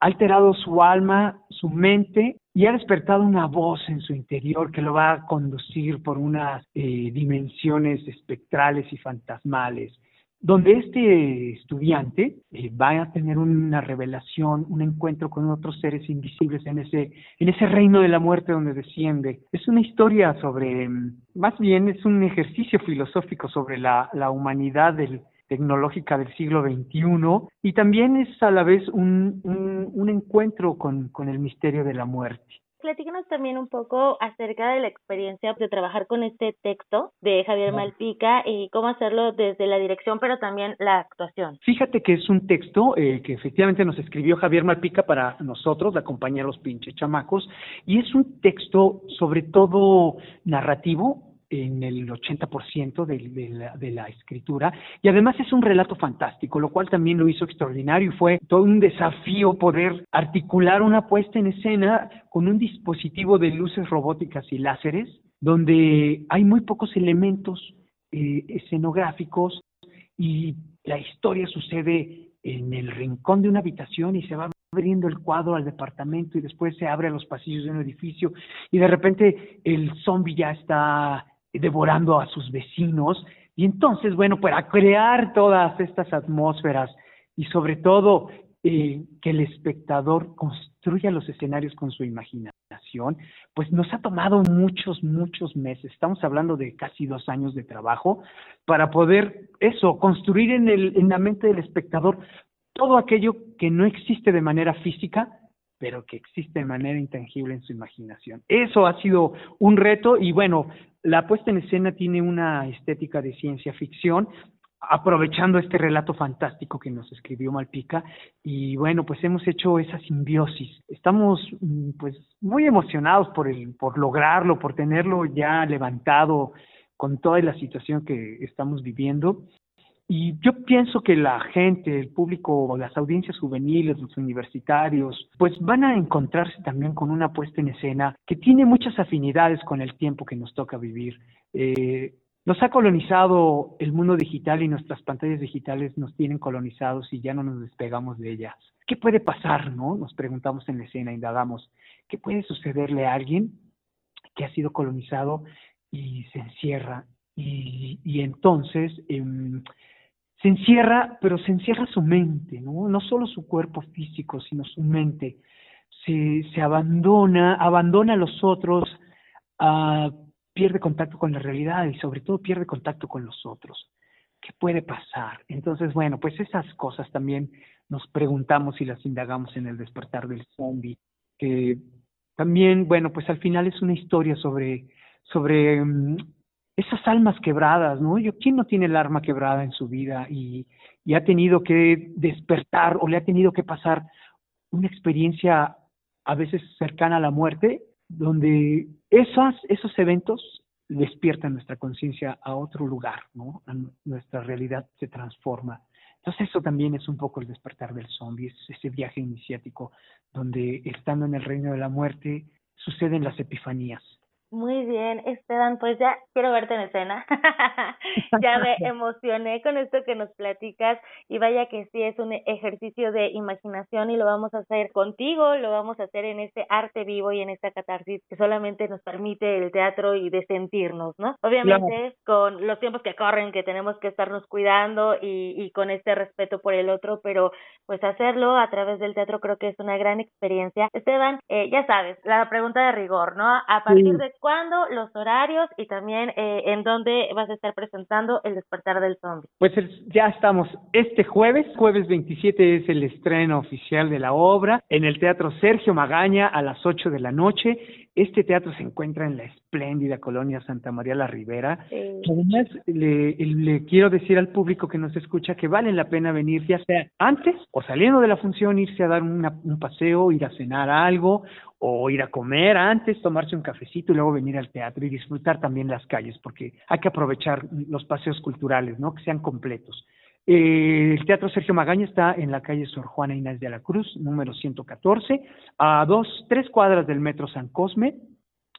ha alterado su alma, su mente y ha despertado una voz en su interior que lo va a conducir por unas eh, dimensiones espectrales y fantasmales donde este estudiante eh, va a tener una revelación, un encuentro con otros seres invisibles en ese, en ese reino de la muerte donde desciende. Es una historia sobre, mm, más bien es un ejercicio filosófico sobre la, humanidad tecnológica del siglo XXI y también es a la vez un, un, encuentro con el misterio de la muerte platícanos también un poco acerca de la experiencia de trabajar con este texto de Javier Malpica y cómo hacerlo desde la dirección, pero también la actuación. Fíjate que es un texto eh, que efectivamente nos escribió Javier Malpica para nosotros, la compañía Los Pinches Chamacos, y es un texto sobre todo narrativo, en el 80% de, de, la, de la escritura y además es un relato fantástico, lo cual también lo hizo extraordinario y fue todo un desafío poder articular una puesta en escena con un dispositivo de luces robóticas y láseres donde hay muy pocos elementos eh, escenográficos y la historia sucede en el rincón de una habitación y se va abriendo el cuadro al departamento y después se abre a los pasillos de un edificio y de repente el zombie ya está devorando a sus vecinos. Y entonces, bueno, para crear todas estas atmósferas y sobre todo eh, que el espectador construya los escenarios con su imaginación, pues nos ha tomado muchos, muchos meses. Estamos hablando de casi dos años de trabajo para poder eso, construir en, el, en la mente del espectador todo aquello que no existe de manera física, pero que existe de manera intangible en su imaginación. Eso ha sido un reto y bueno, la puesta en escena tiene una estética de ciencia ficción, aprovechando este relato fantástico que nos escribió Malpica y bueno, pues hemos hecho esa simbiosis. Estamos mm, pues muy emocionados por el por lograrlo, por tenerlo ya levantado con toda la situación que estamos viviendo y yo pienso que la gente, el público, las audiencias juveniles, los universitarios, pues van a encontrarse también con una puesta en escena que tiene muchas afinidades con el tiempo que nos toca vivir. Eh, nos ha colonizado el mundo digital y nuestras pantallas digitales nos tienen colonizados y ya no nos despegamos de ellas. ¿Qué puede pasar, no? Nos preguntamos en la escena, indagamos. ¿Qué puede sucederle a alguien que ha sido colonizado y se encierra? Y, entonces eh, se encierra, pero se encierra su mente, ¿no? No solo su cuerpo físico, sino su mente. Se, se abandona, abandona a los otros, uh, pierde contacto con la realidad y sobre todo pierde contacto con los otros. ¿Qué puede pasar? Entonces, bueno, pues esas cosas también nos preguntamos y las indagamos en el despertar del zombie, que también, bueno, pues al final es una historia sobre, sobre um, esas almas quebradas, ¿no? ¿quién no tiene el alma quebrada en su vida y, y, ha tenido que despertar o le ha tenido que pasar una experiencia a veces cercana a la muerte, donde esas, esos eventos despiertan nuestra conciencia a otro lugar, ¿no? nuestra realidad se transforma. Entonces eso también es un poco el despertar del zombie, es ese viaje iniciático donde estando en el reino de la muerte suceden las epifanías Muy bien, Esteban, pues ya quiero verte en escena. ya me emocioné con esto que nos platicas y vaya que sí es un ejercicio de imaginación y lo vamos a hacer contigo, lo vamos a hacer en este arte vivo y en esta catarsis que solamente nos permite el teatro y de sentirnos, ¿no? Obviamente con los tiempos que corren, que tenemos que estarnos cuidando y, y con este respeto por el otro, pero pues hacerlo a través del teatro creo que es una gran experiencia. Esteban, eh, ya sabes, la pregunta de rigor, ¿no? A partir de cuándo, los horarios y también eh, en dónde vas a estar presentando El despertar del zombie. Pues ya estamos este jueves, jueves 27 es el estreno oficial de la obra en el Teatro Sergio Magaña a las 8 de la noche. Este teatro se encuentra en la espléndida colonia Santa María la Ribera. Además, le, le, quiero decir al público que nos escucha que vale la pena venir, ya sea antes o saliendo de la función, irse a dar un paseo, ir a cenar algo o ir a comer antes, tomarse un cafecito y luego venir al teatro y disfrutar también las calles, porque hay que aprovechar los paseos culturales, ¿no? Que sean completos. Eh, el Teatro Sergio Magaña está en la calle Sor Juana Inés de la Cruz, número 114, a dos, tres cuadras del Metro San Cosme.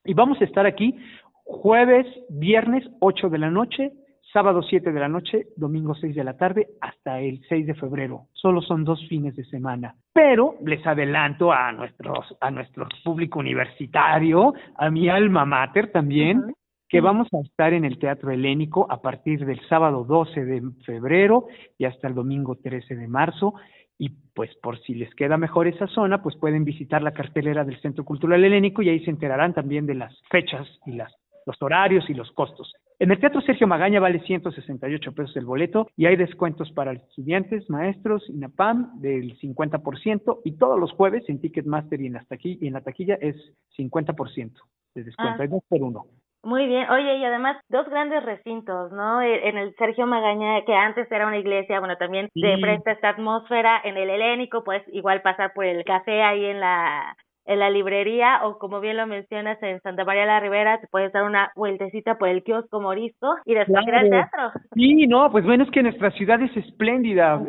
Y vamos a estar aquí jueves, viernes, 8 de la noche, sábado 7 de la noche, domingo 6 de la tarde, hasta el 6 de febrero. Solo son dos fines de semana. Pero les adelanto a nuestros, a nuestro público universitario, a mi alma mater también, que vamos a estar en el Teatro Helénico a partir del sábado 12 de febrero y hasta el domingo 13 de marzo. Y pues por si les queda mejor esa zona, pues pueden visitar la cartelera del Centro Cultural Helénico y ahí se enterarán también de las fechas y las los horarios y los costos. En el Teatro Sergio Magaña vale 168 pesos el boleto y hay descuentos para estudiantes, maestros, INAPAM del 50% y todos los jueves en Ticketmaster y en, la taquilla, y en la taquilla es 50% de descuento, ah. hay dos por uno. Muy bien, oye, y además dos grandes recintos, ¿no? E, en el Sergio Magaña, que antes era una iglesia, bueno, también sí. te presta esta atmósfera, en el Helénico, pues igual pasar por el café ahí en la en la librería o como bien lo mencionas en Santa María la Ribera, te puedes dar una vueltecita por el kiosco Morisco y después ir al teatro. Sí, no, pues bueno, es que nuestra ciudad es espléndida.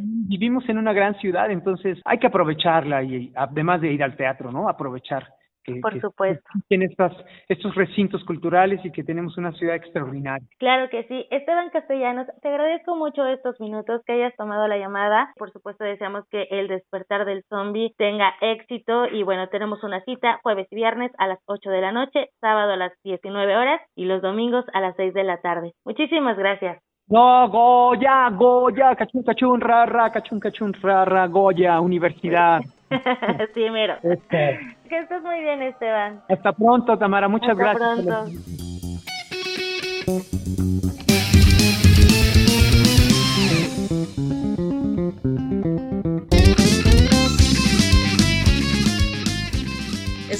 Vivimos en una gran ciudad, entonces hay que aprovecharla y además de ir al teatro, ¿no? Aprovechar que, Por supuesto. estas, estos recintos culturales y que tenemos una ciudad extraordinaria. Claro que sí. Esteban Castellanos, te agradezco mucho estos minutos que hayas tomado la llamada. Por supuesto, deseamos que el despertar del zombie tenga éxito y bueno, tenemos una cita jueves y viernes a las 8 de la noche, sábado a las 19 horas y los domingos a las 6 de la tarde. Muchísimas gracias. No, Goya, Goya, cachun, cachun, rara, cachun, cachun, rara, Goya, universidad. sí, mero. Este. Que estés muy bien, Esteban. Hasta pronto, Tamara. Muchas Hasta gracias. Pronto.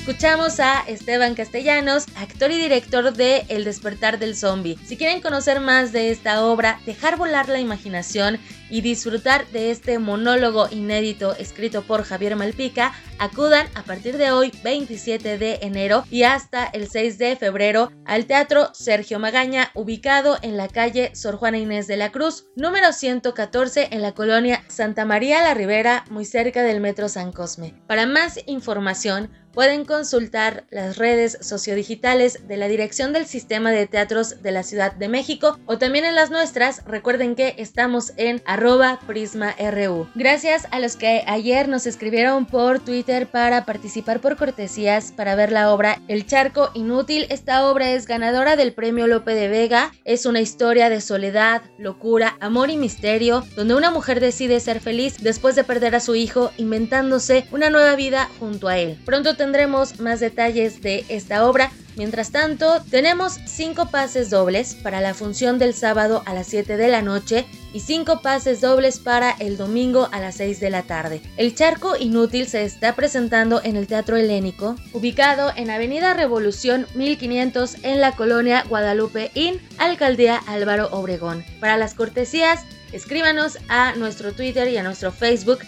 Escuchamos a Esteban Castellanos, actor y director de El despertar del zombie. Si quieren conocer más de esta obra, dejar volar la imaginación y disfrutar de este monólogo inédito escrito por Javier Malpica, acudan a partir de hoy 27 de enero y hasta el 6 de febrero al Teatro Sergio Magaña, ubicado en la calle Sor Juana Inés de la Cruz, número 114 en la colonia Santa María la Ribera, muy cerca del Metro San Cosme. Para más información, pueden consultar las redes sociodigitales de la Dirección del Sistema de Teatros de la Ciudad de México o también en las nuestras. Recuerden que estamos en arroba prisma.ru. Gracias a los que ayer nos escribieron por Twitter para participar por cortesías para ver la obra El Charco Inútil. Esta obra es ganadora del premio Lope de Vega. Es una historia de soledad, locura, amor y misterio, donde una mujer decide ser feliz después de perder a su hijo, inventándose una nueva vida junto a él. Pronto tendremos más detalles de esta obra. Mientras tanto, tenemos 5 pases dobles para la función del sábado a las 7 de la noche y 5 pases dobles para el domingo a las 6 de la tarde. El Charco Inútil se está presentando en el Teatro Helénico, ubicado en Avenida Revolución 1500 en la colonia Guadalupe Inn, Alcaldía Álvaro Obregón. Para las cortesías, escríbanos a nuestro Twitter y a nuestro Facebook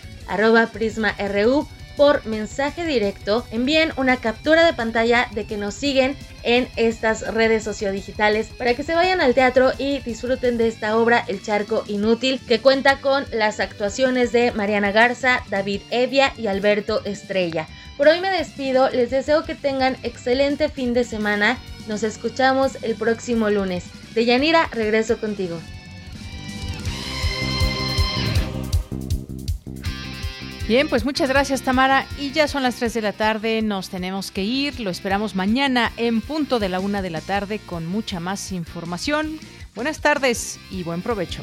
prisma.ru por mensaje directo, envíen una captura de pantalla de que nos siguen en estas redes sociodigitales para que se vayan al teatro y disfruten de esta obra El Charco Inútil que cuenta con las actuaciones de Mariana Garza, David Evia y Alberto Estrella. Por hoy me despido, les deseo que tengan excelente fin de semana, nos escuchamos el próximo lunes. Deyanira, regreso contigo. Bien, pues muchas gracias Tamara. Y ya son las 3 de la tarde, nos tenemos que ir. Lo esperamos mañana en punto de la una de la tarde con mucha más información. Buenas tardes y buen provecho.